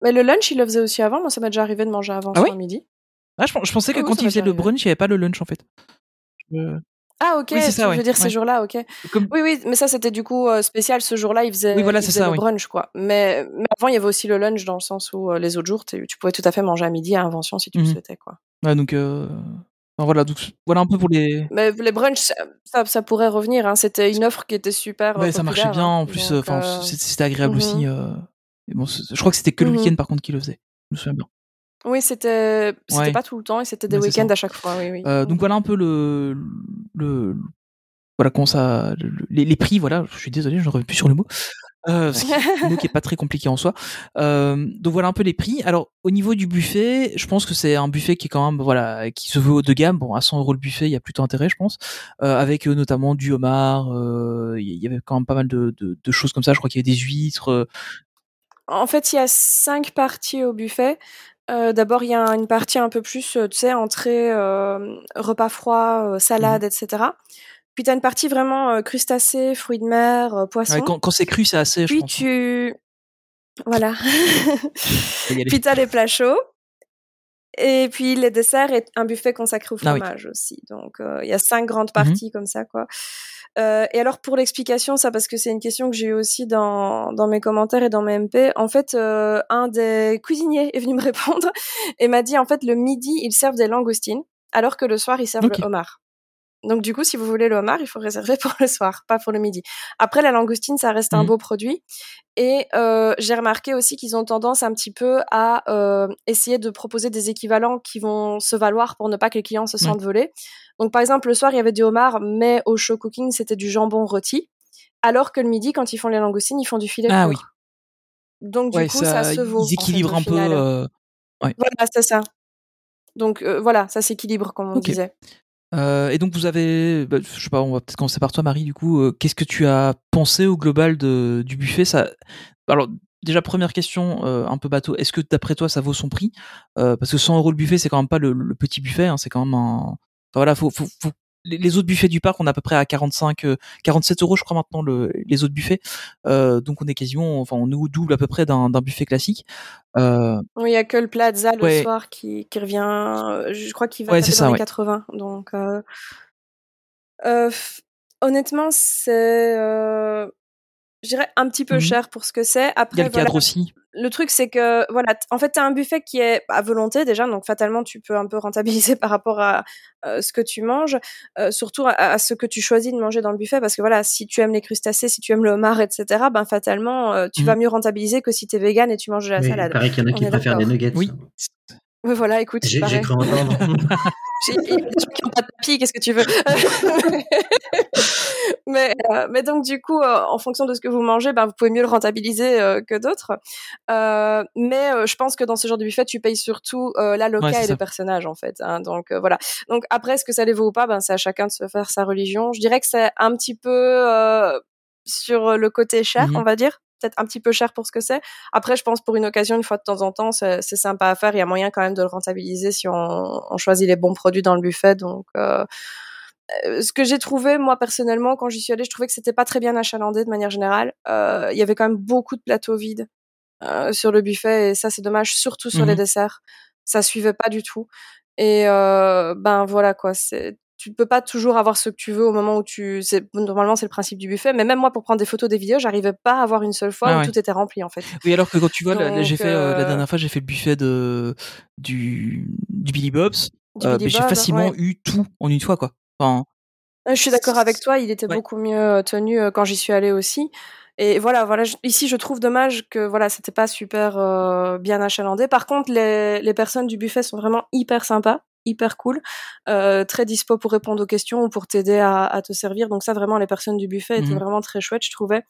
Mais le lunch, il le faisait aussi avant. Moi, ça m'est déjà arrivé de manger avant Ah oui midi. Ah, je, pen- je pensais que quand faisaient déjà le brunch, il n'y avait pas le lunch en fait. Je- Ah ok, Oui, c'est ça, ouais. veux dire ces jours-là, ok. Comme- Oui, oui, mais ça c'était du coup euh, spécial ce jour-là, Oui, voilà, faisaient ça, le oui. brunch quoi. Mais, mais avant il y avait aussi le lunch dans le sens où euh, les autres jours tu pouvais tout à fait manger à midi à Invention si tu le Mhm. souhaitais quoi. Ouais, donc euh... enfin, voilà, donc voilà un peu pour les. Mais les brunchs, ça, pourrait revenir. Hein. C'était une offre qui était super. Ouais, ça marchait bien. hein. En plus, c'était agréable mhm. aussi. Et bon, je crois que c'était que le Mhm. week-end par contre qui le faisait. Je me souviens bien. Oui, c'était c'était Ouais. pas tout le temps et c'était des Ouais, week-ends à chaque fois. Oui, oui. Euh, donc voilà un peu le, le, voilà comment ça, le- le- les, les prix. Voilà, je suis désolé, je ne reviens plus sur le mot. Euh, c'est un mot qui est pas très compliqué en soi. Euh, donc voilà un peu les prix. Alors au niveau du buffet, je pense que c'est un buffet qui est quand même voilà qui se veut haut de gamme. Bon à 100 euros le buffet, il y a plutôt intérêt, je pense, euh, avec notamment du homard. Il y avait quand même pas mal de, de, de choses comme ça. Je crois qu'il y avait des huîtres. En fait, il y a cinq parties au buffet. Euh, D'abord, il y a une partie un peu plus, euh, tu sais, entrée, euh, repas froid, euh, salade, etc. Puis tu as une partie vraiment crustacés, fruits de mer, poissons. ouais, quand quand c'est cru, c'est assez. Je Puis pense. tu... Voilà. Puis tu as les plats chauds. Et puis les desserts et un buffet consacré au Ah oui. fromage aussi. Donc il y a cinq grandes Mhm. parties comme ça, quoi. Euh, et alors pour l'explication, ça parce que c'est une question que j'ai eu aussi dans, dans mes commentaires et dans mes MP. En fait, euh, un des cuisiniers est venu me répondre et m'a dit en fait le midi ils servent des langoustines alors que le soir ils servent Ok. le homard. Donc du coup, si vous voulez le homard, il faut réserver pour le soir, pas pour le midi. Après, la langoustine, ça reste un Mhm. beau produit. Et euh, j'ai remarqué aussi qu'ils ont tendance un petit peu à euh, essayer de proposer des équivalents qui vont se valoir pour ne pas que les clients se sentent volés. Donc par exemple, le soir, il y avait du homard, mais au show cooking, c'était du jambon rôti. Alors que le midi, quand ils font les langoustines, ils font du filet Ah court. oui. Donc du Ouais, coup, ça, se vaut. ils en fait, équilibrent un peu. euh, Ouais. Voilà, c'est ça. Donc euh, voilà, ça s'équilibre, comme on disait. Euh, et donc vous avez, bah, je sais pas, on va peut-être commencer par toi, Marie. Du coup, euh, qu'est-ce que tu as pensé au global de, du buffet? Ça, alors déjà première question euh, un peu bateau. Est-ce que d'après toi ça vaut son prix? Parce que 100 euros le buffet, c'est quand même pas le, petit buffet. Hein, c'est quand même un. Voilà, faut, faut- Les autres buffets du parc, on est à peu près à 45, euh, 47 euros, je crois maintenant le, les autres buffets. Euh, donc on est quasiment, enfin on au double à peu près d'un buffet classique. Euh, Oui, il y a que le Plaza le Ouais. soir qui, qui revient. euh, Je crois qu'il va Ouais, taper dans les ouais. 80. Donc, euh, euh, honnêtement, c'est, euh, je dirais, un petit peu Mhm. cher pour ce que c'est. Il y a Après, le voilà, cadre aussi. le truc, c'est que, voilà, en fait, t'as un buffet qui est à volonté déjà, donc fatalement, tu peux un peu rentabiliser par rapport à euh, ce que tu manges, euh, surtout à, à ce que tu choisis de manger dans le buffet, parce que voilà, si tu aimes les crustacés, si tu aimes le homard, etc., ben fatalement, euh, tu Mhm. vas mieux rentabiliser que si t'es vegan et tu manges de la Mais il salade. paraît qu'il y en a qui préfèrent les d'accord. nuggets. Oui. Voilà, écoute, J'ai cru entendre. J'ai des gens qui ont pas de papy, qu'est-ce que tu veux? Mais, euh, mais donc du coup, euh, en fonction de ce que vous mangez, ben, vous pouvez mieux le rentabiliser euh, que d'autres. Euh, mais euh, je pense que dans ce genre de buffet, tu payes surtout euh, la loca Ouais, et ça. les personnages en fait. Hein, donc euh, voilà. Donc après, est-ce que ça les vaut ou pas? Ben c'est à chacun de se faire sa religion. Je dirais que c'est un petit peu euh, sur le côté cher, Mhm. on va dire. Peut-être un petit peu cher pour ce que c'est. Après, je pense pour une occasion, une fois de temps en temps, c'est sympa à faire. Il y a moyen quand même de le rentabiliser si on, on choisit les bons produits dans le buffet. Donc, euh, euh, ce que j'ai trouvé, moi personnellement, quand j'y suis allée, je trouvais que c'était pas très bien achalandé de manière générale. Euh, Il y avait quand même beaucoup de plateaux vides euh, sur le buffet et ça, c'est dommage, surtout sur les Mhm. desserts. Ça suivait pas du tout. Et euh, ben voilà quoi, c'est tu peux pas toujours avoir ce que tu veux au moment où tu c'est normalement c'est le principe du buffet mais même moi pour prendre des photos des vidéos j'arrivais pas à avoir une seule fois Ah où ouais. tout était rempli en fait Oui, alors que quand tu vois, j'ai fait euh, la euh, dernière fois, j'ai fait le buffet de du du Billy Bob's. Euh, j'ai facilement ouais. eu tout en une fois, quoi. Enfin, Euh, Je suis d'accord avec toi, il était Ouais. beaucoup mieux tenu quand j'y suis allée aussi. Et voilà, voilà, ici je trouve dommage que voilà, c'était pas super euh, bien achalandé. Par contre, les, les personnes du buffet sont vraiment hyper sympas, hyper cool, euh, très dispo pour répondre aux questions ou pour t'aider à, à te servir. Donc ça, vraiment, les personnes du buffet étaient Mhm. vraiment très chouettes, je trouvais.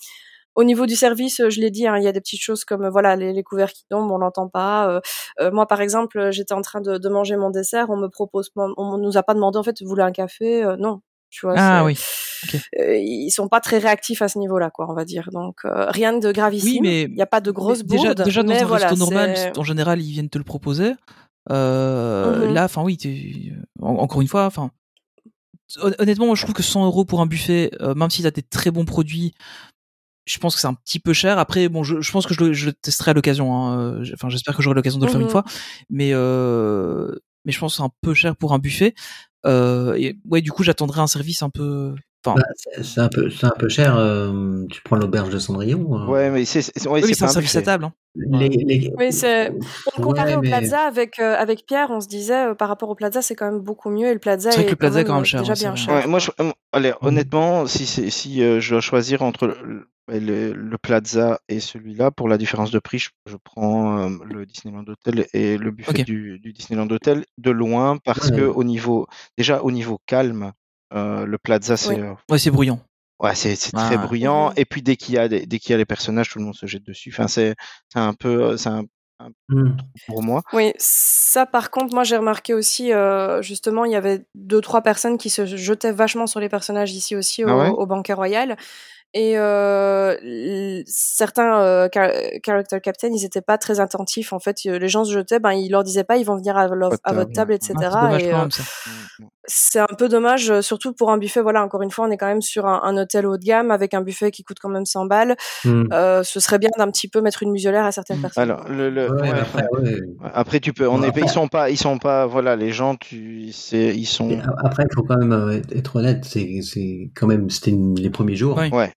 Au niveau du service, euh, je l'ai dit, hein, il y a des petites choses comme euh, voilà les, les couverts qui tombent, on n'entend pas. Euh, euh, moi, par exemple, j'étais en train de, de manger mon dessert, on me propose, on nous a pas demandé en fait, vous voulez un café Euh, Non, tu vois. ah oui. Ok. euh, ils sont pas très réactifs à ce niveau-là, quoi, on va dire. Donc euh, rien de gravissime. Oui, mais il n'y a pas de grosses mais déjà, bourdes. déjà dans mais un voilà, resto normal, en général, ils viennent te le proposer. Euh, Mhm. Là, enfin oui, en- encore une fois, enfin hon- honnêtement, moi, je trouve que 100 euros pour un buffet, euh, même si t'as des très bons produits, je pense que c'est un petit peu cher. Après, bon, je, je pense que je le, je le testerai à l'occasion. hein. Euh, Enfin, j'espère que j'aurai l'occasion de le faire une Mhm. fois. Mais euh, mais je pense que c'est un peu cher pour un buffet. Euh, et ouais, du coup, j'attendrai un service un peu. Enfin, Bah, c'est un peu, c'est un peu cher. euh, tu prends l'auberge de Cendrillon. euh, Ouais, mais c'est c'est- ouais, oui, c'est c'est un service à table. Hein. les, les- Oui, c'est. On comparait Ouais, au mais- Plaza avec euh, avec Pierre, on se disait euh, par rapport au Plaza, c'est quand même beaucoup mieux. Et le Plaza C'est vrai est que le Plaza est quand même cher, déjà c'est bien cher. Ouais, moi, je, allez, Mhm. honnêtement, si, c'est- si euh, je dois choisir entre le, le, le Plaza et celui-là, pour la différence de prix, je, je prends euh, le Disneyland Hotel et le buffet du, du Disneyland Hotel de loin parce Ouais. que au niveau, déjà au niveau calme, euh, le Plaza c'est Oui. euh, Ouais, c'est bruyant. ouais, c'est c'est très bruyant et puis dès qu'il y a des, dès qu'il y a les personnages, tout le monde se jette dessus. Enfin, c'est c'est un peu, euh, c'est un, un Hmm. pour moi. Oui, ça par contre, moi j'ai remarqué aussi, euh, justement, il y avait deux, trois personnes qui se jetaient vachement sur les personnages ici aussi au, Ah ouais? au banquet royal. Et euh, certains euh, char- character captain, ils étaient pas très attentifs. En fait, les gens se jetaient, ben ils leur disaient pas, ils vont venir à, votre table, etc. Ah, c'est dommage et euh, c'est un peu dommage, euh, surtout pour un buffet. Voilà, encore une fois, on est quand même sur un, un hôtel haut de gamme avec un buffet qui coûte quand même 100 balles. Hmm. Euh, ce serait bien d'un petit peu mettre une muselière à certaines Mm. personnes. Alors, le, le, Ouais, ouais, après, ouais. Après, tu peux. On est, après- ils sont pas, ils sont pas. Voilà, les gens, tu, ils sont. Et Après, il faut quand même euh, être- honnête. C'est, c'est quand même, c'était une- les premiers jours. Ouais.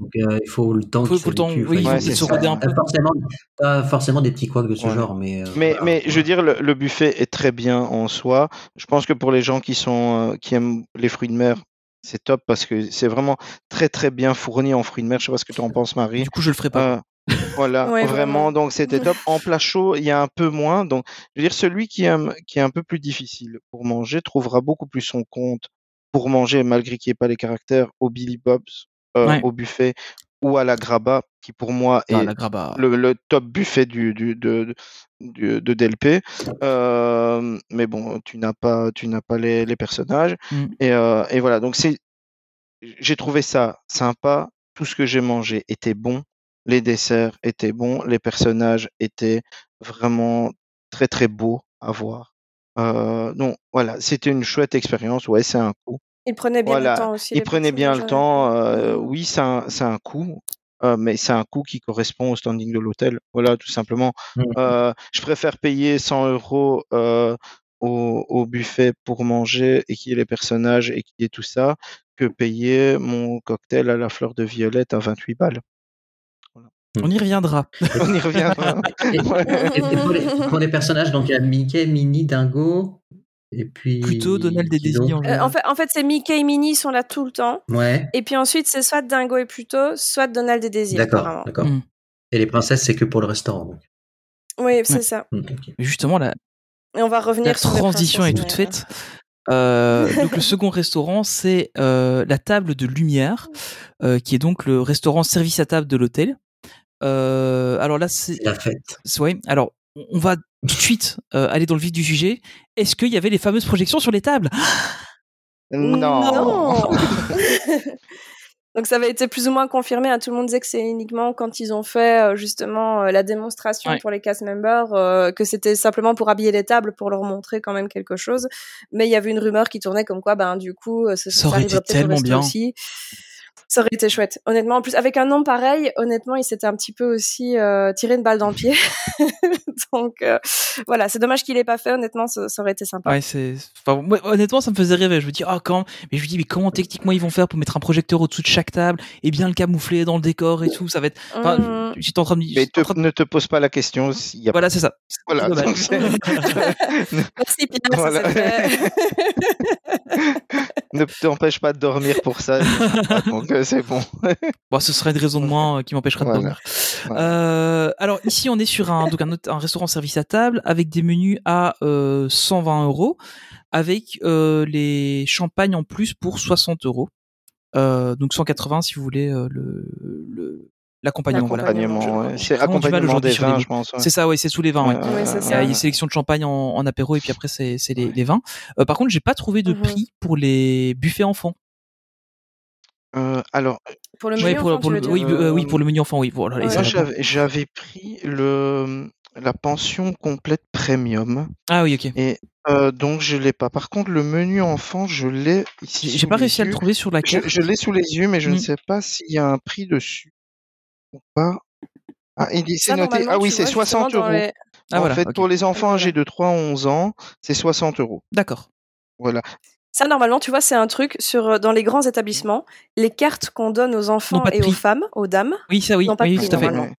Donc, euh, il faut le temps Faut- faut le temps, s'habituent. oui, il faut un pas peu. Forcément, pas forcément des petits couacs de ce Ouais. genre, mais. euh, Mais, voilà, mais je veux dire, le, le buffet est très bien en soi. Je pense que pour les gens qui sont, euh, qui aiment les fruits de mer, c'est top parce que c'est vraiment très très bien fourni en fruits de mer. Je sais pas ce que tu en penses, Marie. Du coup, je le ferai pas. Euh, voilà, Ouais, vraiment. vraiment. Donc c'était top. En plat chaud, il y a un peu moins. Donc, je veux dire, celui qui aime, qui est un peu plus difficile pour manger, trouvera beaucoup plus son compte pour manger, malgré qu'il n'y ait pas les caractères, au Billy Bob's, euh, Ouais. au buffet ou à la Graba, qui pour moi est le, le top buffet du, du, de, du- de DLP. Euh, mais bon, tu n'as pas, tu n'as pas les, les personnages. Mm. Et, euh, et voilà, donc c'est, j'ai trouvé ça sympa. Tout ce que j'ai mangé était bon. les desserts étaient bons, les personnages étaient vraiment très très beaux à voir. Euh, donc voilà, c'était une chouette expérience. Ouais, c'est un coût. Ils prenaient bien Voilà, le temps aussi. ils les prenaient bien le temps. euh, oui, c'est un, c'est un coût, euh, mais c'est un coût qui correspond au standing de l'hôtel. Voilà, tout simplement. Mhm. Euh, je préfère payer 100 euros euh, au, au buffet pour manger et qu'il y ait les personnages et qu'il y ait tout ça que payer mon cocktail à la fleur de violette à 28 balles. On y reviendra. On y reviendra. Et, Ouais. et- et pour, les, pour les personnages, donc il y a Mickey, Minnie, Dingo, et puis. Plutôt Donald et Daisy en Euh, en, fait, en fait, c'est Mickey et Minnie sont là tout le temps. Ouais, Et puis ensuite, c'est soit Dingo et Pluto, soit Donald et Daisy. d'accord, d'accord. Mm. Et les princesses, c'est que pour le restaurant. Donc. Oui, c'est Ouais. ça. Mm, ok. Justement, la, Et on va revenir la sur les transition est toute faite. Euh, donc le second restaurant, c'est euh, la table de lumière, euh, qui est donc le restaurant service à table de l'hôtel. Euh, alors là, c'est la fête. ouais. Alors on va tout de suite euh, aller dans le vif du sujet. Est-ce qu'il y avait les fameuses projections sur les tables? Non. Donc ça avait été plus ou moins confirmé. à Tout le monde disait que c'est uniquement quand ils ont fait euh, justement euh, la démonstration Ouais. pour les cast members euh, que c'était simplement pour habiller les tables pour leur montrer quand même quelque chose. Mais il y avait une rumeur qui tournait comme quoi, ben du coup, ça, Ça arriverait peut-être au resto bien. aussi. Ça aurait été chouette. Honnêtement, en plus avec un nom pareil, honnêtement, il s'était un petit peu aussi euh, tiré une balle dans le pied. Donc euh, voilà, c'est dommage qu'il ait pas fait. Honnêtement, ça, ça aurait été sympa. Ouais, c'est. Enfin, moi, honnêtement, ça me faisait rêver. Je me dis, ah, quand. Mais je me dis, mais comment techniquement ils vont faire pour mettre un projecteur au-dessous de chaque table et bien le camoufler dans le décor et tout? Ça va être. Enfin, Mhm. j'étais en train de me Mais j'étais en te- train de- ne te pose pas la question y a Voilà, c'est ça. Voilà, donc c'est- Merci Pierre, Voilà. ça c'est fait. ne t'empêche pas de dormir pour ça. Donc euh, c'est bon. Bon, ce serait une raison de moins euh, qui m'empêcherait de Voilà. dormir. Voilà. Euh, alors ici, on est sur un, donc un, autre- un restaurant service à table avec des menus à euh, 120 euros, avec euh, les champagnes en plus pour 60 euros. Euh, donc 180 si vous voulez euh, le le- l'accompagnement. Voilà. Accompagnement, ouais. C'est accompagnement des vins, je pense. ouais. C'est ça, ouais, c'est sous les vins. Ouais. Ouais, Oui, c'est Il y a une sélection de champagne en, en apéro et puis après c'est les, les vins. Euh, par contre, j'ai pas trouvé de Mhm. prix pour les buffets enfants. Euh, alors, Pour le Ouais, menu pour, enfant, pour tu le, veux oui, dire bu- euh, oui, pour le menu enfant, oui. Voilà, Ouais. moi j'avais j'avais pris le la pension complète premium Ah oui, ok. et euh, donc je l'ai pas. Par contre, le menu enfant, je l'ai ici. J'ai sous pas les réussi à le yeux. trouver sur la carte. je l'ai sous les yeux, mais je ne Mm. sais pas s'il y a un prix dessus ou pas. Ah, il dit c'est noté. Ah oui, c'est vois, justement, 60 dans euros. les- Ah en voilà, fait, pour les enfants âgés de 3 à 11 ans, c'est 60 euros. D'accord. Voilà. Ça, normalement, tu vois, c'est un truc sur euh, dans les grands établissements, les cartes qu'on donne aux enfants et aux femmes, aux dames. Oui, ça oui, Non, pas de oui, prix, tout à fait. Ouais.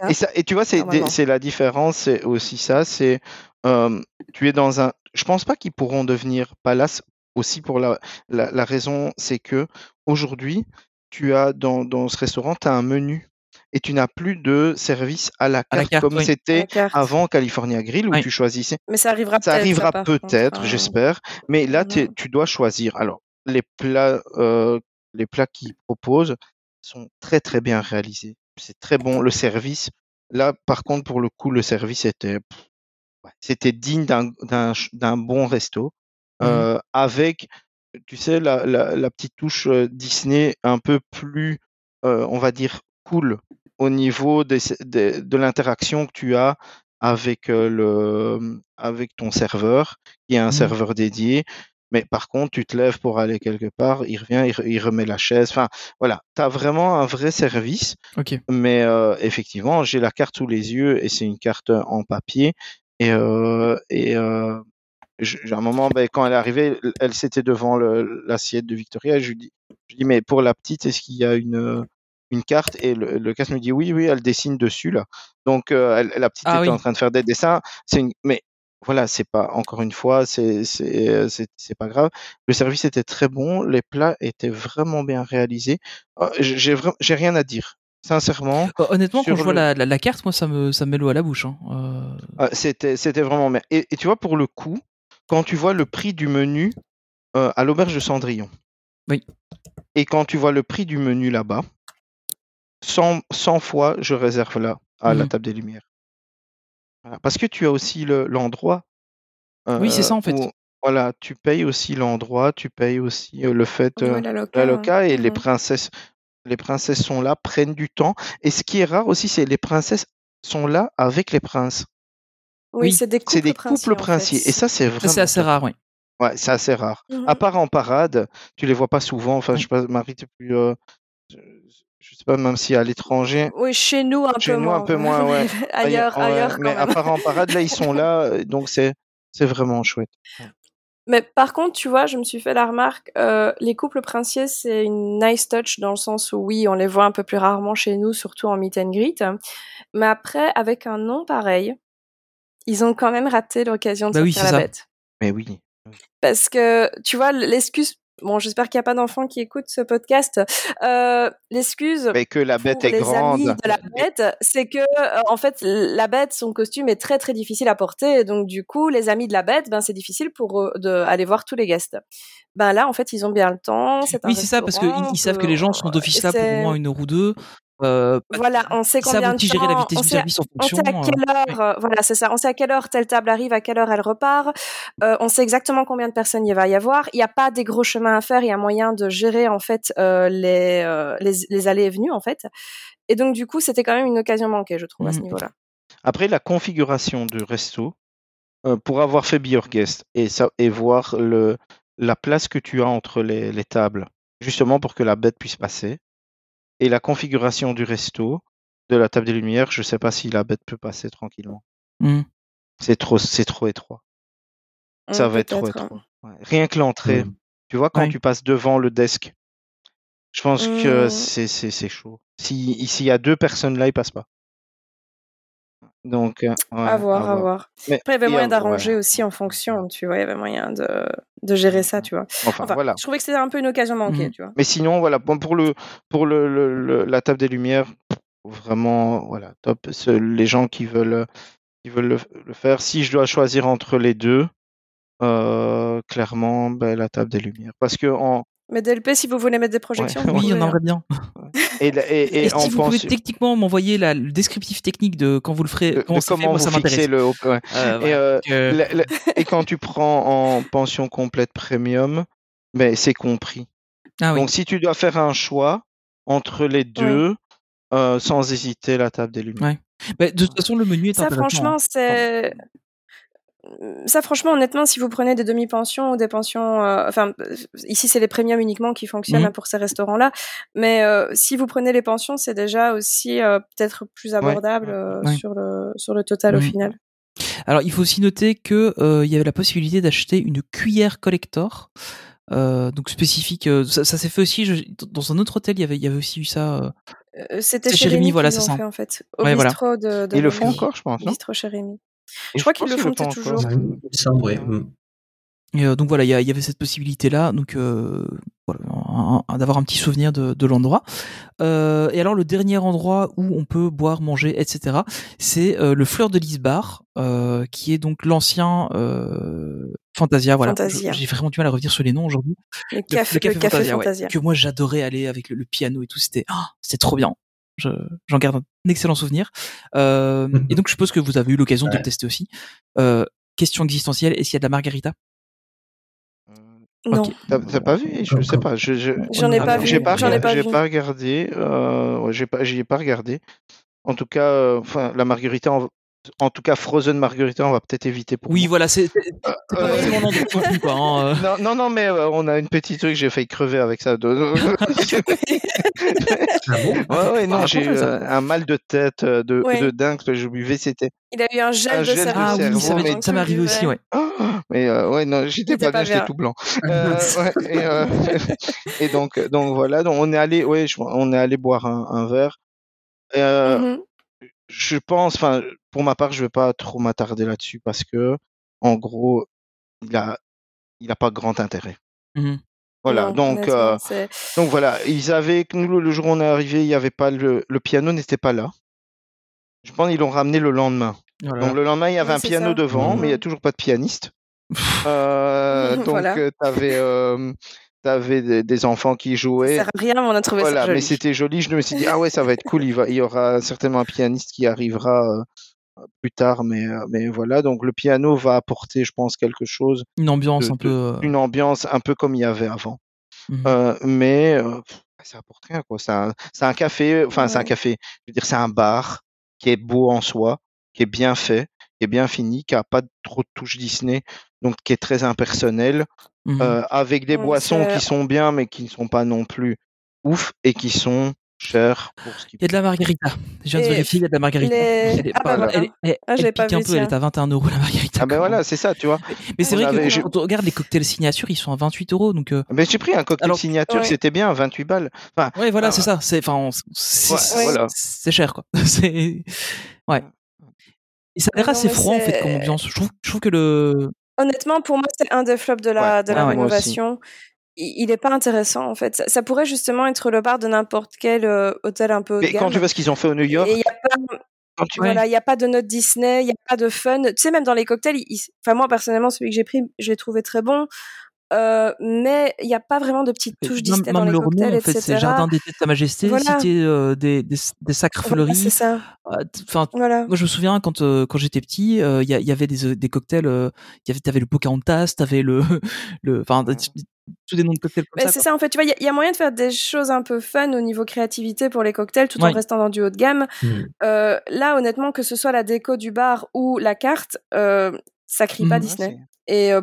Hein Et, ça, et tu vois, c'est la différence, c'est aussi ça. C'est euh, tu es dans un. Je pense pas qu'ils pourront devenir palace aussi pour la, la, la raison, c'est que aujourd'hui, tu as dans, dans ce restaurant, tu as un menu et tu n'as plus de service à la À la carte, comme oui. C'était avant California Grill où Oui. tu choisissais. Mais ça arrivera Ça peut-être. arrivera par contre, peut-être, hein. j'espère. Mais là, tu dois choisir. Alors, les plats, euh, les plats qu'ils proposent sont très très bien réalisés. C'est très bon. Le service, là, par contre, pour le coup, le service était, c'était digne d'un bon resto, Mhm. euh, avec, tu sais, la, la, la petite touche euh, Disney un peu plus, euh, on va dire, cool au niveau des, des- de l'interaction que tu as avec euh, le avec ton serveur, qui est un Mhm. serveur dédié. Mais par contre, tu te lèves pour aller quelque part, il revient, il, re- il remet la chaise. Enfin, voilà, tu as vraiment un vrai service. Mais euh, effectivement, j'ai la carte sous les yeux et c'est une carte en papier. Et, euh, et euh, j'ai un moment, ben, quand elle est arrivée, elle- s'était devant l'assiette de Victoria. Et je lui dis, je dis, mais pour la petite, est-ce qu'il y a une, une carte Et le, le casque me dit, oui, oui, elle dessine dessus là. Donc euh, elle- la petite Ah était oui. en train de faire des dessins. C'est une, mais voilà, c'est pas encore une fois, c'est c'est euh, c'est pas grave. Le service était très bon, les plats étaient vraiment bien réalisés. Euh, J'ai rien à dire, sincèrement. Euh, Honnêtement, quand je vois le- la, la, la carte, moi, ça me, ça me met l'eau à la bouche. Hein. Euh, Ah, C'était, c'était vraiment bien. Et, et tu vois, pour le coup, quand tu vois le prix du menu euh, à l'auberge de Cendrillon, Oui. et quand tu vois le prix du menu là-bas, 100, 100 fois, je réserve là, à la Mhm. table des Lumières. Voilà. Parce que tu as aussi le- l'endroit. Oui, c'est euh, ça, en fait. où- voilà, tu payes aussi l'endroit, tu payes aussi euh, le fait, Ouais, euh, la loca, la loca et les princesses. les princesses sont là, prennent du temps. Et ce qui est rare aussi, c'est les princesses sont là avec les princes. Oui, Oui, c'est des couples C'est des princiers, couples en fait. princiers. Et ça, c'est vraiment c'est assez rare, oui. Ouais, c'est assez rare. Mhm. À part en parade, tu les vois pas souvent. Enfin, je sais pas, Marie, t'es plus. euh, je, sais pas, même si à l'étranger. Oui, chez nous un Chez peu nous, moins. un peu moins, ouais. Ailleurs, ouais, ailleurs mais à part en parade, là, ils sont là. euh, Donc, c'est c'est vraiment chouette. Mais par contre, tu vois, je me suis fait la remarque, euh, les couples princiers, c'est une nice touch dans le sens où oui, on les voit un peu plus rarement chez nous, surtout en meet and greet. Mais après, avec un nom pareil, ils ont quand même raté l'occasion de Bah oui, sortir c'est la ça. bête. Mais oui. Parce que, tu vois, l'excuse, bon, j'espère qu'il n'y a pas d'enfants qui écoutent ce podcast, euh, l'excuse Mais que la bête pour est les grande. amis de la bête, c'est que euh, en fait la bête, son costume est très très difficile à porter, et donc du coup les amis de la bête, ben c'est difficile pour eux de aller voir tous les guests. Ben là en fait ils ont bien le temps, Oui, c'est ça, parce qu'ils ils savent que les gens sont d'office là pour au moins une heure ou deux. Euh, Voilà, on sait combien de aussi gérer la temps, vitesse on du sait, service en on sait à quelle heure, euh, voilà, c'est ça, on sait à quelle heure telle table arrive, à quelle heure elle repart, euh, on sait exactement combien de personnes il va y avoir. Il n'y a pas des gros chemins à faire, il y a moyen de gérer en fait euh, les, euh, les les allées et venues en fait. Et donc du coup, c'était quand même une occasion manquée, je trouve, à ce Mhm. niveau-là. Après, la configuration du resto, euh, pour avoir fait Be Your Guest et, ça, et voir le, la place que tu as entre les, les tables, justement pour que la bête puisse passer, et la configuration du resto, de la table des lumières, je sais pas si la bête peut passer tranquillement. hmm. C'est trop, c'est trop étroit. Ça Hum, va être trop étroit. Ouais. Rien que l'entrée, Mm. tu vois, quand tu passes devant le desk, je pense que Mm. c'est c'est- c'est chaud. Si- S'il y a deux personnes là, ils passent pas. Donc, euh, ouais, à voir, à voir. Mais- Après, il y avait moyen d'arranger voilà. aussi en fonction, tu vois, il y avait moyen de, de gérer ça, tu vois. Enfin, Enfin, voilà. je trouvais que c'était un peu une occasion manquée, Mhm. tu vois. Mais sinon, voilà, bon, pour le pour le, le- le- la table des lumières, vraiment, voilà, top. Ce- Les gens qui veulent qui veulent le, le faire. Si je dois choisir entre les deux, euh, clairement, ben, la table des lumières, parce que en Mais DLP, si vous voulez mettre des projections, vous Oui, on hein. aimerait bien. Et, la- et, et Et, en si vous pouvez techniquement m'envoyer la- le descriptif technique de quand vous le ferez, comment de c'est fait, comment moi vous ça m'intéresse. le ouais. Euh, Et, voilà. Donc, la- la- et quand tu prends en pension complète premium, ben, c'est compris. Ah oui. Donc si tu dois faire un choix entre les deux, euh, sans hésiter, la table des lumières. Ouais. Bah, de toute façon, le menu est Ça, intéressant. franchement, hein. c'est. Ça, franchement, honnêtement, si vous prenez des demi-pensions ou des pensions, euh, enfin, euh, ici c'est les premiums uniquement qui fonctionnent Mhm. hein, pour ces restaurants-là, mais euh, si vous prenez les pensions, c'est déjà aussi euh, peut-être plus abordable euh, Ouais. sur le sur le total au Mhm. final. Alors, il faut aussi noter que euh, il y avait la possibilité d'acheter une cuillère collector. euh, donc spécifique, euh, ça, ça s'est fait aussi je- dans un autre hôtel. Il y avait, il y avait aussi eu ça. euh, Euh, C'était chez Rémi, voilà, c'est ça. fait en fait, au Ouais, voilà. bistrot de, de Ils le font encore, je pense. Bistrot chez Rémi. Et Je crois qu'ils le font peut-être toujours. Ouais, il me semble, ouais. Et euh, donc voilà, il y, avait cette possibilité-là, donc euh, voilà, d'avoir un petit souvenir de, de l'endroit. Euh, et alors le dernier endroit où on peut boire, manger, etc., c'est euh, le Fleur de Lys Bar, euh, qui est donc l'ancien euh, Fantasia. Voilà, j'ai vraiment du mal à revenir sur les noms aujourd'hui. Le Le- café, le café, le café Fantasia, ouais, Fantasia. que moi j'adorais aller avec le, le piano et tout. C'était, ah, c'était trop bien. Je- J'en garde un excellent souvenir. Euh, et donc je suppose que vous avez eu l'occasion de le tester aussi. Euh, question existentielle, est-ce qu'il y a de la margarita? Non. T'as pas vu? Je sais pas. Je, je- J'en ai pas vu. J'ai pas, J'en ai pas j'ai vu. pas regardé. Euh, ouais, j'ai pas, j'y ai pas regardé. En tout cas, euh, enfin, la margarita, en, en tout cas, Frozen margarita, on va peut-être éviter pour. Oui, moi. voilà, c'est c'est pas Euh, forcément l'endroit non plus, quoi. hein, euh. Non, non, non, mais euh, on a une petite truc, j'ai failli crever avec ça. De- Ah bon? Ouais, ouais, non, Ah, j'ai eu euh, un mal de tête euh, de, Ouais. de dingue parce que je buvais, c'était. Il a eu un gel Un de gel de cerveau. Ah oui, ça mais- m'est ça m'est arrivé aussi, ouais. Mais euh, ouais, non, j'étais pas bien, j'étais tout blanc. Euh, ouais, et, euh, et donc, donc voilà, donc on est allé, ouais, je- on est allé boire un, un verre. Euh, Mhm. Je pense, enfin, pour ma part, je vais pas trop m'attarder là-dessus parce que, en gros, il a, il a pas grand intérêt. Mhm. Voilà, Non, donc, euh, donc voilà, ils avaient, nous le, jour où on est arrivé, il y avait pas le, le piano n'était pas là. Je pense qu'ils l'ont ramené le lendemain. Voilà. Donc le lendemain, il y avait Ouais, un piano ça. devant, mais il y a toujours pas de pianiste. Euh, donc Voilà. euh, t'avais, euh, t'avais des, des enfants qui Ça jouaient. sert à rien, mais on a trouvé Voilà, ça mais joli. c'était joli. Je me suis dit ah ouais, ça va être cool. Il va, il y aura certainement un pianiste qui arrivera euh, plus tard, mais euh, mais voilà. Donc le piano va apporter, je pense, quelque chose, Une ambiance de- un peu. euh, une ambiance un peu comme il y avait avant. mhm. Euh, mais euh, ça apporte rien, quoi. C'est un, c'est un café, enfin, c'est un café. Je veux dire, c'est un bar qui est beau en soi, qui est bien fait, qui est bien fini, qui a pas trop de touches Disney, donc qui est très impersonnel, Mhm. euh, avec des boissons qui sont bien, mais qui ne sont pas non plus ouf et qui sont chères pour ce qu'ils Il y a de la margarita. Je viens de Et vérifier, il y a de la margarita. les- Elle est Ah, pas- bah, voilà. elle est- elle- Ah, elle pas pique un elle est à 21 euros la margarita. Ah ben voilà, c'est ça, tu vois. Mais c'est vrai avait- que quand on regarde les cocktails signature, ils sont à 28 euros. Donc, euh, Mais j'ai pris un cocktail Alors- signature, Ouais. c'était bien, 28 balles. Enfin, ouais, voilà, Ah, c'est ça. C'est, enfin, Ouais, c'est- voilà. c'est cher, quoi. C'est, ouais. Et ça a l'air assez froid, en fait, comme ambiance. Je trouve, je trouve que le, Honnêtement, pour moi, c'est un des flops de la, Ouais, de la aussi. rénovation. Il, il est pas intéressant, en fait. Ça, ça pourrait justement être le bar de n'importe quel euh, hôtel un peu haut de mais quand tu vois ce qu'ils ont fait au New York, Et il y a pas, quand tu Ouais. voilà, il y a pas de note Disney, il y a pas de fun. Tu sais, même dans les cocktails, il- il- enfin moi personnellement, celui que j'ai pris, je l'ai trouvé très bon. Euh, mais il n'y a pas vraiment de petites touches Disney dans les le cocktails, en fait, c'est etc. Jardin d'été de Sa Majesté, Voilà. Cité euh, des, des, des Sacres Voilà, Fleuries. c'est ça. Ah, Enfin, Voilà. moi je me souviens quand euh, quand j'étais petit, il y, avait des, des cocktails, il y avait t'avais le Pocahontas, t'avais le le, enfin Ouais. tous des noms de cocktails comme Mais ça. c'est ça en fait, tu vois, il y, a- il y a moyen de faire des choses un peu fun au niveau créativité pour les cocktails tout en restant dans du haut de gamme. Euh, là, honnêtement, que ce soit la déco du bar ou la carte, euh, ça crie pas Mhm. Disney. Et euh,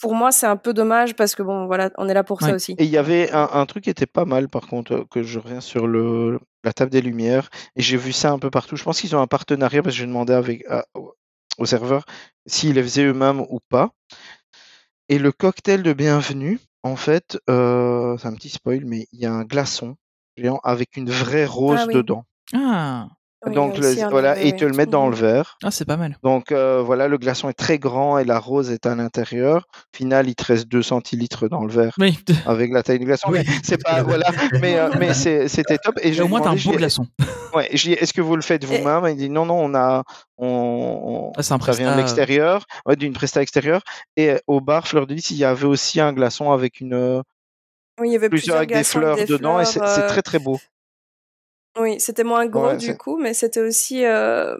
pour moi, c'est un peu dommage parce que bon, voilà, on est là pour Ouais. ça aussi. Et il y avait un, un truc qui était pas mal, par contre, euh, que je reviens sur le, la table des lumières, et j'ai vu ça un peu partout. Je pense qu'ils ont un partenariat, parce que j'ai demandé avec, à- au- aux serveurs s'ils les faisaient eux-mêmes ou pas. Et le cocktail de bienvenue, en fait, euh, c'est un petit spoil, mais il y a un glaçon géant avec une vraie rose Ah oui. dedans. Ah, Oui, Donc, le- voilà, et ils te le mettent dans le verre. ah c'est pas mal. Donc euh, voilà, le glaçon est très grand et la rose est à l'intérieur. Au final, il te reste 2 centilitres dans le verre Oui. avec la taille du glaçon. Oui. Mais c'est pas voilà, mais euh, mais c'était top. Et au moins t'as un beau glaçon. Ouais, est-ce que vous le faites vous-même? Il dit non non, on a on, Ah, c'est un ça vient de Presta, l'extérieur, ouais, d'une presta extérieure. Et euh, au bar Fleur de Lys, il y avait aussi un glaçon avec une Oui, il y avait plusieurs plusieurs avec des fleurs dedans et c'est très très beau. Oui, c'était moins gros Ouais, du coup, mais c'était aussi euh,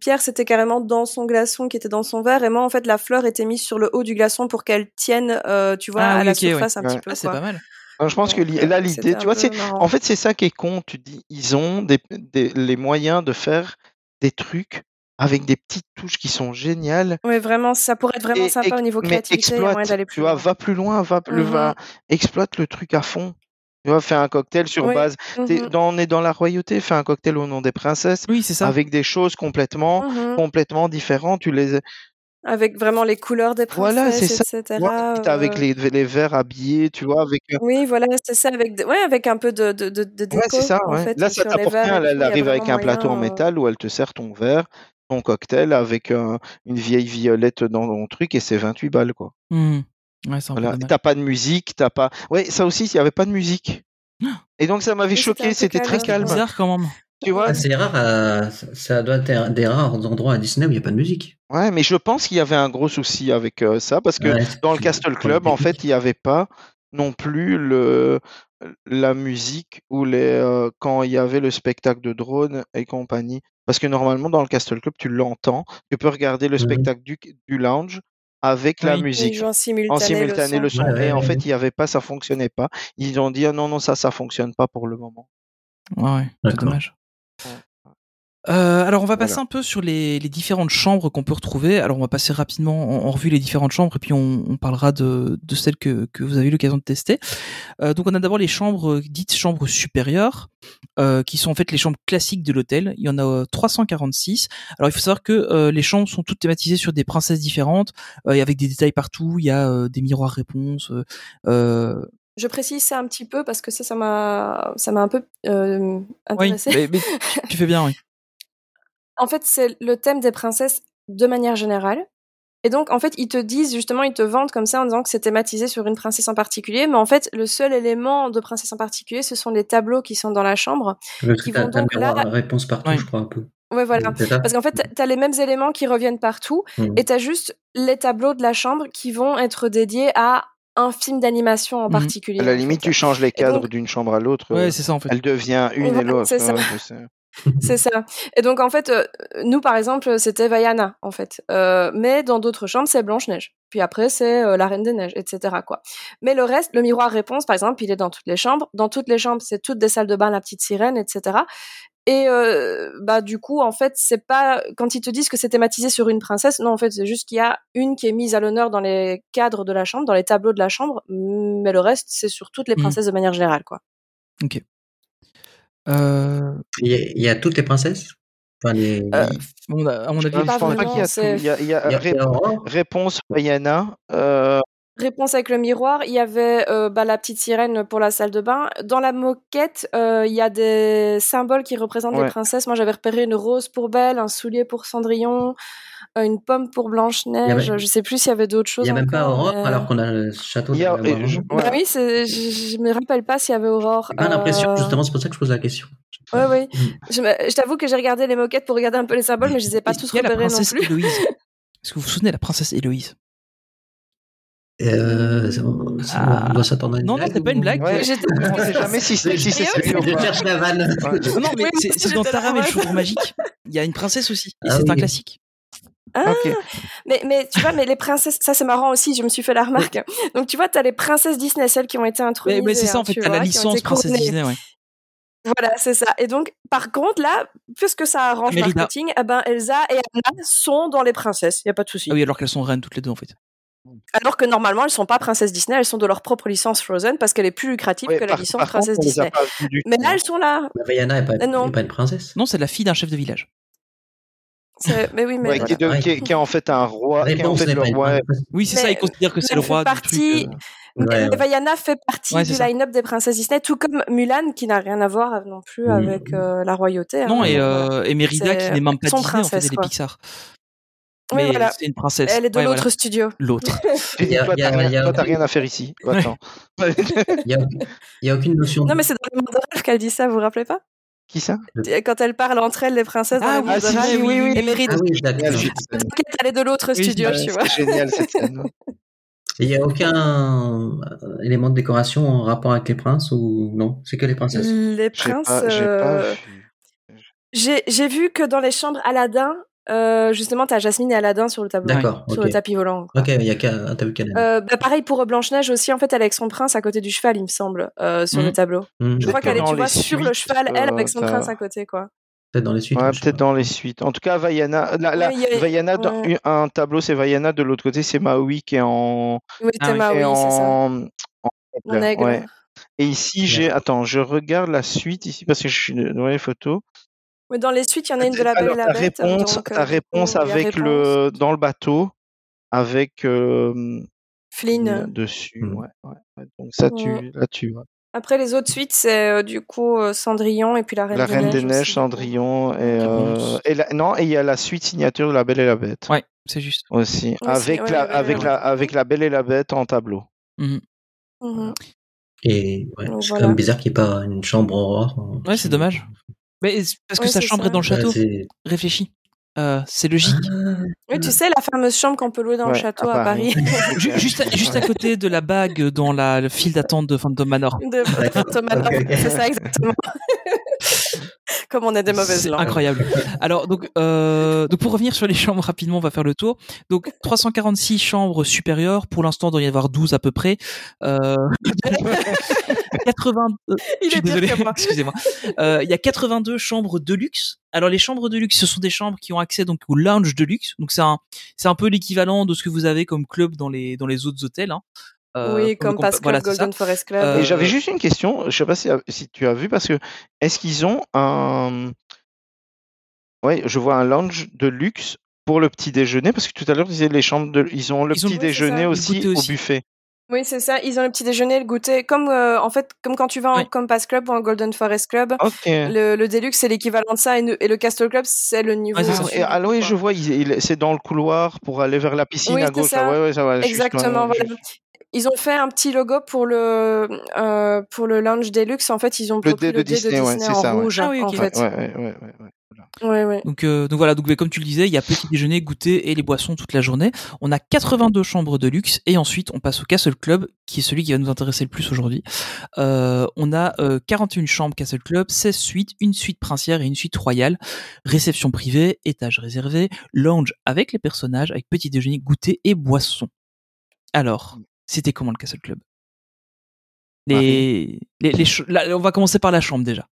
Pierre, c'était carrément dans son glaçon qui était dans son verre, et moi en fait la fleur était mise sur le haut du glaçon pour qu'elle tienne, euh, tu vois, Ah à oui, la ouais. surface un Ouais. petit peu. Ah, c'est pas mal. Alors, je pense que là l'idée, tu vois, c'est en fait c'est ça qui est con. Tu dis, ils ont des, des- les moyens de faire des trucs avec des petites touches qui sont géniales. Oui, vraiment, ça pourrait être vraiment Et- sympa et- au niveau mais créativité, il y a moyen exploite, d'aller tu plus vois, loin. va plus loin, va, le, Mhm. va, exploite le truc à fond. Tu vois, fais un cocktail sur base. dans- on est dans la royauté, fais un cocktail au nom des princesses Oui, c'est ça. avec des choses complètement, Mhm. complètement différentes. Tu les, Avec vraiment les couleurs des voilà, princesses, ça. etc. Avec euh, les, les verres habillés, tu vois, avec. euh, Oui, voilà, c'est ça, avec, ouais, avec un peu de, de, de, de Ouais, déco, c'est ça. en Ouais. fait, Là, ça t'apporte rien. elle arrive avec un plateau en métal où elle te sert ton verre, ton cocktail avec euh, une vieille violette dans ton truc et c'est 28 balles, quoi. Mhm. Ouais, c'est Voilà. T'as pas de musique, t'as pas. Ouais, ça aussi, il y avait pas de musique. Et donc ça m'avait choqué, c'était très calme, ouais. Bizarre quand même. Tu vois? Ah, c'est rare, à- ça- doit être un des rares endroits à Disney où il n'y a pas de musique. Ouais, mais je pense qu'il y avait un gros souci avec euh, ça parce que Ouais, c'est dans le Castle Club, en fait, il n'y avait pas non plus le la musique ou les euh, quand il y avait le spectacle de drone et compagnie. Parce que normalement, dans le Castle Club, tu l'entends, tu peux regarder le Mhm. spectacle du, du lounge avec la Oui. Musique. en En simultané, simultané le le son. ouais, Et en ouais, fait, il n'y avait pas, ça fonctionnait pas. Ils ont dit ah non, non, ça, ça fonctionne pas pour le moment. Ouais, ouais, c'est dommage. Euh, alors on va passer Voilà. un peu sur les, les différentes chambres qu'on peut retrouver. Alors on va passer rapidement en, en revue les différentes chambres et puis on, on parlera de, de celles que, que vous avez eu l'occasion de tester. Euh, donc on a d'abord les chambres euh, dites chambres supérieures, euh, qui sont en fait les chambres classiques de l'hôtel. Il y en a euh, 346. Alors il faut savoir que euh, les chambres sont toutes thématisées sur des princesses différentes, euh, et avec des détails partout. Il y a euh, des miroirs réponses. euh, euh, Je précise ça un petit peu parce que ça, ça m'a, ça m'a un peu euh, oui, intéressée. mais, mais tu fais bien, oui. En fait, c'est le thème des princesses de manière générale. Et donc, en fait, ils te disent, justement, ils te vendent comme ça en disant que c'est thématisé sur une princesse en particulier. Mais en fait, le seul élément de princesse en particulier, ce sont les tableaux qui sont dans la chambre. Le Qui vont donc là- réponse partout, Ouais. je crois, un peu. Ouais, voilà. Ça Parce qu'en fait, t'as- t'as les mêmes éléments qui reviennent partout. Mhm. Et t'as juste les tableaux de la chambre qui vont être dédiés à un film d'animation en particulier. À la limite, tu changes les Et cadres d'une chambre à l'autre. Ouais, euh, c'est ça en fait. elle devient une et Voilà, l'autre. c'est ça. ouais, je sais. C'est ça. Et donc, en fait, euh, nous, par exemple, c'était Vaiana, en fait. Euh, mais dans d'autres chambres, c'est Blanche-Neige. puis après c'est euh, la Reine des Neiges, etc. quoi. Mais le reste, le miroir réponse, par exemple, il est dans toutes les chambres. Dans toutes les chambres, c'est toutes des salles de bain, la petite sirène, etc. Et bah du coup, en fait, c'est pas quand ils te disent que c'est thématisé sur une princesse. Non, en fait, c'est juste qu'il y a une qui est mise à l'honneur dans les cadres de la chambre, dans les tableaux de la chambre, mais le reste, c'est sur toutes les Mhm. princesses de manière générale, quoi. Ok. Euh, Il y, y a toutes les princesses? Enfin, les... euh, on a- à mon Je avis, pense pas qu'il y a tout. Il y a, il y a il y a ré- Aurore réponse Vaiana. Euh, Réponse avec le miroir, il y avait euh, bah, la petite sirène pour la salle de bain. Dans la moquette, euh, il y a des symboles qui représentent Ouais. les princesses. Moi, j'avais repéré une rose pour Belle, un soulier pour Cendrillon, euh, une pomme pour Il Blanche-Neige. avait- Je sais plus s'il y avait d'autres Il choses n'y a même pas Aurore mais- alors qu'on a le château il a- de je- Maman. Bah ouais. oui, je, je me rappelle pas s'il y avait Aurore. J'ai l'impression, justement, c'est pour ça que je pose la question. Ouais, ouais. Mm. Je, me- je t'avoue que j'ai regardé les moquettes pour regarder un peu les symboles, mais je les ai pas tous il y a la repérés non princesse plus. Est-ce que vous vous souvenez de la princesse Héloïse? Euh, Ah. on doit s'attendre à une Non, non, blague c'est pas une blague. Ouais. On sait jamais si c'est si celui Je cherche la vanne. Ouais. Non, non, mais Oui, c'est dans Taram et le magique. Il y a une princesse aussi. Et Ah c'est un classique. Ah, Ok. mais, mais tu vois, mais les princesses, ça c'est marrant aussi, je me suis fait la remarque. Donc tu vois, t'as les princesses Disney, celles qui ont été intronisées. Mais, mais c'est ça, hein, en fait, tu t'as la vois, licence princesse. Disney, ouais. Voilà, c'est ça. Et donc, par contre, là, puisque ça arrange marketing, eh ben, Elsa et Anna sont dans les princesses, y a pas de souci. Ah oui, alors qu'elles sont reines toutes les deux, en fait. Alors que normalement, elles sont pas princesses Disney, elles sont de leur propre licence Frozen parce qu'elle est plus lucrative Ouais, que la licence contre, princesse Disney. Mais tout. là, elles sont là. Vaiana n'est pas, Mais non. n'est pas une princesse. Non, c'est la fille d'un chef de village. Mais oui, mais Ouais, voilà. qui, est de- qui est, qui est en fait un roi, qui est en fait le roi. Oui, c'est ça, ils considèrent que c'est le roi fait du truc. partie- euh. Mais Ouais, ouais. Vaiana fait partie Ouais, du line-up des princesses Disney, tout comme Mulan, qui n'a rien à voir non plus Mhm. avec euh, la royauté. hein. Non, et, euh, et Mérida, qui n'est même pas Disney, en fait, elle est quoi. Oui, voilà. c'est une princesse. Elle est de Ouais, l'autre voilà. studio. L'autre. Toi, t'as rien, à faire ici. Il n'y a, il y a aucune notion Non, mais c'est dans le monde de rêve qu'elle dit ça, vous vous rappelez pas? Qui ça? Quand elle parle entre elles, les princesses dans Ah le oui, monde ah, si, oui, oui. Et Ah oui, elle est de l'autre studio, tu vois. C'est génial cette scène. Il n'y a aucun euh, élément de décoration en rapport avec les princes ou non? C'est que les princesses. Les princes, euh, j'ai vu que dans les chambres Aladdin, euh, justement, t'as Jasmine et Aladdin sur le tableau, D'accord, sur le tapis volant. Ok, il y a vu qu'elle Euh, bah pareil pour Blanche-Neige aussi, en fait, elle est avec son prince à côté du cheval, il me semble, euh, sur Mhm. le tableau. Je crois qu'elle est, que dans tu vois, sur le cheval, elle, euh, avec son prince à côté, quoi. Peut-être dans les suites. Ouais, peut-être dans les suites. En tout cas, Vaiana, la, la- Oui, il y a- Vaiana dans ouais. un tableau, c'est Vaiana. De l'autre côté, c'est Maui qui est en, Oui, Ah Théma, qui est oui, c'est ça. en, en aigle. ouais. Et ici, j'ai. Attends, je regarde la suite ici parce que je suis devant les photos. Mais dans les suites, il y en a une de la Belle et la ta Bête. réponse, donc, euh, ta du réponse avec réponse. le dans le bateau avec euh, Flynn. dessus. Mm. Ouais, ouais, ouais. Donc ça, tu Ouais. là, tu vois. Après, les autres suites, c'est euh, du coup euh, Cendrillon et puis la Reine La des Reine Neiges. des Neiges, aussi. Cendrillon et, euh, Réponse. et la- non et il y a la suite signature de La Belle et la Bête Ouais, c'est juste. aussi avec ouais, la La Belle et avec la la avec la Belle et la Bête en tableau. Mhm. Mhm. Et ouais, c'est voilà. quand même bizarre qu'il n'y ait pas une chambre aurore. Ouais, c'est dommage. Mais parce que Ouais, sa chambre ça. est dans le Ouais, château? c'est- Réfléchis. Euh, c'est logique. Oui, tu sais, la fameuse chambre qu'on peut louer dans le Ouais, château à à Paris. Ju- juste, à, juste à côté de la bague dans la, le fil d'attente de Phantom Manor. de Ok, ok. C'est ça, exactement. Comme on est des mauvaises langues. incroyable. Alors donc, euh, donc pour revenir sur les chambres rapidement, on va faire le tour. Donc 346 chambres supérieures. Pour l'instant, il doit y avoir 12 à peu près. Euh, 80. euh, Il je suis est désolé. Excusez-moi. Euh, Il y a 82 chambres de luxe. Alors les chambres de luxe, ce sont des chambres qui ont accès donc au lounge de luxe. Donc c'est un, c'est un peu l'équivalent de ce que vous avez comme club dans les dans les autres hôtels. Hein. Euh, oui, comme Club, voilà. Golden Forest Club. Euh, Et j'avais juste une question, je sais pas si, si tu as vu parce que est-ce qu'ils ont un Ouais, je vois un lounge de luxe pour le petit déjeuner parce que tout à l'heure tu disais les chambres de ils ont le Ils petit Oui, déjeuner aussi, au buffet. Oui, c'est ça. Ils ont le petit déjeuner, le goûter. Comme, euh, en fait, comme quand tu vas en. Compass Club ou en Golden Forest Club. OK. Le, le Deluxe, c'est l'équivalent de ça. Et, le- et le Castle Club, c'est le niveau. Ah oui, je vois, c'est dans le couloir pour aller vers la piscine Oui, à gauche. ça. là. Ouais, ouais, ça va. Exactement, voilà. Ils ont fait un petit logo pour le euh, pour le lounge Deluxe. En fait, ils ont Le dé de le dé de Disney, Disney, ouais, c'est en ça, ouais. rouge, Ah oui, en. Ouais, fait. ouais. Ouais, ouais. Donc, euh, donc voilà, donc comme tu le disais, il y a petit déjeuner, goûter et les boissons toute la journée. On a 82 chambres de luxe et ensuite on passe au Castle Club, qui est celui qui va nous intéresser le plus aujourd'hui. Euh, on a euh, 41 chambres Castle Club, 16 suites, une suite princière et une suite royale, réception privée, étage réservé, lounge avec les personnages, avec petit déjeuner, goûter et boissons. Alors, c'était comment le Castle Club? Les, les, les ch- là, on va commencer par la chambre déjà.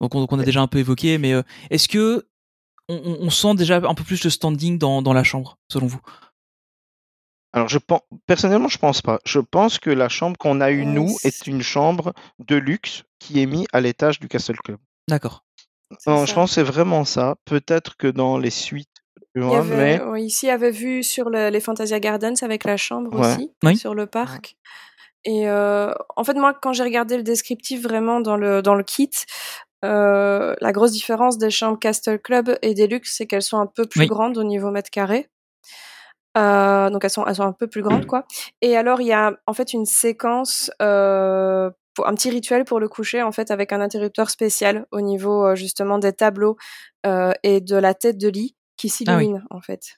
Donc on, a déjà un peu évoqué, mais euh, est-ce que on, sent déjà un peu plus de standing dans, dans la chambre, selon vous? Alors, je pense, personnellement, je pense pas. Je pense que la chambre qu'on a eue, nous, est une chambre de luxe qui est mise à l'étage du Castle Club. D'accord. Je pense que c'est vraiment ça. Peut-être que dans les suites, tu Il y vois, avait, mais oui, ici, il y avait vu sur le- les Fantasia Gardens avec la chambre Ouais. aussi, Oui. sur le parc. Et euh, en fait, moi, quand j'ai regardé le descriptif vraiment dans le, dans le kit, euh, la grosse différence des chambres Castle Club et Deluxe, c'est qu'elles sont un peu plus Oui. grandes au niveau mètre carré. Euh, donc elles sont, elles sont un peu plus grandes, quoi. Et alors, il y a en fait une séquence, euh, pour, un petit rituel pour le coucher, en fait, avec un interrupteur spécial au niveau euh, justement des tableaux euh, et de la tête de lit qui Ah oui. s'illumine, en fait,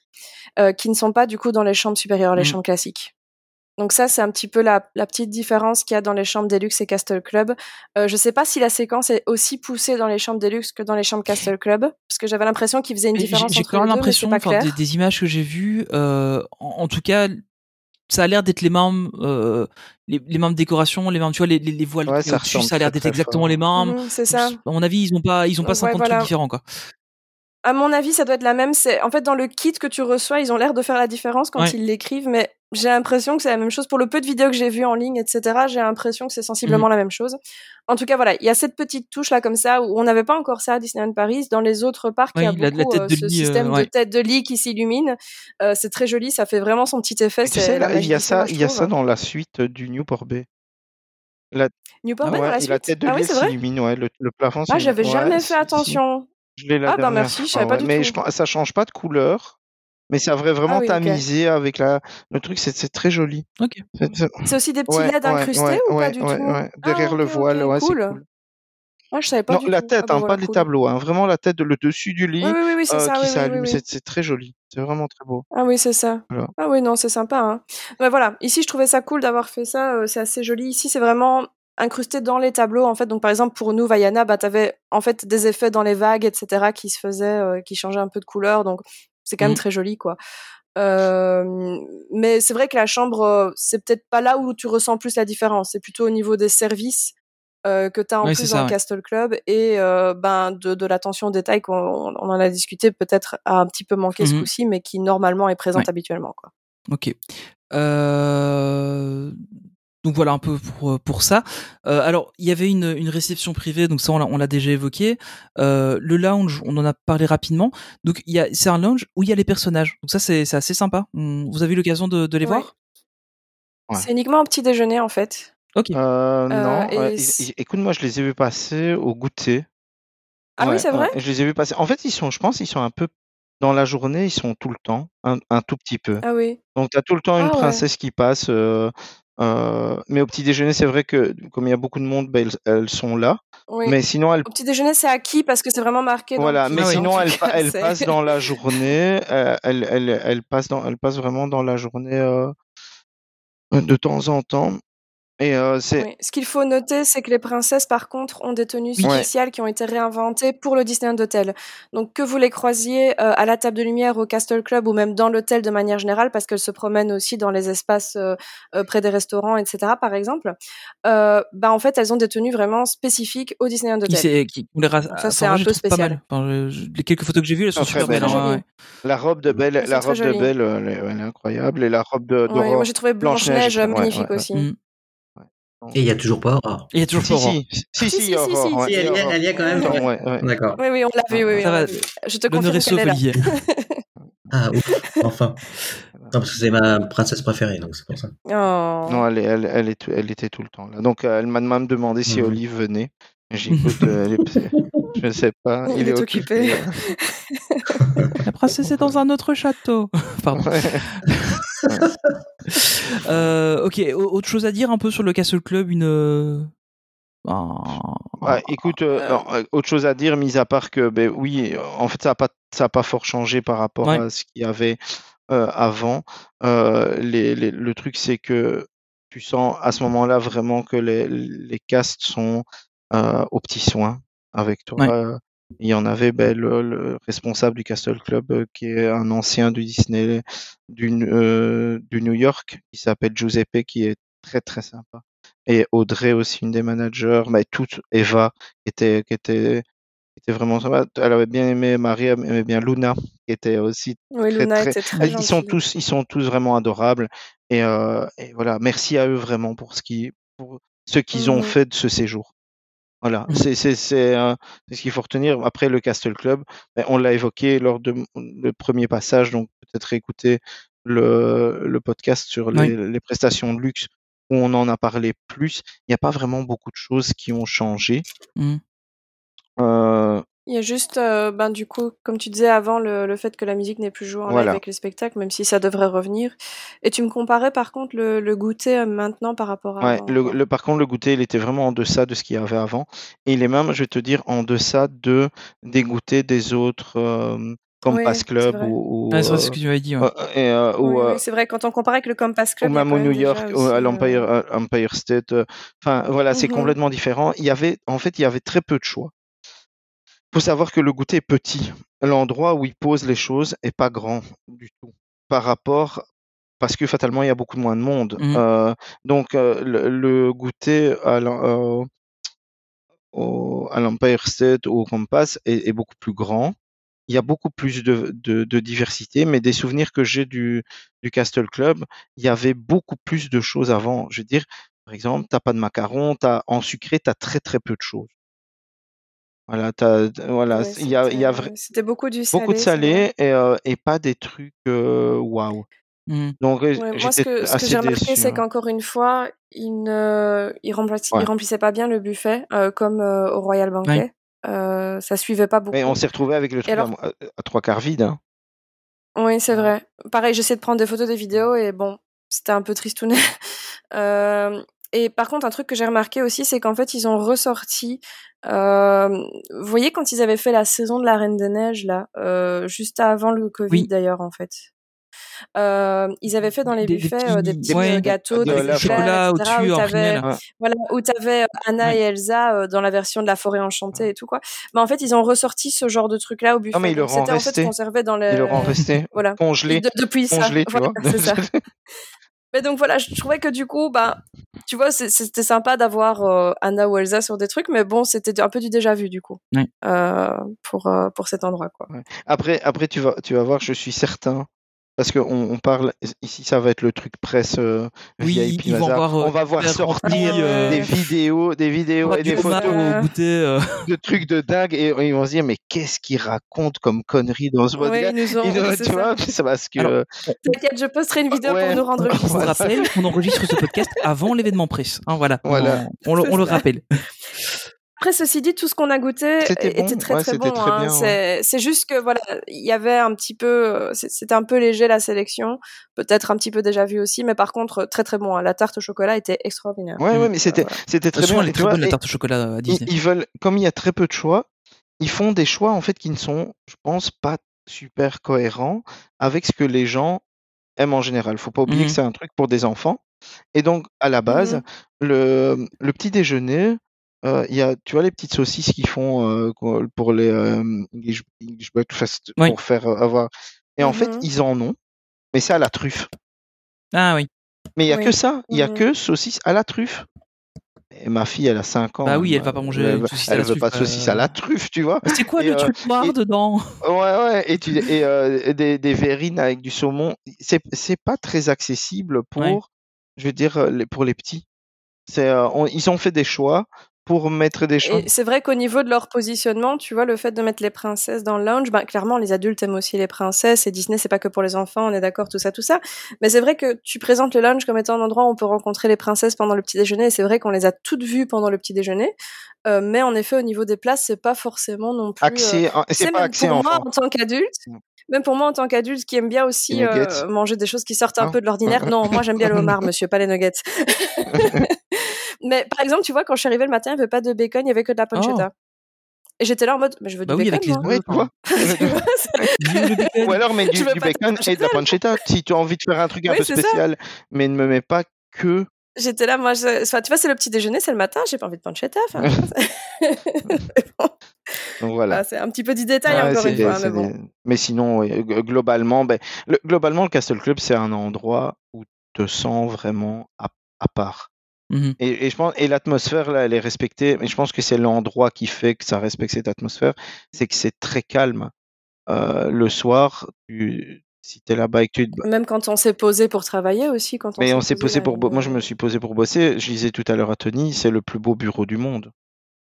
euh, qui ne sont pas du coup dans les chambres supérieures, les Mhm. chambres classiques. Donc ça, c'est un petit peu la, la petite différence qu'il y a dans les chambres Deluxe et Castle Club. Euh, je sais pas si la séquence est aussi poussée dans les chambres Deluxe que dans les chambres Castle Club, parce que j'avais l'impression qu'ils faisaient une différence j'ai entre quand même l'impression, des, des images que j'ai vues, euh, en, en tout cas, ça a l'air d'être les mêmes, euh, les, les mêmes décorations, les mêmes, tu vois, les, les, les voiles Ouais, ça a l'air d'être exactement fort. les mêmes. Mhm, c'est ça. À mon avis, ils ont pas, ils ont pas Ouais, 50 voilà. trucs différents, quoi. À mon avis, ça doit être la même. C'est en fait dans le kit que tu reçois, ils ont l'air de faire la différence quand Ouais. ils l'écrivent, mais j'ai l'impression que c'est la même chose pour le peu de vidéos que j'ai vues en ligne, etc. J'ai l'impression que c'est sensiblement la même chose. En tout cas, voilà, il y a cette petite touche là comme ça où on n'avait pas encore ça à Disneyland Paris. Dans les autres parcs, il y a la- la beaucoup tête euh, de ce lit, euh, système ouais. de tête de lit qui s'illumine. Euh, c'est très joli, ça fait vraiment son petit effet. Et tu C'est sais, la là, il y a ça, il y a ça dans la suite du Newport Bay. La, Newport Ah ouais, dans la suite. la tête de ah oui, lit c'est vrai? s'illumine, ouais, le, le plafond Ah, j'avais jamais fait si, si. attention. Je l'ai la Ah bah dernière merci, je savais pas ouais. du Mais tout. pense, ça change pas de couleur, mais ça devrait vraiment Ah oui, tamiser avec la. Le truc, c'est c'est très joli. Ok. C'est- aussi des petits Ouais, LED incrustés ouais, ou pas du ouais, tout? ouais. Ah, Derrière le voile, ouais, c'est cool. cool. Ah, je savais pas Non, du la tout. tête, Ah bah hein, voilà, pas les cool. tableaux, hein, vraiment la tête, de- le dessus du lit oui, oui, oui, c'est euh, ça, qui oui, oui, oui, s'allume. oui. C'est c'est très joli. C'est vraiment très beau. Ah oui, c'est ça. Voilà. Ah oui, non, c'est sympa. Hein. Mais voilà, ici, je trouvais ça cool d'avoir fait ça. euh, c'est assez joli. Ici, c'est vraiment incrusté dans les tableaux, en fait. Donc, par exemple, pour nous, Vaiana, bah, t'avais en fait des effets dans les vagues, etc., qui se faisaient, euh, qui changeaient un peu de couleur. Donc, c'est quand même Mhm. très joli, quoi. Euh, mais c'est vrai que la chambre, euh, c'est peut-être pas là où tu ressens plus la différence. C'est plutôt au niveau des services euh, que tu as en plus dans ouais. Castle Club et euh, ben de, de l'attention au détail qu'on on en a discuté peut-être a un petit peu manqué ce Mhm. coup-ci, mais qui normalement est présente Ouais. habituellement. Quoi. Ok. Euh, Donc voilà un peu pour, pour ça. Euh, alors, il y avait une, une réception privée, donc ça on l'a, déjà évoqué. Euh, le lounge, on en a parlé rapidement. Donc il y a, c'est un lounge où il y a les personnages. Donc ça c'est, c'est assez sympa. On- vous avez eu l'occasion de, de les Ouais. voir? Ouais. C'est uniquement au petit déjeuner en fait. Ok. Euh, non, euh, écoute, moi je les ai vus passer au goûter. Ah oui, c'est vrai? Je les ai vus passer. En fait, ils sont, je pense, ils sont un peu dans la journée, ils sont tout le temps, un, un tout petit peu. Ah oui. Donc tu as tout le temps une Ah ouais. princesse qui passe. euh, euh, mais au petit déjeuner, c'est vrai que comme il y a beaucoup de monde, ben, elles, elles sont là. Oui. Mais sinon, elles Au petit déjeuner, c'est acquis parce que c'est vraiment marqué. Voilà, dans mais sinon tout elle, cas, pa- elle c'est- passe dans la journée, euh, elle, elle, elle passe dans, elle passe vraiment dans la journée euh, de temps en temps. Et euh, Oui. Ce qu'il faut noter, c'est que les princesses, par contre, ont des tenues Ouais. spéciales qui ont été réinventées pour le Disneyland Hotel. Donc, que vous les croisiez euh, à la table de lumière au Castle Club ou même dans l'hôtel de manière générale, parce qu'elles se promènent aussi dans les espaces euh, près des restaurants, etc., par exemple, euh, bah, en fait, elles ont des tenues vraiment spécifiques au Disneyland Hotel. qui, les ra- ça, c'est un peu spécial. mal. Enfin, je- je- les quelques photos que j'ai vues, elles sont super belle, belles. hein, ouais. la robe de Belle, la robe de. Belle, elle est, elle est incroyable, et la robe de, Ouais, moi, j'ai trouvé Blanche-Neige, magnifique ouais, ouais. aussi. Mm. Et il y a toujours pas Aurore. Il y a toujours Si, pas Aurore. si, si, Si, si, Aurore, si. ouais, Si, elle y est- Aurore. elle y est quand même. Ouais. ouais. D'accord. Oui, oui, on l'a vu, oui, oui, va. vu. Je te confirme qu'elle est là. Ah, ouf, enfin. Non, parce que c'est ma princesse préférée, donc c'est pour ça. Oh. Non, elle, est- elle, elle, est, elle était tout le temps là. Donc, euh, elle m'a même demandé si Mhm. Olive venait. J'écoute, euh, je ne sais pas. Il est occupé. La princesse est dans un autre château. Pardon. Ouais. Euh, ok, au- autre chose à dire un peu sur le Castle Club, une. un- Ouais, écoute, euh, autre chose à dire, mis à part que, ben oui, en fait, ça n'a pas, ça a pas fort changé par rapport Ouais. à ce qu'il y avait euh, avant. Euh, les, les- le truc, c'est que tu sens à ce moment-là vraiment que les, les castes sont euh, aux petits soins avec toi. Ouais. Euh, Il y en avait ben, le, le responsable du Castle Club, euh, qui est un ancien du Disney, du, euh, du New York, qui s'appelle Giuseppe, qui est très très sympa. Et Audrey aussi, une des managers, mais toute Eva, qui était, qui était, était vraiment sympa. Elle avait bien aimé Marie, elle aimait bien Luna, qui était aussi Oui, très Luna très. était très Ils sont tous, ils sont tous vraiment adorables. Et, euh, et voilà, merci à eux vraiment pour ce qui, pour ce qu'ils ont Mhm. fait de ce séjour. Voilà, c'est c'est euh, c'est ce qu'il faut retenir. Après le Castle Club, ben, on l'a évoqué lors de le premier passage, donc peut-être écouter le, le podcast sur les, Oui. les prestations de luxe où on en a parlé plus. Il n'y a pas vraiment beaucoup de choses qui ont changé. Mhm. Euh, Il y a juste, euh, ben, du coup, comme tu disais avant, le, le fait que la musique n'est plus jouée en live Voilà. avec les spectacles, même si ça devrait revenir. Et tu me comparais par contre le, le goûter euh, maintenant par rapport à ouais, le, le- par contre, le goûter, il était vraiment en deçà de ce qu'il y avait avant. Et il est même, je vais te dire, en deçà de, des goûters des autres, euh, comme Oui, Pass c'est Club ou, ou, c'est vrai, c'est ce que tu m'avais dit. Ouais. et, euh, ou, Oui, oui, c'est vrai. Quand on compare avec le Compass ou Club, a même au New York, ou à euh, l'Empire Empire State. euh, Enfin, voilà, c'est mhm. complètement différent. Il y avait, en fait, il y avait très peu de choix. Faut savoir que le goûter est petit. L'endroit où il pose les choses est pas grand du tout par rapport parce que fatalement il y a beaucoup moins de monde. Mhm. Euh, donc euh, le, le goûter à euh, l'Empire State ou au Compass est, est beaucoup plus grand. Il y a beaucoup plus de, de, de diversité, mais des souvenirs que j'ai du, du Castle Club, il y avait beaucoup plus de choses avant. Je veux dire, par exemple, t'as pas de macarons, t'as en sucré, t'as très très peu de choses. Voilà, voilà, Ouais, il y a, il y a vra- c'était c'était beaucoup du beaucoup de salé, et, euh, et pas des trucs euh, waouh. Mhm. Donc euh, Ouais, moi, ce que, ce que j'ai remarqué, c'est hein. qu'encore une fois, il ne, il remplissait, il Ouais. remplissait pas bien le buffet, euh, comme euh, au Royal Ouais. Banquet. Euh, ça suivait pas Mais on beaucoup. s'est retrouvé avec le truc à, alors, mo- à- à trois quarts vide. Hein. oui, c'est Ouais. vrai. Pareil, j'essaie de prendre des photos, des vidéos, et bon, c'était un peu tristounet. Et par contre, un truc que j'ai remarqué aussi, c'est qu'en fait, ils ont ressorti. euh, vous voyez quand ils avaient fait la saison de la Reine des Neiges là, euh, juste avant le Covid Oui. d'ailleurs en fait. Euh, ils avaient fait dans les des buffets euh, des petits, petits ouais, gâteaux, de des éclairs, chocolat etc. Où t'avais. Ouais. voilà, où t'avais Anna Ouais. et Elsa euh, dans la version de la forêt enchantée et tout quoi. Mais en fait, ils ont ressorti ce genre de truc là au Non mais buffet. il Donc leur en c'était en fait conservé dans Il leur en le, restait voilà, congelé, de- depuis ça. congelé, tu Voilà, vois. c'est ça. Mais donc voilà, je trouvais que du coup, bah, tu vois, c'est- c'était sympa d'avoir euh, Anna ou Elsa sur des trucs, mais bon, c'était un peu du déjà vu du coup euh, pour euh, pour cet endroit quoi. Ouais. Après, après tu vas, tu vas voir, je suis certain, parce que on, on parle ici, ça va être le truc presse euh, Oui, VIP ils vont bazar. voir euh, On va voir sortir euh, des ouais. vidéos, des vidéos et des photos goûter. de trucs de dingue et, et ils vont se dire mais qu'est-ce qu'ils racontent comme conneries dans ce ouais, podcast ils nous ont, Ils nous- c'est Tu ça. vois, c'est parce que Alors, on, on- T'inquiète, je posterai une vidéo ouais, pour nous rendre on rappelle qu'on enregistre ce podcast avant l'événement presse. Hein, voilà, voilà. on, on le, on rappelle. Après, ceci dit, tout ce qu'on a goûté bon, était très ouais, très bon. Hein. ouais. C'est juste que voilà, il y avait un petit peu, euh, c'était un peu léger la sélection, peut-être un petit peu déjà vu aussi, mais par contre très très bon. hein. La tarte au chocolat était extraordinaire. Ouais, ouais, mais Euh, c'était voilà. c'était très bien. elle est très vois, bonne la et tarte au chocolat à ils, Disney. ils veulent, comme il y a très peu de choix, ils font des choix en fait qui ne sont, je pense, pas super cohérents avec ce que les gens aiment en général. Faut pas oublier que Mhm. c'est un truc pour des enfants. Et donc, à la base, Mhm. le, le petit déjeuner, euh, il y a, tu vois, les petites saucisses qu'ils font euh, pour les euh, English, English breakfast Oui. pour faire euh, avoir. Et en fait, Mhm. ils en ont, mais c'est à la truffe. Ah oui. Mais il y a Oui. que ça. Il y a Mhm. que saucisses à la truffe. Et ma fille, elle a 5 ans. Bah oui, elle va pas m'a- manger elle, une veut- elle veut pas de saucisse à la truffe, tu vois. C'est quoi Et, le euh, truc noir et- dedans? Ouais, ouais, et, tu, et euh, des, des verrines avec du saumon, c'est c'est pas très accessible pour, Ouais. je veux dire, les- pour les petits. C'est, euh, on- ils ont fait des choix pour mettre des choix. Et c'est vrai qu'au niveau de leur positionnement, tu vois, le fait de mettre les princesses dans le lounge, bah, clairement, les adultes aiment aussi les princesses, et Disney, c'est pas que pour les enfants, on est d'accord, tout ça, tout ça. Mais c'est vrai que tu présentes le lounge comme étant un endroit où on peut rencontrer les princesses pendant le petit déjeuner, et c'est vrai qu'on les a toutes vues pendant le petit déjeuner. Euh, mais en effet, au niveau des places, c'est pas forcément non plus. euh, Accès, tu c'est pas même accès pour moi, en tant qu'adulte, Mm. même pour moi, en tant qu'adulte, qui aime bien aussi euh, manger des choses qui sortent un Hein? peu de l'ordinaire. Non, moi, j'aime bien le homard, monsieur, pas les nuggets. mais par exemple, tu vois, quand je suis arrivée le matin, il n'y avait pas de bacon, il y avait que de la Oh. pancetta. Et j'étais là en mode, mais je veux Bah du oui, bacon, avec les. Ouais, bacon. Ou alors, mets du, du bacon et de la pancetta. Si tu as envie de faire un truc un Oui, peu ça. spécial, mais ne me mets pas que. J'étais là, moi, je... enfin, tu vois, c'est le petit déjeuner, c'est le matin, j'ai pas envie de pancetta. Enfin, Donc voilà. Ah, c'est un petit peu du détail Ouais, encore une fois, mais bon. des- mais sinon, globalement, ben, le, globalement, le Castle Club, c'est un endroit où tu te sens vraiment à, à part. Mhm. Et, et je pense, et l'atmosphère, là, elle est respectée. Mais je pense que c'est l'endroit qui fait que ça respecte cette atmosphère. C'est que c'est très calme. Euh, le soir, tu, si tu es là-bas et que tu te- Même quand on s'est posé pour travailler aussi, quand on Mais on s'est posé pour. bo- Moi, je me suis posé pour bosser. Je disais tout à l'heure à Tony, c'est le plus beau bureau du monde.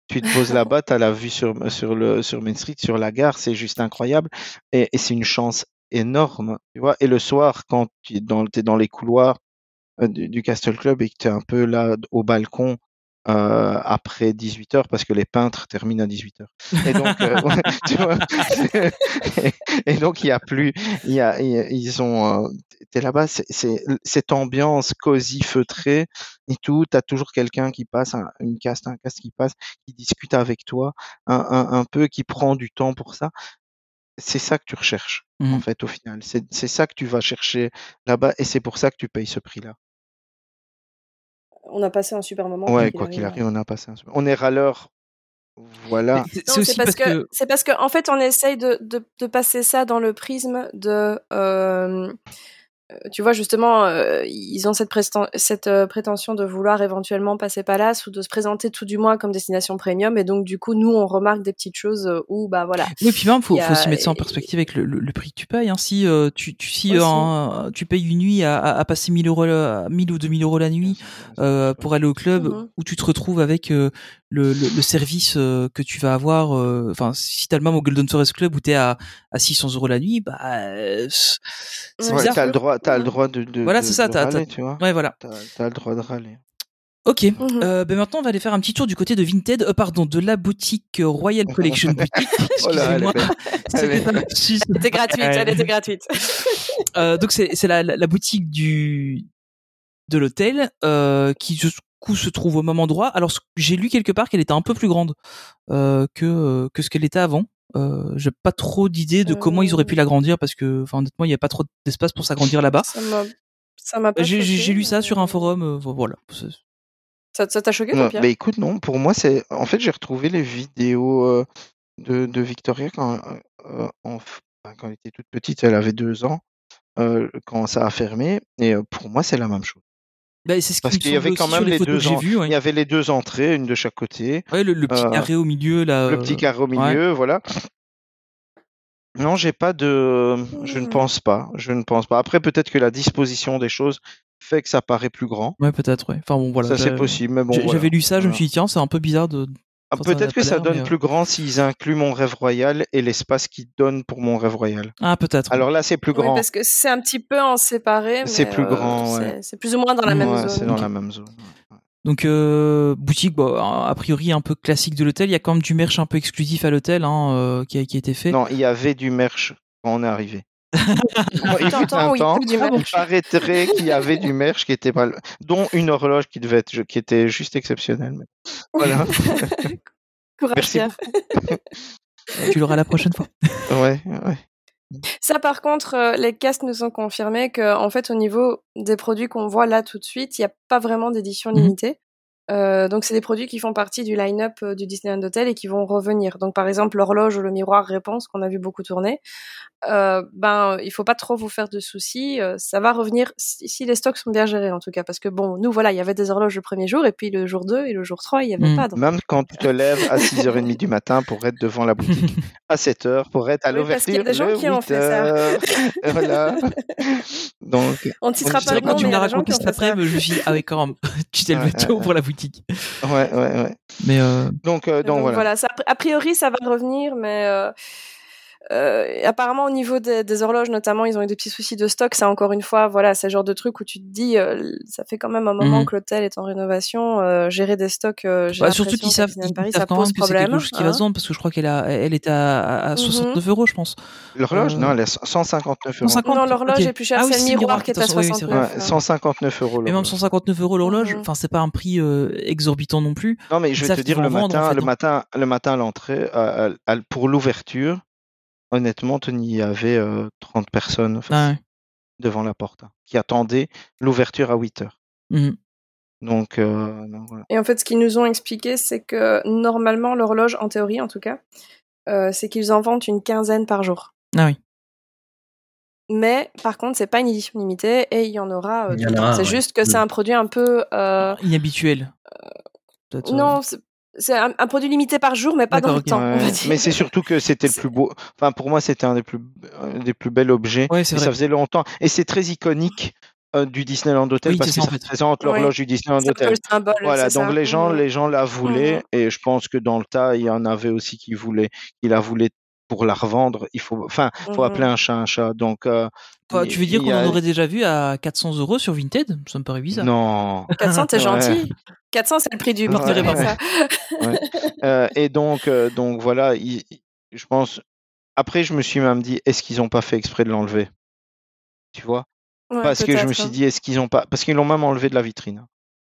Tu te poses là-bas, tu as la vue sur, sur, le, sur Main Street, sur la gare, c'est juste incroyable. Et, et c'est une chance énorme. Tu vois et le soir, quand tu es dans, t'es dans les couloirs du, du Castle Club et que tu es un peu là au balcon euh, après 18 heures, parce que les peintres terminent à 18 heures. Et donc, euh, tu vois, et, et donc il y a plus, il y a, ils ont, euh, t'es là-bas, c'est c'est- cette ambiance cosy, feutrée et tout. T'as toujours quelqu'un qui passe, un- une caste, un caste qui passe, qui discute avec toi, un, un, un peu, qui prend du temps pour ça. C'est ça que tu recherches, en Mhm. fait, au final. C'est c'est ça que tu vas chercher là-bas, et c'est pour ça que tu payes ce prix-là. On a passé un super moment. Ouais, quoi qu'il arrive, on a passé un super- On est râleur, voilà. C'est parce, parce que, que c'est parce que en fait on essaye de, de, de passer ça dans le prisme de euh, euh, tu vois justement euh, ils ont cette, euh, prétention de vouloir éventuellement passer Palace ou de se présenter tout du moins comme destination premium et donc du coup nous on remarque des petites choses euh, où bah voilà Oui, puis même, faut, faut a- aussi mettre ça en perspective avec le, le- le prix que tu payes. Hein. Si, euh, tu, tu, si un- tu payes une nuit à, à, à passer 1000 euros, la- 1000 ou 2000 euros la nuit euh, pour aller au club, Mhm. où tu te retrouves avec euh, le, le, le service euh, que tu vas avoir. euh, Enfin, si t'as le même au Golden Forest Club où t'es à, à 600 euros la nuit, bah euh, c'est Ouais, bizarre. t'as le droit, t'as le Mhm. droit de, de, Voilà, c'est ça, t'as- râler, t'as- tu vois. Ouais, voilà. T'as t'as le droit de râler. Ok. Mhm. Euh, ben maintenant, on va aller faire un petit tour du côté de Vinted, euh, pardon, de la boutique euh, Royal Collection Boutique. Oh Excusez-moi. C'était gratuite elle était gratuite Euh, donc c'est c'est la, la, la boutique du de l'hôtel euh, qui du coup se trouve au même endroit. Alors j'ai lu quelque part qu'elle était un peu plus grande euh, que euh, que ce qu'elle était avant. Euh, j'ai pas trop d'idée de comment ils auraient pu Euh. l'agrandir parce que enfin honnêtement il y a pas trop d'espace pour s'agrandir là-bas. ça m'a ça m'a pas J'ai j'ai- choqué, j'ai lu ça sur un forum. euh, voilà. C'est- ça ça t'a choqué Non, toi Pierre? bah écoute, non, pour moi, c'est. En fait, j'ai retrouvé les vidéos euh, de, de Victoria quand, euh, en f- enfin, quand elle était toute petite, elle avait deux ans, euh, quand ça a fermé. Et euh, pour moi, c'est la même chose. Bah, c'est ce qui Parce qu'il y avait quand même les deux que j'ai en-. Ouais. Il y avait les deux entrées, une de chaque côté, Ouais, le, le petit Euh, carré au milieu là. le euh, petit carré au ouais. milieu, voilà. Non, j'ai pas de. Je ne Hmm. pense pas. Je ne pense pas. Après, peut-être que la disposition des choses fait que ça paraît plus grand. Ouais, peut-être. Ouais. Enfin bon, voilà. ça, c'est possible. Mais bon, voilà. J'avais lu ça, je me suis dit tiens, c'est un peu bizarre de. Ah, peut-être que ça donne mais, plus grand s'ils incluent mon rêve royal et l'espace qu'ils donnent pour mon rêve royal. Ah peut-être. Alors là, c'est plus Oui, grand. parce que c'est un petit peu en séparé C'est plus euh, grand, c'est- ouais. c'est plus ou moins dans la même Ouais, zone c'est dans la même zone. ouais. Donc euh, boutique, bon, a priori un peu classique de l'hôtel. Il y a quand même du merch un peu exclusif à l'hôtel hein, euh, qui, a, qui a été fait. Non, il y avait du merch quand on est arrivé. Il fut un temps il paraîtrait qu'il y avait du merch qui était pas, dont une horloge qui devait être, qui était juste exceptionnelle. mais Voilà. Courage Merci Pierre. Tu l'auras la prochaine fois. Ouais, ouais. Ça, par contre, euh, les castes nous ont confirmé que, en fait, au niveau des produits qu'on voit là tout de suite, il n'y a pas vraiment d'édition Mhm. limitée. Euh, donc, c'est des produits qui font partie du line-up euh, du Disneyland Hotel et qui vont revenir. Donc, par exemple, l'horloge ou le miroir réponse qu'on a vu beaucoup tourner. Euh, ben, il faut pas trop vous faire de soucis. euh, ça va revenir si, si les stocks sont bien gérés, en tout cas. Parce que bon, nous, voilà, il y avait des horloges le premier jour et puis le jour 2 et le jour 3, il y avait Mhm. pas. Donc, Même quand tu te lèves à 6h30 du matin pour être devant la boutique, à 7h pour être à Oui, parce qu'il y a l'ouverture des gens qui ont fait ça. 8h. voilà. Donc, on ne citera pas le nom, quand tu mais me ça. après, je me suis dit ah ouais quand même, tu t'es levé tôt pour la boutique. Ouais, ouais, ouais. Mais euh, Donc, euh, donc, Donc, voilà. voilà, ça, a priori ça va revenir, mais euh, apparemment au niveau des, des horloges notamment, ils ont eu des petits soucis de stock. C'est encore une fois, voilà, c'est le genre de truc où tu te dis, euh, ça fait quand même un moment Mhm. que l'hôtel est en rénovation, euh, gérer des stocks. Euh, bah, surtout qu'ils savent, ils Paris, savent ça quand pose même que c'est problème. quelque chose qui va hein. se vendre parce que je crois qu'elle elle était à, à, à Mhm. 69 euros, je pense. L'horloge, Euh, non, elle est 159 euros. 150 Non, l'horloge est plus chère, Ah oui, c'est le miroir miroir qui est à est à- oui, oui, c'est vrai. 69. Ouais, hein. 159 euros Mais même l'horloge. 159 euros l'horloge, Mhm. enfin c'est pas un prix euh, exorbitant non plus. Non, mais je vais te dire, le matin, hein. matin, le matin à l'entrée, à- à- à- pour l'ouverture, honnêtement, Tony, il y avait euh, 30 personnes Ah ouais. devant la porte hein, qui attendaient l'ouverture à 8 heures. Mhm. Donc, euh, donc voilà. Et en fait, ce qu'ils nous ont expliqué, c'est que normalement, l'horloge, en théorie en tout cas, euh, c'est qu'ils en vendent une quinzaine par jour. Ah oui. Mais par contre, c'est pas une édition limitée et il y en aura. euh, aura, C'est ouais. juste que c'est un produit un peu. euh, Inhabituel. Euh, Non, c'est- un, un produit limité par jour, mais pas dans le temps. on va dire. mais c'est surtout que c'était le plus beau. Enfin, pour moi, c'était un des plus, un des plus bels objets. Ouais, Et ça faisait longtemps. Et c'est très iconique euh, du Disneyland Hotel Oui, parce que ça, ça représente l'horloge du Disneyland C'est un peu Hotel. le symbole. Voilà, donc ça. les gens, les gens la voulaient Mhm. et je pense que dans le tas, il y en avait aussi qui voulaient, qui la voulaient pour la revendre. Il faut, enfin, faut Mhm. appeler un chat un chat. Donc, euh, Tu veux dire qu'on a- en aurait déjà vu à 400 euros sur Vinted? Ça me paraît bizarre. Non. 400, t'es Ouais. gentil. 400, c'est le prix du. Ouais. Euh, et donc, euh, donc voilà, il- il- je pense. Après, je me suis même dit, est-ce qu'ils n'ont pas fait exprès de l'enlever? Tu vois? Ouais, Parce que je me suis dit, est-ce qu'ils ont pas. Parce qu'ils l'ont même enlevé de la vitrine.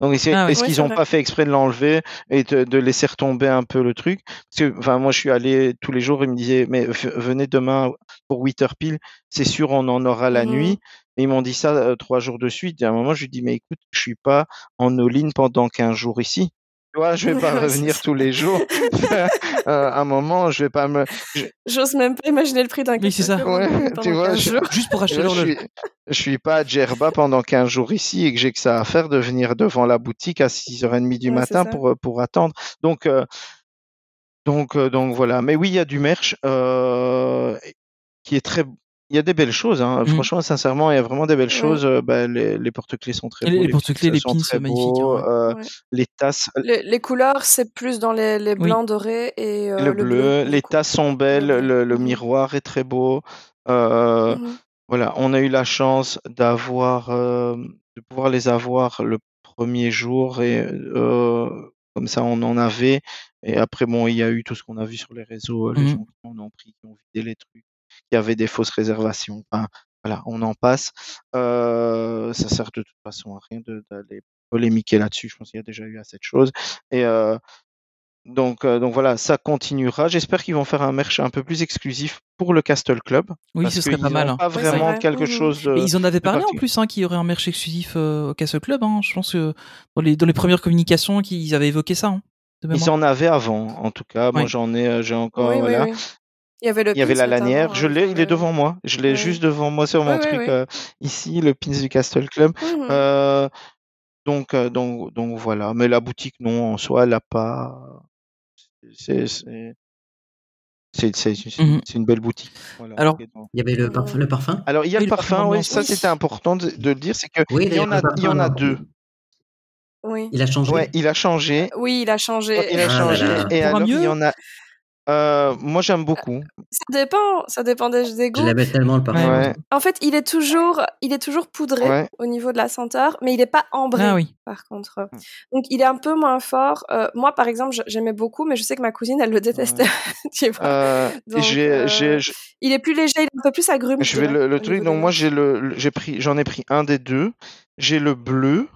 Donc, est-ce Ah est-ce Oui, qu'ils n'ont pas fait exprès de l'enlever et de, de laisser retomber un peu le truc? Parce que, enfin, moi, je suis allé tous les jours, ils me disaient, mais venez demain pour 8 heures pile, c'est sûr, on en aura la Mhm. nuit. Et ils m'ont dit ça euh, trois jours de suite. Et à un moment, je lui dis, mais écoute, je suis pas en all-in pendant 15 jours ici. Tu vois, je vais pas revenir tous les jours. Euh, à un moment, je vais pas me. je- J'ose même pas imaginer le prix d'un Oui, c'est ça. Ouais, tu vois, 15 je-. Juste pour acheter Là, je l'horloge. suis, je suis pas à Djerba pendant 15 jours ici et que j'ai que ça à faire de venir devant la boutique à 6h30 du Ouais, matin pour, euh, pour attendre. Donc, euh, donc, euh, donc voilà. Mais oui, il y a du merch euh, qui est très. Il y a des belles choses. Hein. Mhm. Franchement, sincèrement, il y a vraiment des belles Ouais. choses. Euh, bah, les, les porte-clés sont très beaux. les les porte-clés, les pins sont magnifiques, beaux, ouais. euh, Ouais. les tasses. Les, les couleurs, c'est plus dans les, les Oui. blancs dorés et euh, le, le, bleu, du les tasses sont belles, bleu. le, le Mhm. miroir est très beau. Euh, Mhm. Voilà, on a eu la chance d'avoir, euh, de pouvoir les avoir le premier jour et euh, comme ça on en avait. Et après, bon, il y a eu tout ce qu'on a vu sur les réseaux, euh, les Mhm. gens qui en ont pris, qui ont vidé les trucs, qui avaient des fausses réservations. Enfin, voilà, on en passe. Euh, ça sert de toute façon à rien d'aller polémiquer là-dessus. Je pense qu'il y a déjà eu assez de choses. Et euh, donc, euh, donc voilà, ça continuera. J'espère qu'ils vont faire un merch un peu plus exclusif pour le Castle Club. Oui, parce ce serait pas mal. hein. pas Ouais, vraiment vrai. quelque chose de. Ils en avaient parlé en plus, hein, qu'il y aurait un merch exclusif euh, au Castle Club. Hein. Je pense que dans les, dans les premières communications, qu'ils avaient évoqué ça. Hein, Ils en avaient avant, en tout cas. Moi, j'en ai, j'ai encore, Oui, oui, voilà. oui. Il y avait le Il y avait pins la lanière. Je l'ai, il est devant moi. Je l'ai Ouais. juste devant moi sur mon Ouais, truc ouais. euh, ici, le pins du Castle Club. Mhm. Euh, donc, euh, donc, donc voilà. Mais la boutique, non, en soi, elle a pas. C'est, c'est, c'est, c'est, c'est- Mhm. c'est une belle boutique. Voilà. Alors- Il y avait le parfum. Le parfum? Alors, il y a Oui, le parfum, parfum oui, ça oui. c'était important de, de le dire, c'est que Oui, il y en a, d'ailleurs, le il y en a parfum, deux. Oui. Il a changé? Ouais, il a changé. Oui, il a changé. Il a Ah changé. là là. Et Pour alors, il y en a. Euh, moi, j'aime beaucoup. Ça dépend, ça dépend des, des Je goûts. l'aimais tellement le parfum. Ouais. En fait, il est toujours, il est toujours poudré Ouais. au niveau de la senteur, mais il n'est pas ambré. Ah oui. Par contre, donc il est un peu moins fort. Euh, moi, par exemple, j'aimais beaucoup, mais je sais que ma cousine, elle le détestait. tu vois. Euh, Donc, euh, Il est plus léger, il est un peu plus agrume. je vais le, truc. Donc moi, j'ai le, le- j'ai pris, j'en ai pris un des deux. J'ai le bleu.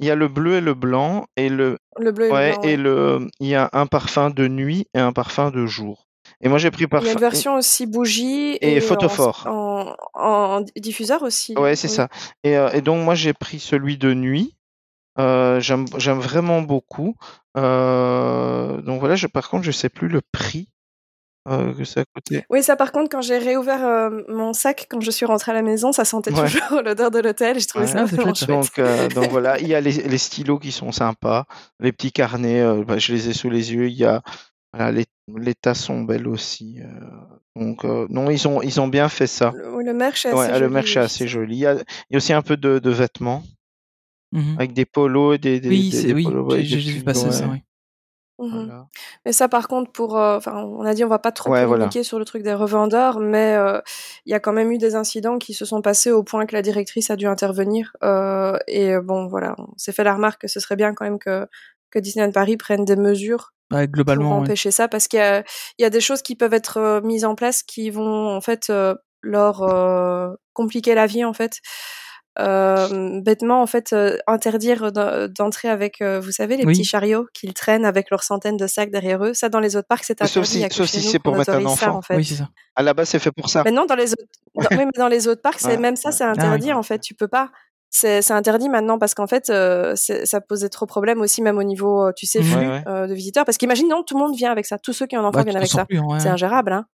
Il y a le bleu et le blanc et le, le bleu et ouais, le blanc. et ouais. le, il y a un parfum de nuit et un parfum de jour. Et moi, j'ai pris Il y a parfum. une version aussi bougie et et, photophore. En, en, en diffuseur aussi. Ouais, c'est oui. ça. Et, euh, et donc moi j'ai pris celui de nuit. Euh, j'aime j'aime vraiment beaucoup. Euh, donc voilà, je, par contre je sais plus le prix euh, que. Oui, ça par contre, quand j'ai réouvert euh, mon sac, quand je suis rentrée à la maison, ça sentait Ouais. toujours l'odeur de l'hôtel. J'ai trouvé Ouais. ça Ah, c'est vraiment chouette, chouette. Donc euh, donc voilà, il y a les, les stylos qui sont sympas, les petits carnets, euh, bah, je les ai sous les yeux. Il y a voilà, les, les tasses sont belles aussi. euh, donc euh, non, ils ont ils ont bien fait ça. Le, oui, le merch est Ouais, assez le joli, merch est oui. assez joli. Il y a, il y a aussi un peu de, de vêtements Mhm. avec des polos, des, des, Oui, des- c'est des oui. polos, ouais, J'ai des j'ai vu pulls, passer ça. oui. Voilà. Mais ça, par contre, pour, euh, enfin, on a dit on va pas trop Ouais, communiquer voilà. sur le truc des revendeurs, mais euh, il y a quand même eu des incidents qui se sont passés au point que la directrice a dû intervenir. euh, et euh, bon, voilà, on s'est fait la remarque que ce serait bien quand même que que Disneyland Paris prenne des mesures Ouais, pour globalement, ouais. empêcher ça, parce qu'il y a, il y a des choses qui peuvent être mises en place qui vont en fait leur compliquer la vie en fait. Euh, bêtement en fait euh, interdire d'en- d'entrer avec euh, vous savez les Oui. petits chariots qu'ils traînent avec leurs centaines de sacs derrière eux ça dans les autres parcs c'est Sauf interdit si- sauf si c'est pour mettre un ça enfant. en fait Oui, c'est ça. À la base, c'est fait pour ça. mais non dans les autres dans- oui mais dans les autres parcs c'est Ouais, même ça c'est Ah oui. interdit en fait tu peux pas c'est interdit maintenant parce qu'en fait, euh, ça posait trop problème aussi, même au niveau, tu sais, Mhm. flux Ouais, ouais. euh, de visiteurs. Parce qu'imagine, non, tout le monde vient avec ça. Tous ceux qui ont un enfant Bah, viennent avec ça. hein, ouais. C'est ingérable, hein.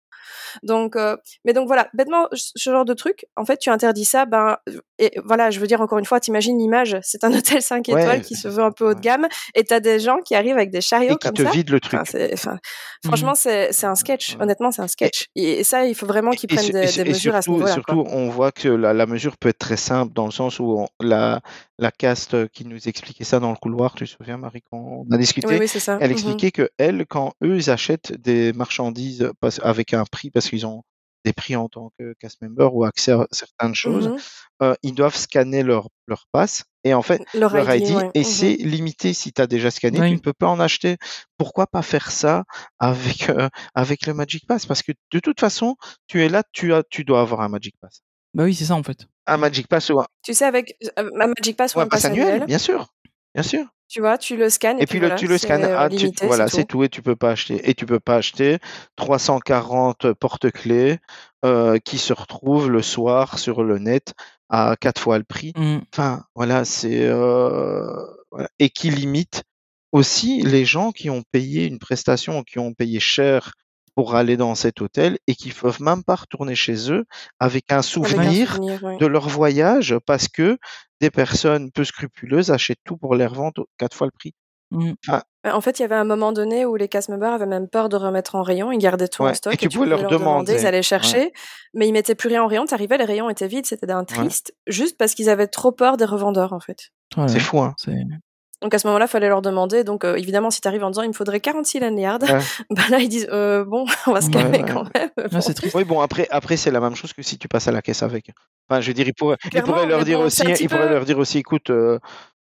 Donc, euh, mais donc voilà, bêtement, ce ce genre de truc, en fait, tu interdis ça, ben, et voilà, je veux dire encore une fois, t'imagines l'image, c'est un hôtel 5 Ouais, étoiles qui se veut un peu haut de gamme, et t'as des gens qui arrivent avec des chariots Et qui comme te ça. vide le truc. Enfin, c'est- enfin, franchement, c'est c'est un sketch. Honnêtement, c'est un sketch. Et, ça, il faut vraiment qu'ils prennent des, et su- des et mesures à ce surtout, niveau-là. surtout, quoi. on voit que la, la mesure peut être très simple dans le sens où on- la, la caste qui nous expliquait ça dans le couloir, tu te souviens, Marie, quand on a discuté, Oui, oui, c'est ça. elle Mhm. expliquait que elle, quand eux, ils achètent des marchandises avec un prix, parce qu'ils ont des prix en tant que cast member ou accès à certaines choses, Mhm. euh, ils doivent scanner leur, leur passe et en fait, Leur leur ID, ID, ouais. et Mhm. c'est limité si tu as déjà scanné, tu ne peux pas en acheter. Pourquoi pas faire ça avec, euh, avec le Magic Pass? Parce que de toute façon, tu es là, tu, as, tu dois avoir un Magic Pass. Bah oui, c'est ça en fait. Un Magic Pass ou un, Tu sais, avec euh, un Magic Pass ou ou un un pass pass annuel, annuel, bien sûr. Bien sûr. tu vois, tu le scannes et, Et puis le, voilà, tu le scannes, ah, voilà, c'est c'est tout. tout, et tu peux pas acheter. Et tu peux pas acheter 340 porte-clés euh, qui se retrouvent le soir sur le net à quatre fois le prix. Mm. Enfin, voilà, c'est euh, voilà. et qui limite aussi les gens qui ont payé une prestation, qui ont payé cher pour aller dans cet hôtel et qui peuvent même pas retourner chez eux avec un Avec un souvenir de leur voyage parce que des personnes peu scrupuleuses achètent tout pour les revendre au- quatre fois le prix. Mm. Enfin, En fait, il y avait un moment donné où les cast members avaient même peur de remettre en rayon. Ils gardaient tout en stock Et tu pouvais leur demander. Ils allaient Ouais. chercher, mais ils mettaient plus rien en rayon. T'arrivais, les rayons étaient vides. C'était d'un triste, juste parce qu'ils avaient trop peur des revendeurs, en fait. C'est fou, hein. Donc à ce moment-là, il fallait leur demander. Donc euh, évidemment, si tu arrives en disant il me faudrait 46 lanyards, Ouais. bah là ils disent euh, bon, on va se calmer ouais. quand même. Bon. c'est triste. Oui, bon, après, après c'est la même chose que si tu passes à la caisse avec. Enfin, je veux dire, il pourrait, il Clairement, pourrait leur dire bon, aussi, c'est un petit il pourrait peu- leur dire aussi, écoute, euh,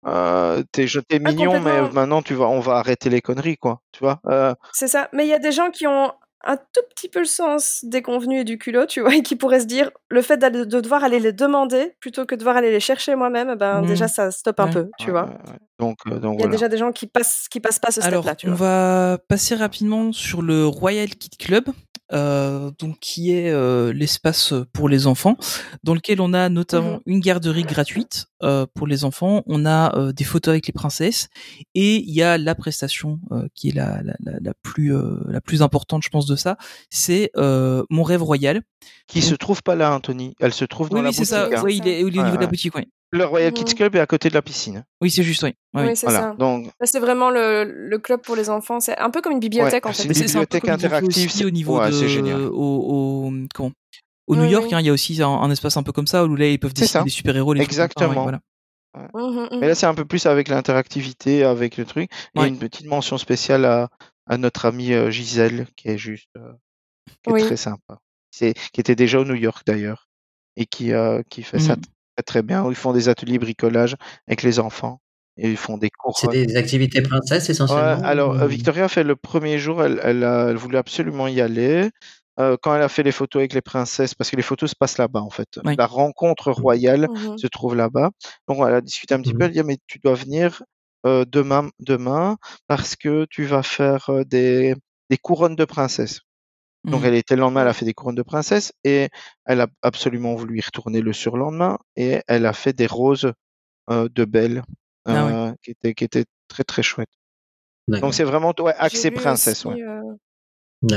euh, t'es, je- t'es Ah, mignon, mais maintenant tu vas, on va arrêter les conneries, quoi. Tu vois euh, C'est ça. Mais il y a des gens qui ont un tout petit peu le sens des convenus et du culot, tu vois, et qui pourraient se dire le fait de devoir aller les demander plutôt que de devoir aller les chercher moi-même, ben Mhm. déjà ça stoppe un Ouais. peu, tu ouais, vois. ouais. Donc, euh, donc Il y a voilà. déjà des gens qui passent qui passent pas ce Alors, step-là, tu on vois. va passer rapidement sur le Royal Kid Club, euh, donc qui est euh, l'espace pour les enfants, dans lequel on a notamment Mhm. une garderie gratuite euh, pour les enfants. On a euh, des photos avec les princesses et il y a la prestation euh, qui est la, la, la, la plus euh, la plus importante, je pense, de ça. C'est euh, mon rêve royal. Qui se trouve pas là, Anthony. Elle se trouve dans Oui, la oui, c'est boutique. ça. Oui, hein. ça. il est, il est au niveau Ouais, de la ouais. boutique. Oui, Le Royal. Kids Club est à côté de la piscine. oui, c'est juste. Oui. Oui, Oui, oui. c'est Voilà. ça. Donc, Là, c'est vraiment le, le club pour les enfants. C'est un peu comme une bibliothèque Ouais, en fait. c'est un peu bibliothèque fait interactive, au niveau ouais, de c'est génial. au, au comment? Au New Oui, York oui. hein, il y a aussi un, un espace un peu comme ça où là ils peuvent dessiner des super héros les trucs ouais, Exactement. voilà. Mhm, mhm. Mais là, c'est un peu plus avec l'interactivité, avec le truc. Et une petite mention spéciale à, à notre amie euh, Gisèle, qui est juste euh, qui est Oui. très sympa. C'est, qui était déjà au New York d'ailleurs. Et qui, euh, qui fait ça. Très, très bien. Où ils font des ateliers bricolage avec les enfants. Et ils font des cours. C'est euh, des activités princesses Ouais, essentiellement alors, euh, ou- Victoria a fait le premier jour, elle, elle, a- elle voulait absolument y aller. Euh, quand elle a fait les photos avec les princesses, parce que les photos se passent là-bas en fait. Oui. La rencontre royale Mhm. se trouve là-bas. Donc elle a discuté un petit peu, Mhm. elle dit mais tu dois venir euh, demain, demain parce que tu vas faire des, des couronnes de princesse. Donc Mhm. elle était le lendemain, elle a fait des couronnes de princesse et elle a absolument voulu y retourner le surlendemain et elle a fait des roses euh, de belle Ah ouais. qui étaient qui étaient très très chouettes. Donc c'est vraiment ouais, axé princesse. aussi, Ouais. euh.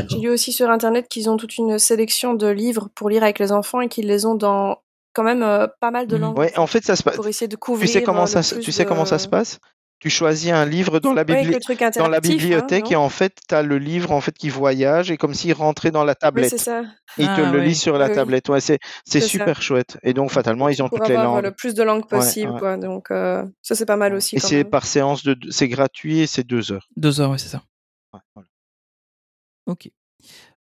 J'ai lu aussi sur internet qu'ils ont toute une sélection de livres pour lire avec les enfants et qu'ils les ont dans quand même euh, pas mal de Mhm. langues Ouais, en fait ça se passe. pour essayer de Tu couvrir. sais comment ça le se- plus tu sais comment ça se passe? Tu choisis un livre dans la, bibli- dans la hein, bibliothèque et en fait tu as le livre en fait qui voyage et comme s'il rentrait dans la Oui, tablette. c'est ça. Et il te Ah le lit sur la Oui, oui. tablette. Ouais, c'est c'est C'est ça. super chouette. Et donc fatalement ils ont Pour toutes les avoir langues. le plus de langues possible, ouais. quoi. Donc euh, ça c'est pas mal aussi. Et quand c'est même. par séance de c'est gratuit et c'est deux heures. Deux heures, ouais, c'est ça. Ouais, voilà. Ok.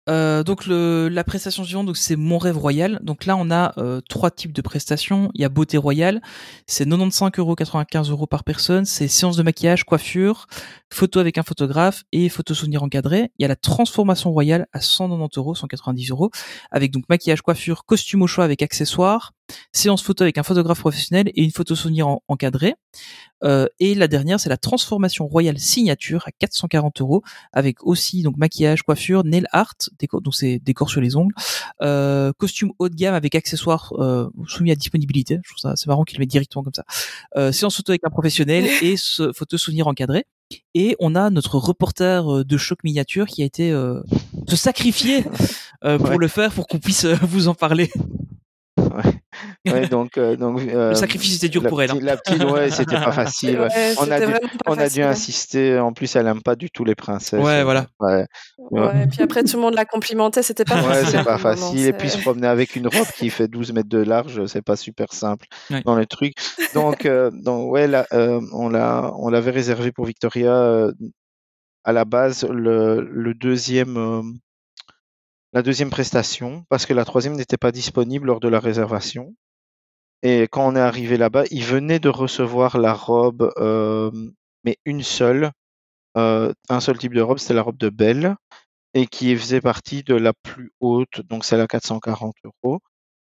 Euh, donc le, la prestation suivante, c'est mon rêve royal. Donc là, on a euh, trois types de prestations. Il y a beauté royale, c'est 95 euros, 95 euros par personne. C'est séance de maquillage, coiffure, photo avec un photographe et photo souvenir encadré. Il y a la transformation royale à 190 euros, 190 euros, avec donc maquillage, coiffure, costume au choix avec accessoires. Séance photo avec un photographe professionnel et une photo souvenir en- encadrée. Euh, et la dernière, c'est la transformation royale signature à 440 euros avec aussi donc maquillage, coiffure, nail art, décor, donc c'est décor sur les ongles, euh, costume haut de gamme avec accessoires euh, soumis à disponibilité. Je trouve ça c'est marrant qu'il le mette directement comme ça. Euh, séance photo avec un professionnel et ce, photo souvenir encadré. Et on a notre reporter euh, de choc miniature qui a été euh, se sacrifier euh, pour Ouais. le faire, pour qu'on puisse euh, vous en parler. Ouais, donc, euh, donc euh, Le sacrifice était dur la pour elle. hein. La petite, ouais, c'était pas facile. ouais. On a dû, on a dû hein. insister. En plus, elle aime pas du tout les princesses. Ouais, voilà. Ouais, Ouais, et puis après, tout le monde l'a complimenté, c'était pas Ouais, facile. c'est pas moment, facile. Et puis se promener avec une robe qui fait 12 mètres de large, c'est pas super simple Ouais. dans le truc. Donc, euh, donc ouais, là, euh, on l'a, on l'avait réservé pour Victoria euh, à la base le, le deuxième, euh, la deuxième prestation parce que la troisième n'était pas disponible lors de la réservation. Et quand on est arrivé là-bas, il venait de recevoir la robe, euh, mais une seule, euh, un seul type de robe, c'était la robe de Belle et qui faisait partie de la plus haute, donc celle à 440 euros.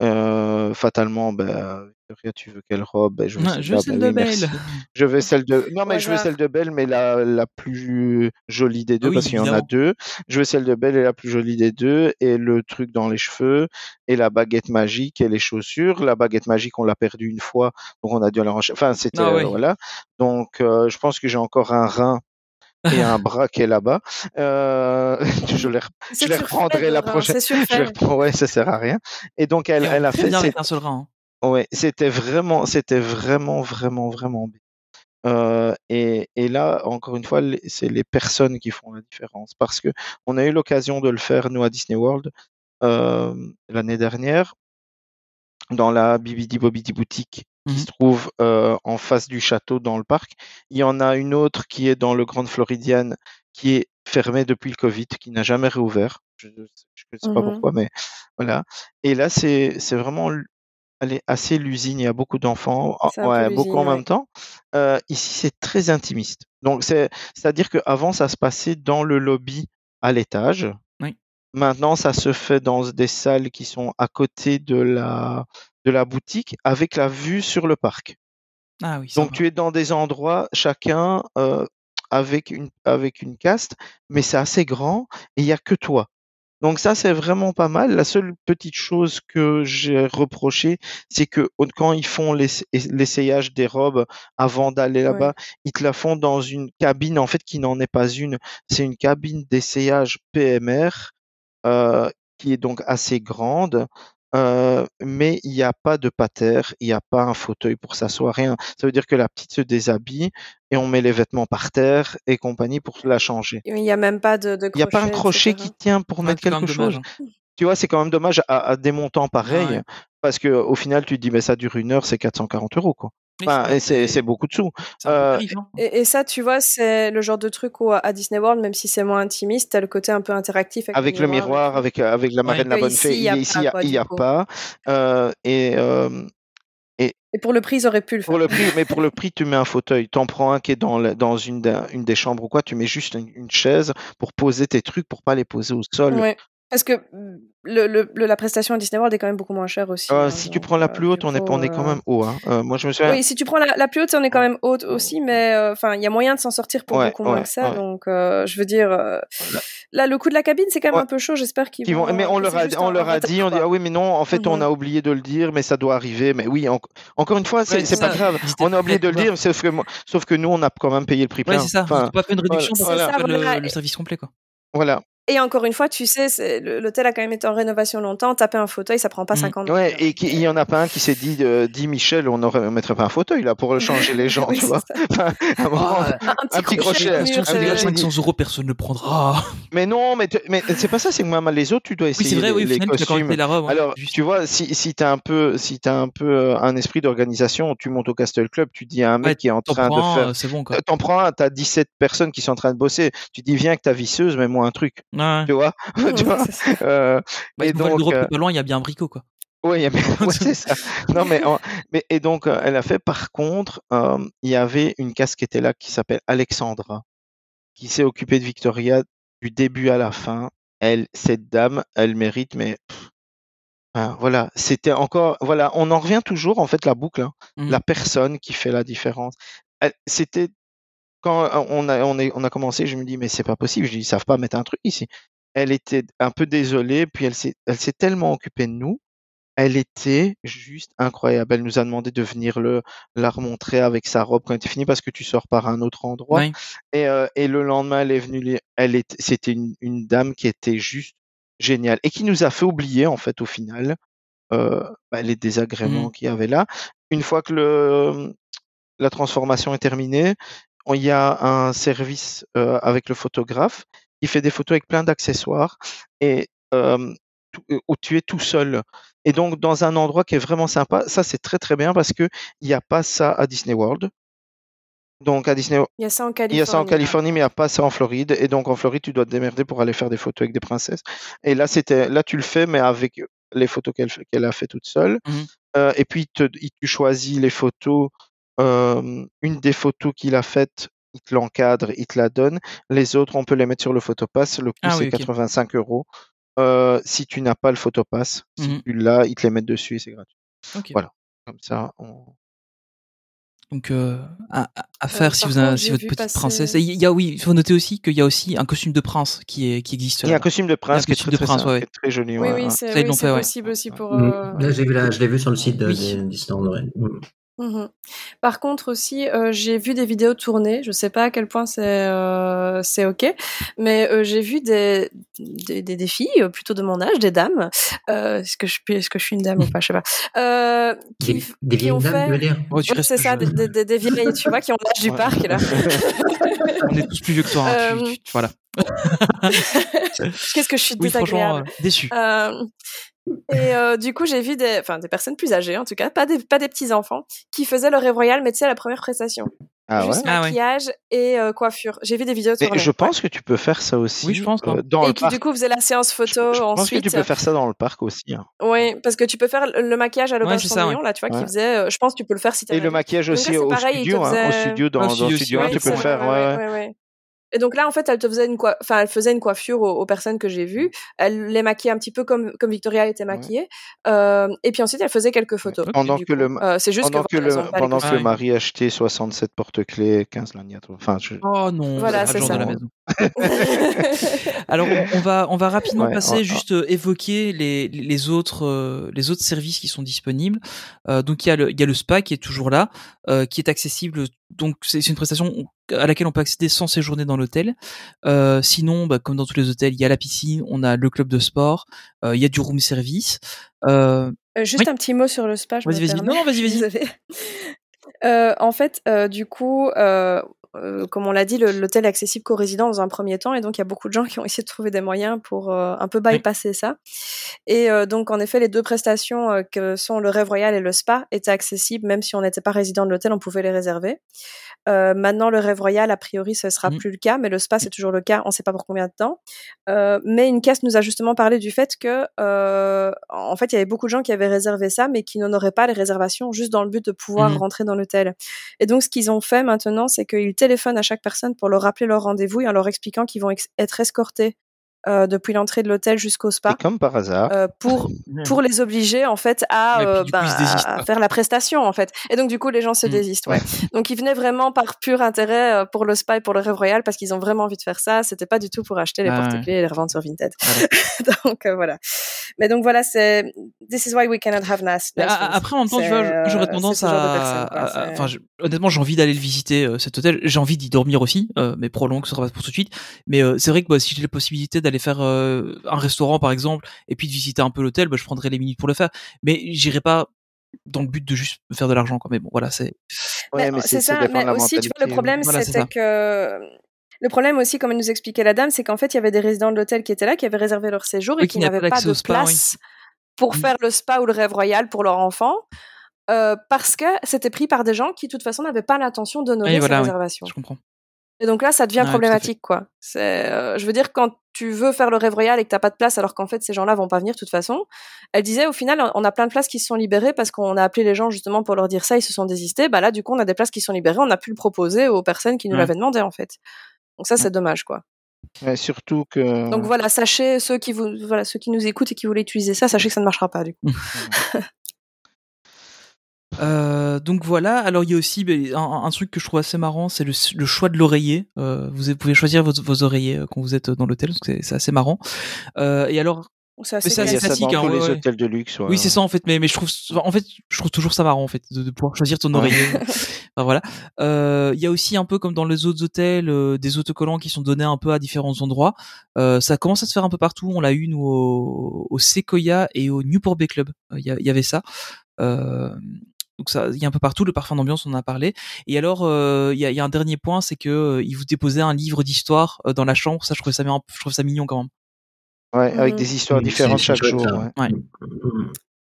Euh, fatalement, ben, Victoria, tu veux quelle robe? Ben, Je veux je celle de oui, merci. Belle. Je veux celle de. Non, mais je veux celle de Belle, mais la, la plus jolie des deux, Ah oui, parce qu'il y en a deux. Je veux celle de Belle et la plus jolie des deux, et le truc dans les cheveux, et la baguette magique et les chaussures. La baguette magique, on l'a perdue une fois, donc on a dû la racheter. Enfin, c'était. Ah euh, voilà. Donc, euh, je pense que j'ai encore un rein et un bras qui est là-bas. Euh, je les, je les reprendrai la prochaine. Je les reprends, ouais, ça sert à rien. Et donc, elle, Et elle a fait. bien cette- avec un seul rein. Ouais, c'était vraiment, c'était vraiment, vraiment, vraiment bien. Euh, et, et là, encore une fois, c'est les personnes qui font la différence parce que on a eu l'occasion de le faire nous à Disney World euh, l'année dernière dans la Bibidi Bobidi boutique qui Mhm. se trouve euh, en face du château dans le parc. Il y en a une autre qui est dans le Grand Floridian qui est fermée depuis le Covid, qui n'a jamais réouvert. Je ne sais pas Mhm. pourquoi, mais voilà. Et là, c'est vraiment elle est assez l'usine, il y a beaucoup d'enfants, C'est un peu ouais, beaucoup en ouais. même temps. Euh, ici, c'est très intimiste. Donc, c'est, c'est-à-dire qu'avant, ça se passait dans le lobby à l'étage. Oui. Maintenant, ça se fait dans des salles qui sont à côté de la, de la boutique avec la vue sur le parc. Ah oui. Donc, tu es dans des endroits, chacun euh, avec, une, avec une caste, mais c'est assez grand et il n'y a que toi. Donc ça, c'est vraiment pas mal. La seule petite chose que j'ai reproché, c'est que quand ils font l'ess- l'essayage des robes avant d'aller Ouais. là-bas, ils te la font dans une cabine, en fait, qui n'en est pas une. C'est une cabine d'essayage PMR, euh, qui est donc assez grande. Mais il n'y a pas de pater, il n'y a pas un fauteuil pour s'asseoir, rien. Ça veut dire que la petite se déshabille et on met les vêtements par terre et compagnie pour la changer. Il n'y a même pas de, de Il n'y a pas un crochet etc. qui tient pour Ouais, mettre c'est quand quelque même dommage. chose. hein. Tu vois, c'est quand même dommage à, à des montants pareils, Ouais. parce que au final, tu te dis, mais ça dure une heure, c'est 440 euros, quoi. Enfin, c'est- beaucoup de sous. Euh, hein. Et, et ça, tu vois, c'est le genre de truc où à Disney World, même si c'est moins intimiste, t'as le côté un peu interactif avec, avec le miroir, avec, avec la marraine de la bonne fée, ici, il n'y a pas. Euh, et euh, Et pour le prix, ils auraient pu le faire. pour le prix, mais pour le prix, tu mets un fauteuil. T'en prends un qui est dans, une, des- une des chambres ou quoi, tu mets juste une, une chaise pour poser tes trucs, pour pas les poser au sol. Ouais. Parce que mm, le, le, le- la prestation à Disney World est quand même beaucoup moins chère aussi. Euh, hein, si tu prends la plus haute, on est, coup, on est quand même haut. Hein. Euh, moi, je me souviens. Oui, si tu prends la, la plus haute, on est quand même haute aussi, mais euh, enfin, il y a moyen de s'en sortir pour Ouais, beaucoup moins que ça. ouais. Donc, euh, je veux dire, euh, là, le coût de la cabine, c'est quand même Ouais. un peu chaud. J'espère qu'ils Qui vont, vont. mais on leur a, on leur a dit, on dit, ah oui, mais non, en fait, on a oublié de le dire, mais ça doit arriver. Mais oui, en- encore une fois, c'est pas grave. On a oublié de le dire, sauf que, moi- sauf que nous, on a quand même payé le prix plein. c'est ça. Pas fait une réduction pour le service complet, quoi. voilà. Et encore une fois, tu sais, l'hôtel a quand même été en rénovation longtemps. Taper un fauteuil, ça prend pas Mhm. 50 Ouais, minutes. et il y en a pas un qui s'est dit, euh, dit Michel, on on mettrait pas un fauteuil là pour changer les gens, Oui, tu vois. Enfin, un moment- Ah, Un, un petit crochet, mur, crochet. 500 euros, personne ne le prendra. mais non, mais, mais c'est pas ça, c'est que même les autres, tu dois Oui, essayer c'est vrai, oui, les, au les final, tu as quand même costumes. la robe. hein, Alors, juste. tu vois, si, si tu as un peu, si t'as un peu euh, un esprit d'organisation, tu montes au Castle Club, tu dis à un mec Ouais, qui est en train de faire. c'est bon, quoi. T'en prends un, t'as 17 personnes qui sont en train de bosser. Tu dis, viens avec ta visseuse, mets-moi un truc. Ouais. Tu vois, tu vois? Euh, Bah, Et donc, le euh, loin, il y a bien un bricot, quoi. Oui, ouais, c'est ça. Non, mais, en- mais et donc euh, elle a fait. Par contre, euh, il y avait une casse qui était là qui s'appelle Alexandra, qui s'est occupée de Victoria du début à la fin. Elle, cette dame, elle mérite, mais pff, voilà, c'était encore, voilà, on en revient toujours en fait la boucle, hein, Mhm. la personne qui fait la différence. C'était quand euh, on a on, est, on a commencé, je me dis mais c'est pas possible, je dis ils savent pas mettre un truc ici. Elle était un peu désolée, puis elle s'est elle s'est tellement occupée de nous, elle était juste incroyable. Elle nous a demandé de venir le la remontrer avec sa robe quand elle était finie parce que tu sors par un autre endroit. Et, euh, et le lendemain, elle est venue, elle est, c'était une, une dame qui était juste géniale et qui nous a fait oublier en fait au final euh, bah, les désagréments Mhm. qu'il y avait là. Une fois que le, la transformation est terminée, on- il y a un service euh, avec le photographe qui fait des photos avec plein d'accessoires et euh, euh, où tu es tout seul. Et donc dans un endroit qui est vraiment sympa, ça c'est très très bien parce que il n'y a pas ça à Disney World. Donc à Disney, Il y a ça en il Californie. y a ça en. Californie, mais il n'y a pas ça en Floride. Et donc en Floride, tu dois te démerder pour aller faire des photos avec des princesses. Et là, c'était, là, tu le fais, mais avec les photos qu'elle a fait toute seule. Euh, et puis, il te, il- tu choisis les photos. Euh, une des photos qu'il a faites, il te l'encadre, il te la donne. Les autres, on peut les mettre sur le photopass. Le coût, Ah c'est oui, ok. 85 euros. Euh, si tu n'as pas le photopass, si Mhm. tu l'as, ils te les mettent dessus et c'est gratuit. Voilà. Comme ça, on... Donc euh, à, à- à faire si vous avez contre, si j'ai votre petite passer- princesse. Il y a oui, il faut noter aussi qu'il y a aussi un costume de prince qui est qui existe. Il y a un costume de prince qui est costume très, de prince, ouais, qui est très joli. Oui, ouais, oui, ouais. c'est oui, possible aussi pour. Mm. euh, Là, j'ai vu je l'ai vu sur le site de, Disneyland. Mm. Mhm. Par contre aussi, euh, j'ai vu des vidéos tournées. Je sais pas à quel point c'est euh, c'est ok, mais euh, j'ai vu des, des des des filles plutôt de mon âge, des dames. Euh, est-ce que je suis- est-ce que je suis une dame ou pas Je sais pas. Euh, qui Des, des qui vieilles ont dames, fait. dire Ouais, c'est ça, des, des, des- des vieilles, tu vois, qui ont l'âge du Ouais. parc là. On est tous plus vieux que toi. hein, tu- Euh, tu- tu- voilà. Qu'est-ce que je suis Oui, désagréable. euh, déçu. Et euh, du coup, j'ai vu des, enfin, des personnes plus âgées, en tout cas, pas des, pas des petits enfants, qui faisaient le rêve royal, mais tu sais, à la première prestation. Ah ouais? Juste Ah ouais. maquillage et euh, coiffure. J'ai vu des vidéos Mais tournées. je pense que tu peux faire ça aussi Oui, je pense, hein. euh, dans Et le qui parc. du coup faisait la séance Je, photo je pense que ensuite. tu peux faire ça dans le parc aussi. hein. Oui, parce que tu peux faire le maquillage à l'auberge Cendrillon, ouais. là, tu vois, qui Ouais. faisait. euh, je pense que tu peux le faire si t'as Et le maquillage Donc là, aussi au pareil, studio, hein, au studio, dans, au dans studio le aussi, studio, ouais, hein, tu peux le faire. ouais, ouais, Et donc là, en fait, elle te faisait une enfin, elle faisait une coiffure aux, aux personnes que j'ai vues. Elle les maquillait un petit peu comme comme Victoria était maquillée. Euh, et puis ensuite, elle faisait quelques photos. Pendant du que coup. le, Euh, c'est juste pendant que, que le, pendant que costumes. le mari achetait 67 porte-clés, 15 lagnettes. Enfin, je... Oh non, Voilà, c'est ça. de la maison. Alors on, on va on va rapidement Ouais, passer juste euh, évoquer les les autres euh, les autres services qui sont disponibles. Euh, donc il y a le il y a le spa qui est toujours là, euh, qui est accessible. Donc c'est une prestation à laquelle on peut accéder sans séjourner dans l'hôtel. Euh, sinon, bah, comme dans tous les hôtels, il y a la piscine, on a le club de sport, euh, il y a du room service. Euh, juste Oui. un petit mot sur le spa. Vas-y, vas-y. Non, vas-y, vas-y. En fait, du coup, euh, comme on l'a dit, l'hôtel est accessible qu'aux résidents dans un premier temps, et donc il y a beaucoup de gens qui ont essayé de trouver des moyens pour euh, un peu bypasser ça. Et euh, donc, en effet, les deux prestations que sont le rêve royal et le spa étaient accessibles, même si on n'était pas résident de l'hôtel, on pouvait les réserver. Maintenant, le rêve royal, a priori, ce sera Mhm. plus le cas, mais le spa, c'est toujours le cas. On ne sait pas pour combien de temps. Mais une caisse nous a justement parlé du fait que, en fait, il y avait beaucoup de gens qui avaient réservé ça, mais qui n'en auraient pas les réservations juste dans le but de pouvoir Mhm. rentrer dans l'hôtel. Et donc, ce qu'ils ont fait maintenant, c'est qu'ils téléphonent à chaque personne pour leur rappeler leur rendez-vous et en leur expliquant qu'ils vont être escortés euh, depuis l'entrée de l'hôtel jusqu'au Et spa. comme par hasard, euh, pour pour les obliger en fait à, puis, euh, coup, ben, à pas. faire la prestation en fait et donc du coup les gens se Mm. désistent ouais donc ils venaient vraiment par pur intérêt pour le spa et pour le rêve royal parce qu'ils ont vraiment envie de faire ça c'était pas du tout pour acheter les Ah ouais. porte-clés et les revendre sur Vinted Voilà. donc euh, voilà mais donc voilà c'est this is why we cannot have nice, nice après, en même temps, tu vois, C'est, j'aurais tendance à, à- à- enfin, honnêtement, j'ai envie d'aller le visiter euh, cet hôtel. J'ai envie d'y dormir aussi, euh, mais ce sera pas pour tout de suite. Mais euh, c'est vrai que bah, si j'ai la possibilité d'aller faire euh, un restaurant, par exemple, et puis de visiter un peu l'hôtel, bah, je prendrai les minutes pour le faire. Mais j'irai pas dans le but de juste me faire de l'argent, quoi. Mais bon, voilà, c'est. ouais, Mais mais c'est ça mais aussi, tu vois, le mentalité, problème, Voilà, c'est c'était que. Le problème aussi, comme nous expliquait la dame, c'est qu'en fait, il y avait des résidents de l'hôtel qui étaient là, qui avaient réservé leur séjour Oui, et qui qui n'avaient pas de au spa, oui. place pour Mm. faire le spa ou le rêve royal pour leur enfant, euh, parce que c'était pris par des gens qui, de toute façon, n'avaient pas l'intention d'honorer ces voilà, oui. réservations. Je comprends. Et donc là, ça devient problématique, quoi. C'est, euh, je veux dire, quand tu veux faire le rêve royal et que t'as pas de place, alors qu'en fait ces gens-là vont pas venir de toute façon. Elle disait, au final, on a plein de places qui se sont libérées parce qu'on a appelé les gens justement pour leur dire ça, ils se sont désistés. Bah là, du coup, on a des places qui sont libérées, on a pu le proposer aux personnes qui nous Ouais. l'avaient demandé, en fait. Donc ça, c'est dommage, quoi. Ouais, surtout que. Donc voilà, sachez ceux qui vous, voilà, ceux qui nous écoutent et qui voulaient utiliser ça, sachez que ça ne marchera pas du coup. Euh, donc voilà. Alors il y a aussi ben, un, un truc que je trouve assez marrant, c'est le, le choix de l'oreiller. Euh, vous pouvez choisir vos, vos oreillers euh, quand vous êtes dans l'hôtel, parce que c'est- c'est assez marrant. Euh, et alors, C'est assez Mais ça, Il y c'est a ça classique, dans hein, ouais, les ouais. hôtels de luxe. ouais. oui c'est ça en fait. Mais mais je trouve, en fait, je trouve toujours ça marrant en fait de, de pouvoir choisir ton Ouais. oreiller. Enfin, voilà. Euh, Il y a aussi un peu comme dans les autres hôtels euh, des autocollants qui sont donnés un peu à différents endroits. Euh, ça commence à se faire un peu partout. On l'a eu nous au, au Sequoia et au Newport Bay Club. Euh, Il y, y avait ça. Donc ça, il y a un peu partout. Le parfum d'ambiance, on en a parlé. Et alors, euh, il y, a, il y a un dernier point, c'est que euh, ils vous déposaient un livre d'histoire euh, dans la chambre. Ça, je trouve ça, je trouve ça mignon quand même. Ouais, avec Mhm. des histoires Oui, différentes chaque jour. ouais. Ouais.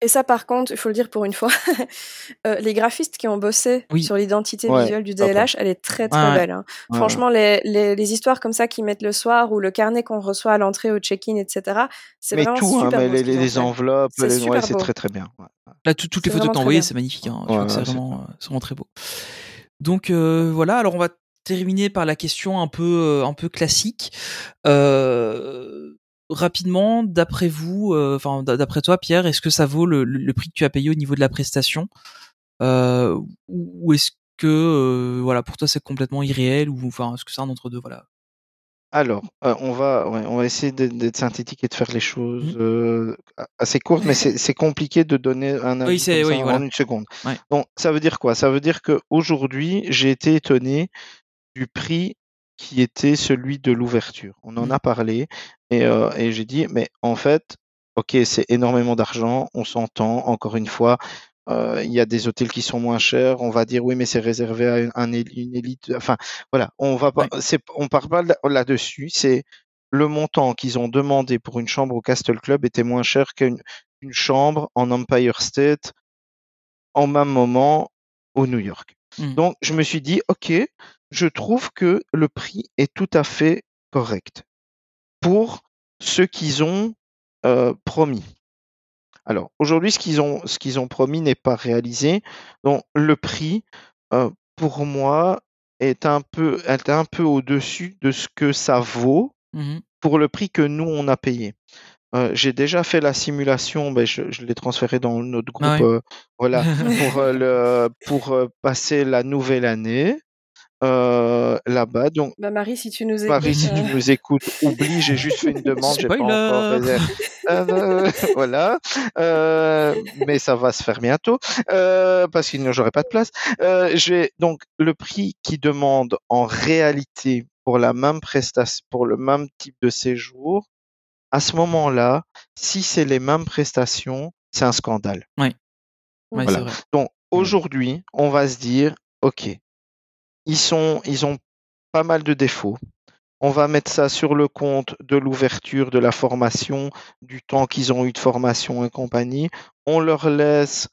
Et ça, par contre, il faut le dire pour une fois, euh, les graphistes qui ont bossé Oui. sur l'identité Ouais, visuelle du DLH, elle est très très Ouais, belle. hein. Ouais, Franchement, les, les, les histoires comme ça qu'ils mettent le soir ou le carnet qu'on reçoit à l'entrée au check-in, etc. C'est Mais vraiment tout, hein, super mais beau les, ce les- enveloppes, C'est très très bien. ouais. Là, tout- toutes les photos t'envoyées, c'est magnifique. Hein. C'est vraiment, euh, c'est vraiment très beau. Donc euh, voilà. Alors on va terminer par la question un peu, un peu classique. Euh, rapidement, d'après vous, euh, enfin d'après toi, Pierre, est-ce que ça vaut le, le- prix que tu as payé au niveau de la prestation, euh, ou ou est-ce que, euh, voilà, pour toi c'est complètement irréel, ou enfin, est-ce que c'est un entre deux, voilà? Alors, euh, on va, ouais, on va essayer d'être synthétique et de faire les choses euh, assez courtes, mais c'est compliqué de donner un avis Oui, oui, voilà. en une seconde. Ouais. Donc, ça veut dire quoi? Ça veut dire qu'aujourd'hui, j'ai été étonné du prix qui était celui de l'ouverture. On en Mhm. a parlé et, euh, et j'ai dit, mais en fait, ok, c'est énormément d'argent, on s'entend, encore une fois. euh, Il y a des hôtels qui sont moins chers. On va dire oui, mais c'est réservé à une, un éli- une élite. Enfin, voilà, on va pas. On part pas là- là-dessus. C'est le montant qu'ils ont demandé pour une chambre au Castle Club était moins cher qu'une une chambre en Empire State en même moment au New York. Mhm. Donc, je me suis dit, OK, je trouve que le prix est tout à fait correct pour ce qu'ils ont euh, promis. Alors, aujourd'hui, ce qu'ils ont, ce qu'ils ont promis n'est pas réalisé. Donc, le prix, euh, pour moi, est un peu, est un peu au-dessus de ce que ça vaut Mhm. pour le prix que nous, on a payé. Euh, j'ai déjà fait la simulation, ben, je, je l'ai transféré dans notre groupe, Ah ouais. euh, voilà, pour, euh, le, pour passer la nouvelle année euh, là-bas. Donc, Bah Marie, si tu nous écoutes, Paris, si euh, tu nous écoutes, oublie, j'ai juste fait une demande, j'ai pas encore réservé. Euh, voilà, Euh, mais ça va se faire bientôt euh, parce que sinon j'aurai pas de place. Euh, j'ai donc le prix qui demande en réalité pour la même prestation, pour le même type de séjour. À ce moment-là, si c'est les mêmes prestations, c'est un scandale. Ouais, Voilà. vrai. Donc aujourd'hui, on va se dire, ok, ils sont, ils ont pas mal de défauts. On va mettre ça sur le compte de l'ouverture de la formation, du temps qu'ils ont eu de formation et compagnie. On leur laisse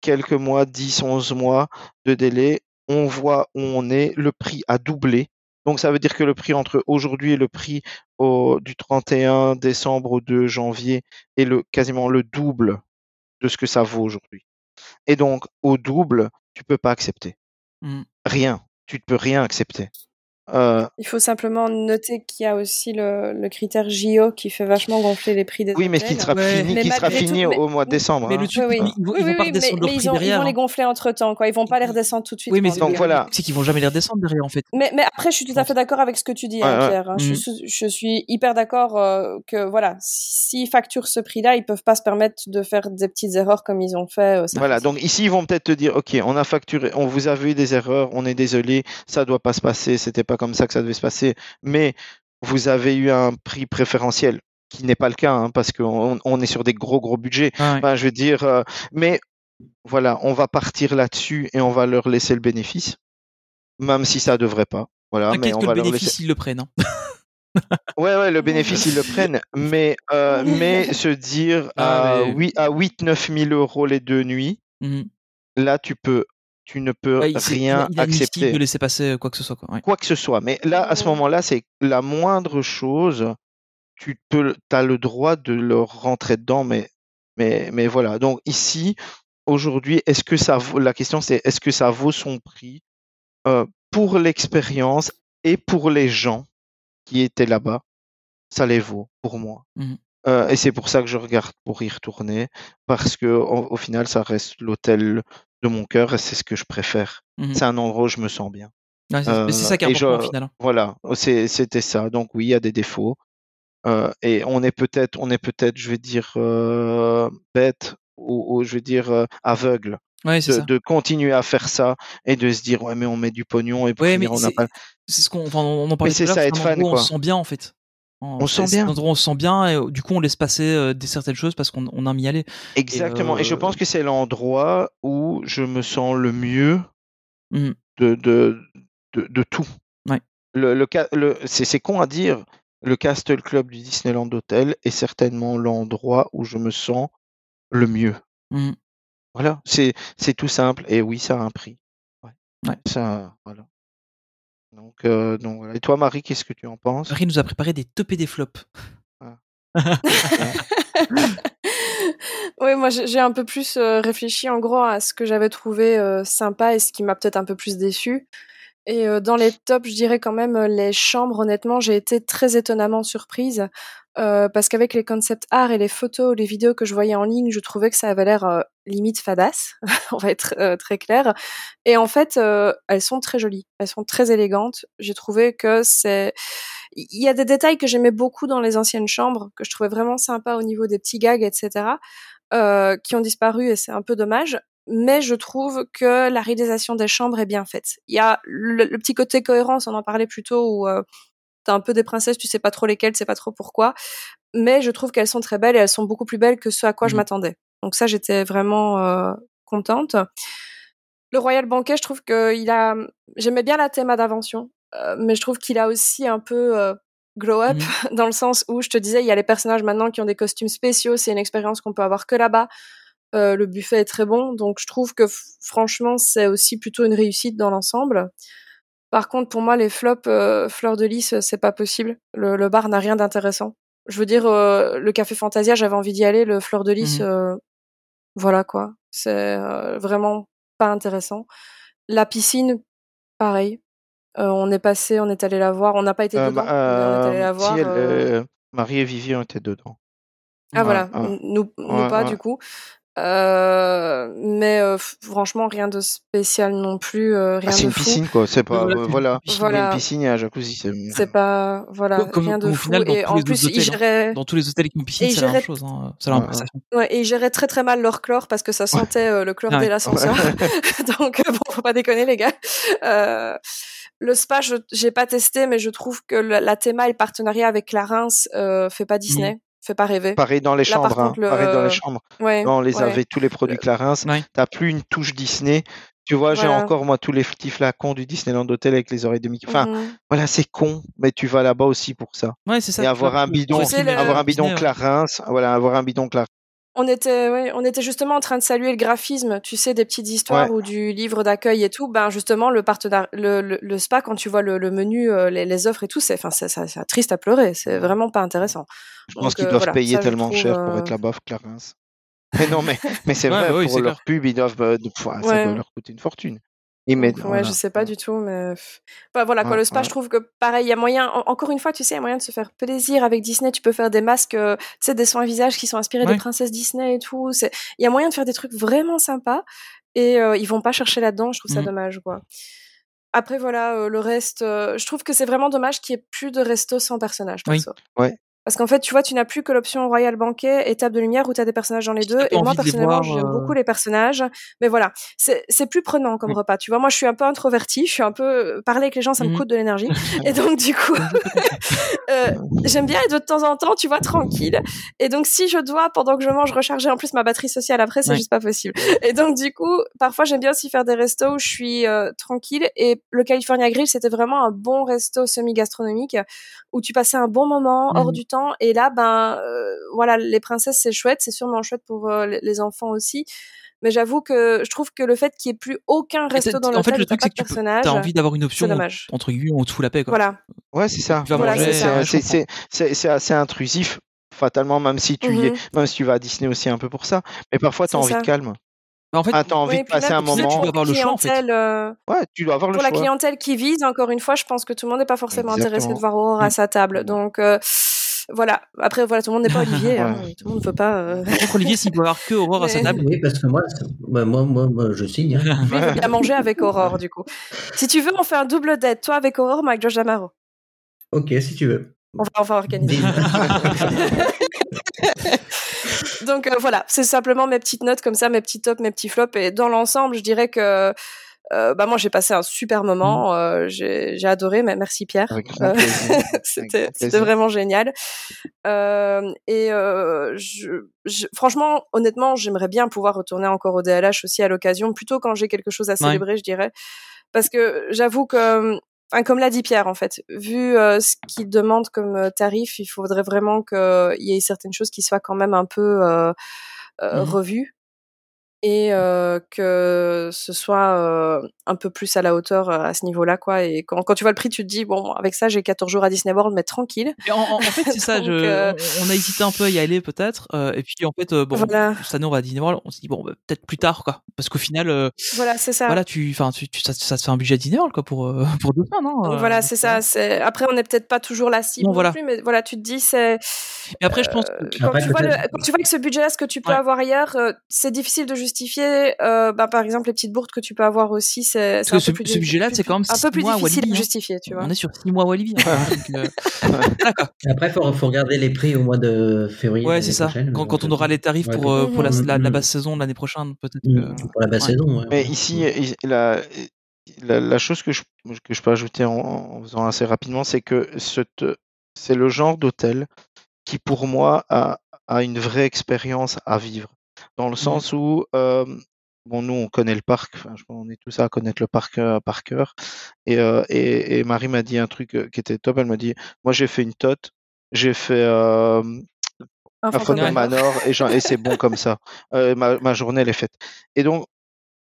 quelques mois, 10, 11 mois de délai. On voit où on est. Le prix a doublé. Donc ça veut dire que le prix entre aujourd'hui et le prix au, du 31 décembre au 2 janvier est le, quasiment le double de ce que ça vaut aujourd'hui. Et donc, au double, tu peux pas accepter. Mhm. Rien. Tu ne peux rien accepter. Euh, il faut simplement noter qu'il y a aussi le, le critère JO qui fait vachement gonfler les prix des oui, mais qui sera Ouais. fini, Mais qui sera tout- fini mais- au mois de décembre. Mais hein. le truc, Oui, oui. ils, vont, Oui, ils vont oui, pas oui, redescendre mais, prix ils, ont- ils derrière. vont les hein. gonfler entre temps, quoi. Ils vont pas les redescendre tout de suite. Oui, mais voilà. C'est qu'ils vont jamais les redescendre derrière en fait. Mais, mais après, je suis tout à fait d'accord avec ce que tu dis, hein, Ouais, ouais. Pierre. hein. Mm. Je, suis- je suis hyper d'accord euh, que voilà, s'ils facturent ce prix-là, ils peuvent pas se permettre de faire des petites erreurs comme ils ont fait. euh, Voilà, donc ici ils vont peut-être te dire, ok, on a facturé, on vous a vu des erreurs, on est désolé, ça doit pas se passer, c'était pas comme ça que ça devait se passer, mais vous avez eu un prix préférentiel, qui n'est pas le cas, hein, parce qu'on on est sur des gros gros budgets. Ah. Enfin, je veux dire, euh, mais voilà, on va partir là-dessus et on va leur laisser le bénéfice, même si ça devrait pas. Voilà, mais on que va le leur laisser. bénéfice, ils le prennent. hein? Ouais, ouais, le bénéfice, ils le prennent, mais, euh, mais se dire Ah, à mais- 8, à 8 9 000 euros les deux nuits, Mhm. là, tu peux, tu ne peux Ouais, rien accepter, de laisser passer euh, quoi que ce soit. Quoi. Ouais. quoi que ce soit. Mais là, à ce moment-là, c'est la moindre chose, tu peux, as le droit de leur rentrer dedans, mais, mais, mais voilà. Donc ici, aujourd'hui, est-ce que ça vaut, la question c'est, est-ce que ça vaut son prix euh, pour l'expérience et pour les gens qui étaient là-bas, ça les vaut pour moi. Mhm. Euh, et c'est pour ça que je regarde pour y retourner, parce que au, au final, ça reste l'hôtel de mon cœur et c'est ce que je préfère. Mhm. C'est un endroit où je me sens bien. Ouais, c'est mais Euh, ça qui est je- important au final. Voilà, c'était ça. Donc oui, il y a des défauts. Euh, et on est peut-être, on est peut-être, je vais dire, euh, bête ou, ou je vais dire euh, aveugle Ouais, de, ça. de continuer à faire ça et de se dire ouais mais on met du pognon et pour Ouais, mais on n'a pas. c'est ce qu'on, enfin, on en parlait c'est tout à ça, être fan, on se sent bien en fait. On se sent c'est bien. un endroit où on se sent bien et euh, du coup on laisse passer euh, des certaines choses parce qu'on on aime y aller. Exactement. Et, je euh, pense que c'est l'endroit où je me sens le mieux Mhm. de, de, de, de tout. Ouais. Le, le, c'est, c'est con à dire, le Castle Club du Disneyland Hotel est certainement l'endroit où je me sens le mieux. Mhm. Voilà, c'est, c'est tout simple. Et oui, ça a un prix. Ouais. Ouais. Ça, voilà. Donc, euh, donc voilà. Et toi, Marie, qu'est-ce que tu en penses? Marie nous a préparé des tops et des flops. Ah. Oui, moi j'ai j'ai un peu plus euh, réfléchi en gros à ce que j'avais trouvé euh, sympa et ce qui m'a peut-être un peu plus déçu. Et euh, dans les tops, je dirais quand même euh, les chambres. Honnêtement, j'ai été très étonnamment surprise euh, parce qu'avec les concepts art et les photos, les vidéos que je voyais en ligne, je trouvais que ça avait l'air euh, limite fadasse. On va être très clair. Et en fait, elles sont très jolies, elles sont très élégantes. J'ai trouvé que c'est il y a des détails que j'aimais beaucoup dans les anciennes chambres, que je trouvais vraiment sympa au niveau des petits gags, etc., qui ont disparu et c'est un peu dommage. Mais je trouve que la réalisation des chambres est bien faite. Il y a le, le petit côté cohérence, on en parlait plus tôt, où euh, t'as un peu des princesses, tu sais pas trop lesquelles, tu sais pas trop pourquoi. Mais je trouve qu'elles sont très belles et elles sont beaucoup plus belles que ce à quoi je Mhm. m'attendais. Donc ça, j'étais vraiment euh, contente. Le Royal Banquet, je trouve que il a, j'aimais bien la théma d'invention, euh, mais je trouve qu'il a aussi un peu glow up dans le sens où je te disais, il y a les personnages maintenant qui ont des costumes spéciaux, c'est une expérience qu'on peut avoir que là-bas. Euh, le buffet est très bon, donc je trouve que franchement c'est aussi plutôt une réussite dans l'ensemble. Par contre, pour moi, les flops euh, fleurs de lys, c'est pas possible. Le, le bar n'a rien d'intéressant. Je veux dire, euh, le café Fantasia, j'avais envie d'y aller. Le fleur de lys, Mhm. euh, voilà quoi. C'est vraiment pas intéressant. La piscine, pareil. On est passé, on est allé la voir. On n'a pas été dedans, ma- mais on est allé la voir. si, elle, Marie et Vivi ont été dedans. Ah Ouais, voilà, ouais. nous, nous Ouais, pas du coup. Euh, mais euh, franchement, rien de spécial non plus, euh, rien Ah, c'est une fou. piscine, quoi. C'est pas. voilà, euh, voilà. piscine. Une piscine et un jacuzzi. C'est... C'est pas, voilà, comme- rien de fou. final, Et en plus, autres ils hôtels, hein. géraient, Dans tous les hôtels qui ont piscine, c'est la même chose. Hein. C'est la même Ouais, ouais. et ils géraient très très mal leur chlore parce que ça sentait euh, le chlore ouais. dès l'ascenseur. Donc bon, faut pas déconner les gars. Euh, le spa, je j'ai pas testé, mais je trouve que la, la théma et le partenariat avec la Reims euh, fait pas Disney, fait pas rêver. Pareil dans les Là, par chambres. hein. contre, le- Pareil dans les chambres. Ouais. On les ouais. avait tous les produits Clarins. Ouais. T'as plus une touche Disney. Tu vois, j'ai Voilà. encore moi tous les petits flacons du Disneyland Hotel avec les oreilles de Mickey. Enfin, Mhm. voilà, c'est con, mais tu vas là-bas aussi pour ça. Ouais, c'est ça. Et avoir un bidon, avoir un bidon Disney, ouais. Clarins, voilà, avoir un bidon Clarins. On était, ouais, on était justement en train de saluer le graphisme, tu sais, des petites histoires Ouais. ou du livre d'accueil et tout. Ben justement, le partenariat, le, le, le spa, quand tu vois le, le menu, euh, les, les offres et tout, c'est, enfin, c'est, c'est, c'est triste à pleurer. C'est vraiment pas intéressant. Je pense Donc, qu'ils euh, doivent voilà, payer ça, tellement trouve, cher pour euh, être là-bas, Clarins. Mais non, mais, mais c'est Ouais, vrai, bah oui, pour c'est leur clair. pub, ils doivent, euh, de- ça doit leur coûter une fortune. Donc, ouais, voilà. je sais pas du tout, mais enfin, voilà quoi. Ouais, Le spa, ouais. je trouve que pareil, il y a moyen. en- Encore une fois, tu sais, il y a moyen de se faire plaisir avec Disney. Tu peux faire des masques, euh, tu sais, des soins visage qui sont inspirés Ouais. des princesses Disney et tout. C'est, il y a moyen de faire des trucs vraiment sympas et euh, ils vont pas chercher là-dedans. Je trouve ça Mhm. dommage, quoi. Après voilà, euh, le reste, euh, je trouve que c'est vraiment dommage qu'il y ait plus de resto sans personnage. Oui. Perso. Ouais. Parce qu'en fait, tu vois, tu n'as plus que l'option Royal Banquet et Table de Lumière où tu as des personnages dans les deux. Et moi, personnellement, j'aime euh, beaucoup les personnages. Mais voilà, c'est c'est plus prenant comme Mm. repas. Tu vois, moi, je suis un peu introvertie. Je suis un peu. Parler avec les gens, ça me Mhm. coûte de l'énergie. et donc, du coup, euh, j'aime bien être de temps en temps, tu vois, tranquille. Et donc, si je dois, pendant que je mange, recharger en plus ma batterie sociale après, c'est Ouais. juste pas possible. Et donc, du coup, parfois, j'aime bien aussi faire des restos où je suis euh, tranquille. Et le California Grill, c'était vraiment un bon resto semi-gastronomique où tu passais un bon moment hors Mhm. du temps. Et là, ben, euh, voilà, les princesses, c'est chouette. C'est sûrement chouette pour euh, les- enfants aussi. Mais j'avoue que je trouve que le fait qu'il n'y ait plus aucun resto dans en fait, le truc, c'est de que tu peux- t'as envie d'avoir une c'est option, dommage. entre guillemets, on te fout la paix. Quoi. Voilà. Ouais, c'est ça. Voilà, manger, c'est assez intrusif, fatalement, même si tu y es, Mhm. même si tu vas à Disney aussi un peu pour ça. Mais parfois, tu as envie ça. de calme. Bah, en fait, Ah, t'as envie Oui, de passer un sais, tu moment. dois pour avoir la le choix, en fait. clientèle, euh, Ouais, tu dois avoir le pour la choix. clientèle qui vise, encore une fois, je pense que tout le monde n'est pas forcément intéressé de voir Aurore à Mm. sa table. Donc euh, voilà. Après, voilà, tout le monde n'est pas Olivier. hein. Tout le monde ne veut pas. euh, contre, Olivier, s'il doit avoir que Aurore à sa Mais- table. Oui, parce que moi, c'est- bah, moi, moi, moi, je signe. hein. Lui, il veut bien manger avec Aurore, du coup. Si tu veux, on fait un double date. Toi avec Aurore, moi avec Josh Damaro. Ok, si tu veux. On va, on va organiser. Donc euh, voilà, c'est simplement mes petites notes comme ça, mes petits tops, mes petits flops. Et dans l'ensemble, je dirais que euh, bah moi j'ai passé un super moment. euh, j'ai adoré, mais merci Pierre. Euh, c'était vraiment génial. Et je, je- franchement, honnêtement, j'aimerais bien pouvoir retourner encore au DLH aussi à l'occasion, plutôt quand j'ai quelque chose à célébrer, je dirais, parce que j'avoue que comme l'a dit Pierre, en fait, vu euh, ce qu'il demande comme tarif, il faudrait vraiment qu'il y ait certaines choses qui soient quand même un peu euh, euh, Mhm. revues et euh, que ce soit euh, un peu plus à la hauteur euh, à ce niveau-là, quoi. Et quand, quand tu vois le prix, tu te dis bon, avec ça, j'ai 14 jours à Disney World, mais tranquille. Et en, en- en fait, c'est ça. Donc, je, euh, on, on a hésité un peu à y aller peut-être, euh, et puis en fait, euh, bon, Voilà. cette année on va à Disney World. On s'est dit bon, bah, peut-être plus tard, quoi. Parce qu'au final, euh, Voilà, c'est ça. voilà, tu, enfin, tu, tu- ça, ça te fait un budget Disney World, quoi, pour euh, pour deux semaines, non Donc Euh, voilà, c'est ça. C'est après, on n'est peut-être pas toujours la cible Non, non, voilà. plus, mais voilà, tu te dis c'est Mais après, je pense que quand Après, tu vois le, quand tu vois que ce budget-là, ce que tu peux Ouais. avoir ailleurs, euh, c'est difficile de justifier. Euh, bah, par exemple, les petites bourdes que tu peux avoir aussi, c'est Parce c'est un que ce, peu plus ce budget-là, plus- c'est quand même un peu plus difficile à hein. justifier, tu vois. On est sur six mois Walibi. hein. Euh. Après, il faut, faut regarder les prix au mois de février. Ouais, c'est ça. prochaine, Quand, on aura les tarifs ouais, pour, euh, pour la, Mhm. la, la Mhm. basse saison l'année prochaine, peut-être. Mm, que- Pour la basse Ouais. saison. ouais. Mais ici, la, la, la chose que je, que je peux ajouter en, en faisant assez rapidement, c'est que cette- c'est le genre d'hôtel qui, pour moi, a, a une vraie expérience à vivre. Dans le sens où, euh, bon, nous, on connaît le parc, enfin, je pense qu'on est tous à connaître le parc euh, par cœur. Et, euh, et, et Marie m'a dit un truc qui était top. Elle m'a dit Moi, j'ai fait une tote, j'ai fait. Un Phantom Manor. Et, c'est bon comme ça. Ma, ma journée elle est faite. Et donc,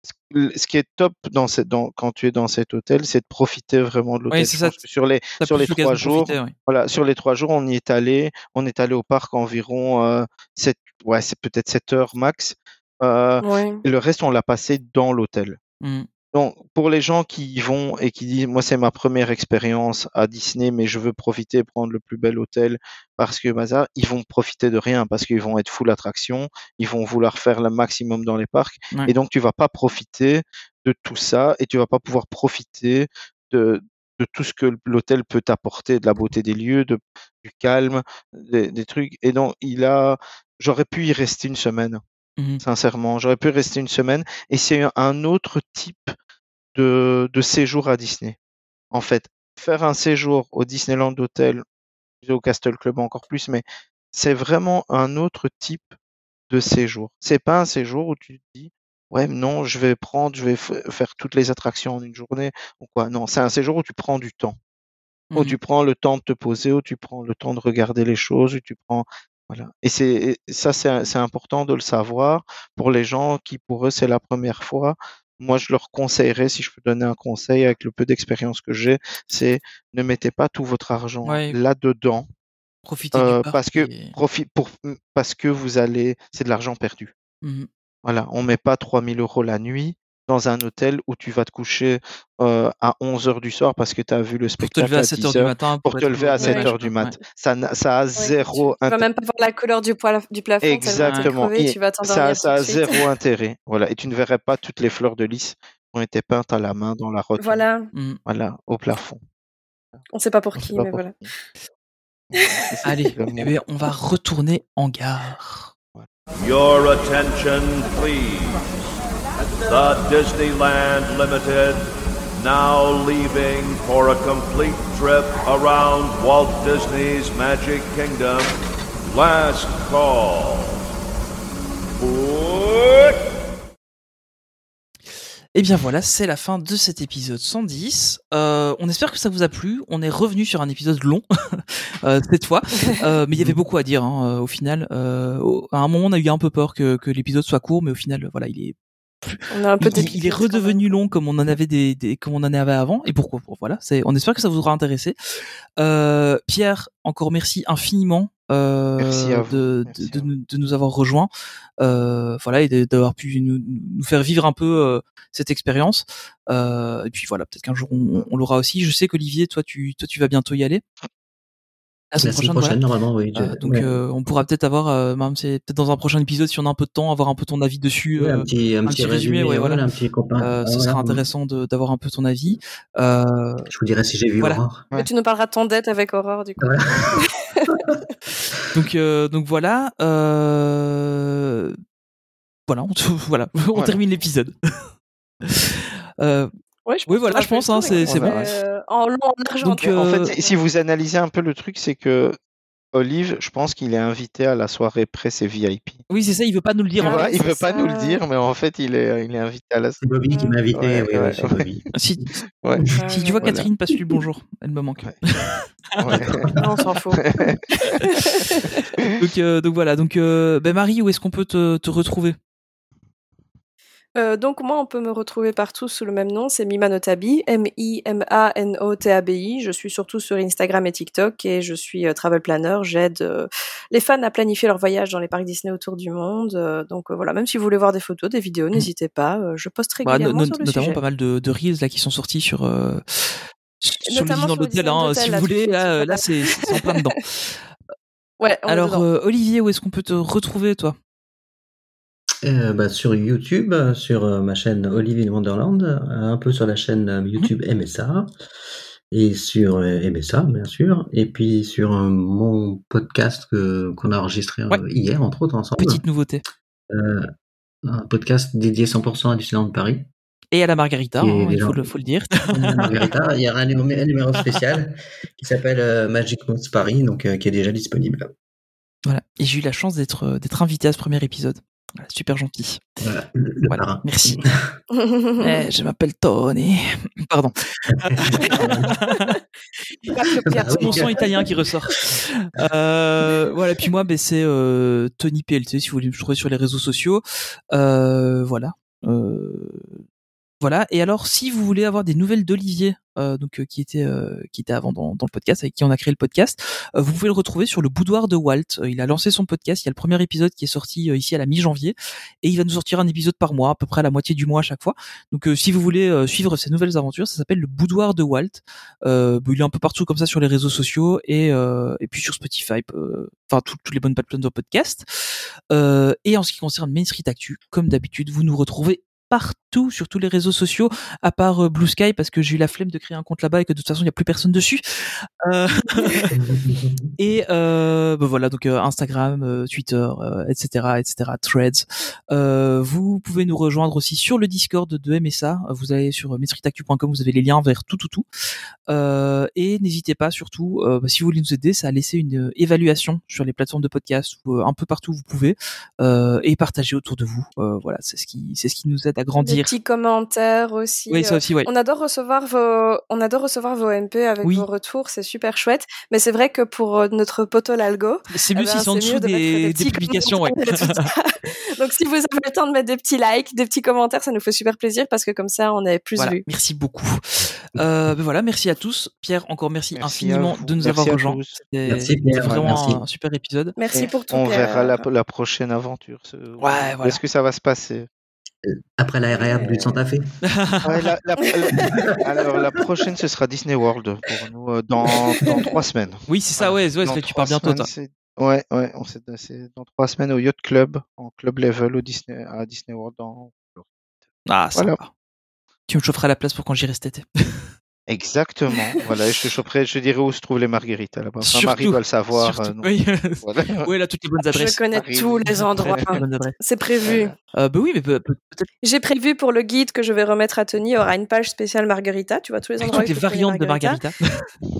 ce- qui est top dans cette, dans, quand tu es dans cet hôtel, c'est de profiter vraiment de l'hôtel. Que sur les sur les trois jours, profiter, voilà, sur les trois jours, on y est allé. On est allé au parc environ euh, sept, ouais, c'est peut-être 7 heures max. Euh, Ouais. et le reste, on l'a passé dans l'hôtel. Mm. Donc, pour les gens qui y vont et qui disent, moi, c'est ma première expérience à Disney, mais je veux profiter, prendre le plus bel hôtel parce que bazar, ils vont profiter de rien parce qu'ils vont être full attraction, ils vont vouloir faire le maximum dans les parcs. Ouais. Et donc, tu vas pas profiter de tout ça et tu vas pas pouvoir profiter de, de tout ce que l'hôtel peut t'apporter, de la beauté des lieux, de, du calme, des, des trucs. Et donc, il a, j'aurais pu y rester une semaine Mhm. sincèrement. J'aurais pu rester une semaine et c'est un- autre type de, de séjour à Disney. En fait, faire un séjour au Disneyland Hotel, au Castle Club encore plus, mais c'est vraiment un autre type de séjour. C'est pas un séjour où tu te dis, ouais, non, je vais prendre, je vais faire toutes les attractions en une journée ou quoi. Non, c'est un séjour où tu prends du temps, où Mhm. tu prends le temps de te poser, où tu prends le temps de regarder les choses, où tu prends voilà. Et c'est ça, c'est important de le savoir pour les gens qui, pour eux, c'est la première fois. Moi, je leur conseillerais, si je peux donner un conseil avec le peu d'expérience que j'ai, c'est ne mettez pas tout votre argent Ouais. là-dedans Profiter euh, du parc. parce que profit pour parce que vous allez, c'est de l'argent perdu. Mhm. Voilà, on met pas 3000 euros la nuit dans un hôtel où tu vas te coucher euh, à 11 heures du soir parce que tu as vu le Pour te spectacle lever à à 7 10 heures du heures matin. pour te lever à au- 7 Ouais. heures du Ouais. mat. Ça, ça a Ouais, zéro tu, tu vas intérêt. même pas voir la couleur du, poil- du plafond. Exactement. Et tu vas ça, ça a zéro intérêt. Voilà. Et tu ne verrais pas toutes les fleurs de lys qui ont été peintes à la main dans la rotule. Voilà. Mhm. Voilà, au plafond. On sait pas pour On qui, pas mais pour voilà. qui. Allez, eh on va retourner en gare. Your attention, please. The Disneyland Limited now leaving for a complete trip around Walt Disney's Magic Kingdom. Last call. Et bien voilà, c'est la fin de cet épisode 110. Euh, on espère que ça vous a plu. On est revenu sur un épisode long euh, cette fois, Euh, mais il y avait beaucoup à dire hein, au final. À un moment, on a eu un peu peur que, que l'épisode soit court, mais au final, voilà, il est On a un peu il, est redevenu long comme on en avait des, des comme on en avait avant. Et pourquoi? Voilà, c'est. On espère que ça vous aura intéressé. Euh, Pierre, encore merci infiniment euh, Merci à vous. de, Merci de, à de nous- de nous avoir rejoints, euh, voilà, et d'avoir pu nous, nous faire vivre un peu euh, cette expérience. Euh, et puis voilà, peut-être qu'un jour on, on l'aura aussi. Je sais qu'Olivier, toi, tu, toi, tu vas bientôt y aller. La La semaine prochaine, normalement, oui. je- Euh, donc ouais. euh, on pourra peut-être avoir, euh, même c'est peut-être dans un prochain épisode si on a un peu de temps, avoir un peu ton avis dessus. Ouais, euh, un petit, un petit résumé, ouais, voilà. un petit copain. Euh, ce sera intéressant d'avoir un peu ton avis. Euh, Je vous dirai si j'ai vu Voilà. Aurore. Mais tu nous parleras de ton dette avec Aurore, du coup. Voilà. donc, euh, donc voilà. Euh... Voilà, on, voilà, on Voilà. termine l'épisode. euh, Ouais, je Oui, voilà, je pense, hein, c'est- bon. Euh, en long, en en Donc. En euh, fait, si vous analysez un peu le truc, c'est que Olive, je pense qu'il est invité à la soirée presse et VIP. oui, c'est ça, il veut pas nous le dire. En Ah oui, il veut c'est pas nous le dire, mais en fait, il est, il est invité à la. C'est Bobby qui m'a invité. Ouais, oui, ouais. Bobby. Si, Ouais. si tu vois Voilà. Catherine, passe-lui bonjour. Elle me manque. Ouais. Ouais. Non, on s'en fout. donc, euh, donc voilà. Donc, euh, ben Marie, où est-ce qu'on peut te, te retrouver? Euh, donc moi, on peut me retrouver partout sous le même nom, c'est Mimanotabi, M-I-M-A-N-O-T-A-B-I. Je suis surtout sur Instagram et TikTok et je suis euh, travel planner. J'aide euh, les fans à planifier leur voyage dans les parcs Disney autour du monde. Donc voilà, même si vous voulez voir des photos, des vidéos, n'hésitez pas. je poste Bah, no- régulièrement no- sur le Notamment sujet. pas mal de, de reels là qui sont sortis sur. sur le Notamment dans l'hôtel, hein, si vous voulez, là, c'est là en plein dedans. Ouais, on Alors, euh, Olivier, où est-ce qu'on peut te retrouver, toi? Euh, bah, sur YouTube, sur euh, ma chaîne Olivier Wonderland, euh, un peu sur la chaîne euh, YouTube MSA, et sur MSA, bien sûr, et puis sur mon podcast qu'on a enregistré Ouais. hier, entre autres, ensemble. Petite nouveauté. Un podcast dédié 100% à Disneyland Paris. Et à la Margarita, hein, il faut le, faut le dire. Margarita, il y aura un numéro, un numéro spécial qui s'appelle Magic Moons Paris, donc euh, qui est déjà disponible. Voilà. Et j'ai eu la chance d'être d'être invité à ce premier épisode. Voilà, super gentil. Voilà, le, le Voilà, parrain. merci. Eh, je m'appelle Tony. Pardon. Pierre, C'est mon son italien qui ressort. Euh, voilà, puis moi, ben, c'est euh, Tony PLT, si vous voulez me trouver sur les réseaux sociaux. Euh, voilà. Voilà. Et alors, si vous voulez avoir des nouvelles d'Olivier, euh, donc euh, qui était euh, qui était avant dans, le podcast, avec qui on a créé le podcast, vous pouvez le retrouver sur le boudoir de Walt. Il a lancé son podcast. Il y a le premier épisode qui est sorti ici à la mi-janvier, et il va nous sortir un épisode par mois, à peu près à la moitié du mois à chaque fois. Donc, si vous voulez suivre ces nouvelles aventures, ça s'appelle le boudoir de Walt. Il est un peu partout comme ça sur les réseaux sociaux et et puis sur Spotify, enfin tout- toutes les bonnes plateformes de podcast. Et en ce qui concerne Main Street Actu, comme d'habitude, vous nous retrouvez partout sur tous les réseaux sociaux à part euh, Blue Sky parce que j'ai eu la flemme de créer un compte là-bas et que de toute façon il n'y a plus personne dessus. Euh, et euh, ben voilà donc Instagram, Twitter, etc., etc., Threads. Euh, vous pouvez nous rejoindre aussi sur le Discord de MSA. Vous allez sur maîtritactu.com, vous avez les liens vers tout, tout, tout. Et n'hésitez pas surtout, bah, si vous voulez nous aider, c'est à laisser une évaluation sur les plateformes de podcast ou un peu partout où vous pouvez et partager autour de vous. Voilà, c'est ce qui, c'est ce qui nous aide à Des petits commentaires aussi. Oui, ça euh, aussi, ouais. On adore recevoir vos, on adore recevoir vos MP avec Oui. vos retours, c'est super chouette. Mais c'est vrai que pour euh, notre poteau l'algo, C'est eh mieux ben, si c'est en dessous de des, des petits publications, ouais. Donc si vous avez le temps de mettre des petits likes, des petits commentaires, ça nous fait super plaisir parce que comme ça on est plus Voilà, vus. merci beaucoup. Euh, ben voilà, merci à tous. Pierre, encore merci, infiniment de nous Merci avoir rejoints. Merci, Pierre. vraiment Merci. un super épisode. Merci pour tout. On Pierre. verra la, la prochaine aventure. ce- voilà. est-ce que ça va se passer? Après la RAB du Santa Fe. Ouais, la- la- la- Alors, la prochaine, ce sera Disney World pour nous euh, dans, dans trois semaines. Oui, c'est ça, ouais, ouais, que tu pars bientôt, toi. semaines, c'est- Ouais, ouais, on c'est dans trois semaines au Yacht Club, en club level au Disney, à Disney World. Dans... Ah, Voilà. sympa. Tu me chaufferas la place pour quand j'irai cet été. Exactement. voilà, je te choperai, je te dirai où se trouvent les margaritas là-bas. Enfin, Marie doit le savoir. Surtout. euh, non. oui. Voilà. oui, là, toutes les bonnes adresses. Je connais Arrive. tous les endroits. C'est prévu. Euh, bah oui, mais peut- peut- peut-être J'ai prévu pour le guide que je vais remettre à Tony, il y aura une page spéciale Margarita, tu vois tous les avec endroits toutes où les il peut trouver variantes de Margarita.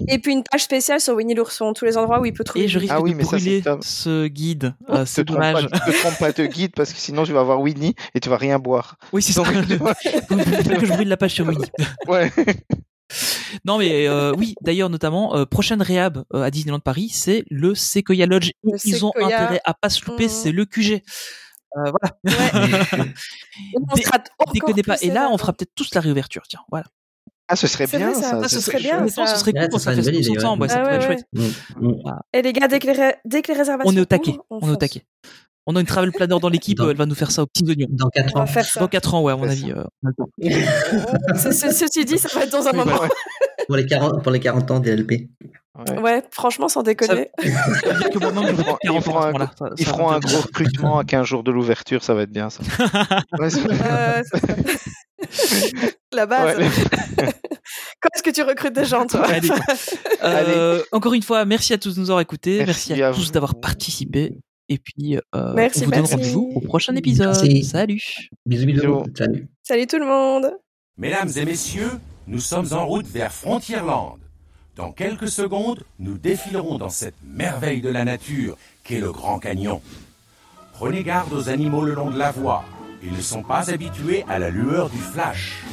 Et puis une page spéciale sur Winnie l'ourson, tous les endroits où il peut trouver. Et je risque Ah oui, de mais ça, brûler top. ce guide. Ne Euh, te c'est trompe pas, dommage. ne te trompe pas de guide parce que sinon tu vas avoir Winnie et tu vas rien boire. Oui, c'est ça. Que je brûle la page sur Winnie. ouais. Non, mais euh, oui, d'ailleurs, notamment, euh, prochaine réhab euh, à Disneyland Paris, c'est le Sequoia Lodge. Le Ils ont Sequoia. intérêt à pas se louper, Mhm. c'est le QG. Euh, voilà. Ouais. Et on sera Déconnez pas. Et là, on fera peut-être tous la réouverture. Tiens, voilà. Ah, ce serait bien vrai, ça. ça. Ah, ce serait bien, Honnêtement, ce ça. serait cool ça quand ça serait fait une belle idée, 60 ans, ouais. ouais, ça Ah pourrait être chouette. Mm, mm. Et les gars, dès que les, ré- dès que les réservations On est au taquet, on est au taquet. On a une travel planner dans l'équipe, elle va nous faire ça aux petits oignons. Dans 4 On va ans. ça. Dans 4 ans, ouais, à mon avis. ça. euh. Ce- ce- Ceci dit, ça va être dans un Oui, moment. Pour les 40, pour les 40 ans DLP. ouais. Ouais, franchement, sans déconner. Ça Ils feront, faire 40 ils feront ans à ce un. Ça- ils ça feront gros recrutement à 15 jours de l'ouverture, ça va être bien ça. Ouais, c'est- Euh, ça. La base. ouais. Quand est-ce que tu recrutes des gens, toi? Allez. Euh, encore une fois, merci à tous de nous avoir écoutés. Merci, Merci à, à tous d'avoir participé. Et puis, euh, Merci, on vous donne rendez-vous au prochain épisode. Merci. Salut. Bisous, bisous. Bisous. Salut. Salut tout le monde. Mesdames et messieurs, nous sommes en route vers Frontierland. Dans quelques secondes, nous défilerons dans cette merveille de la nature qu'est le Grand Canyon. Prenez garde aux animaux le long de la voie. Ils ne sont pas habitués à la lueur du flash.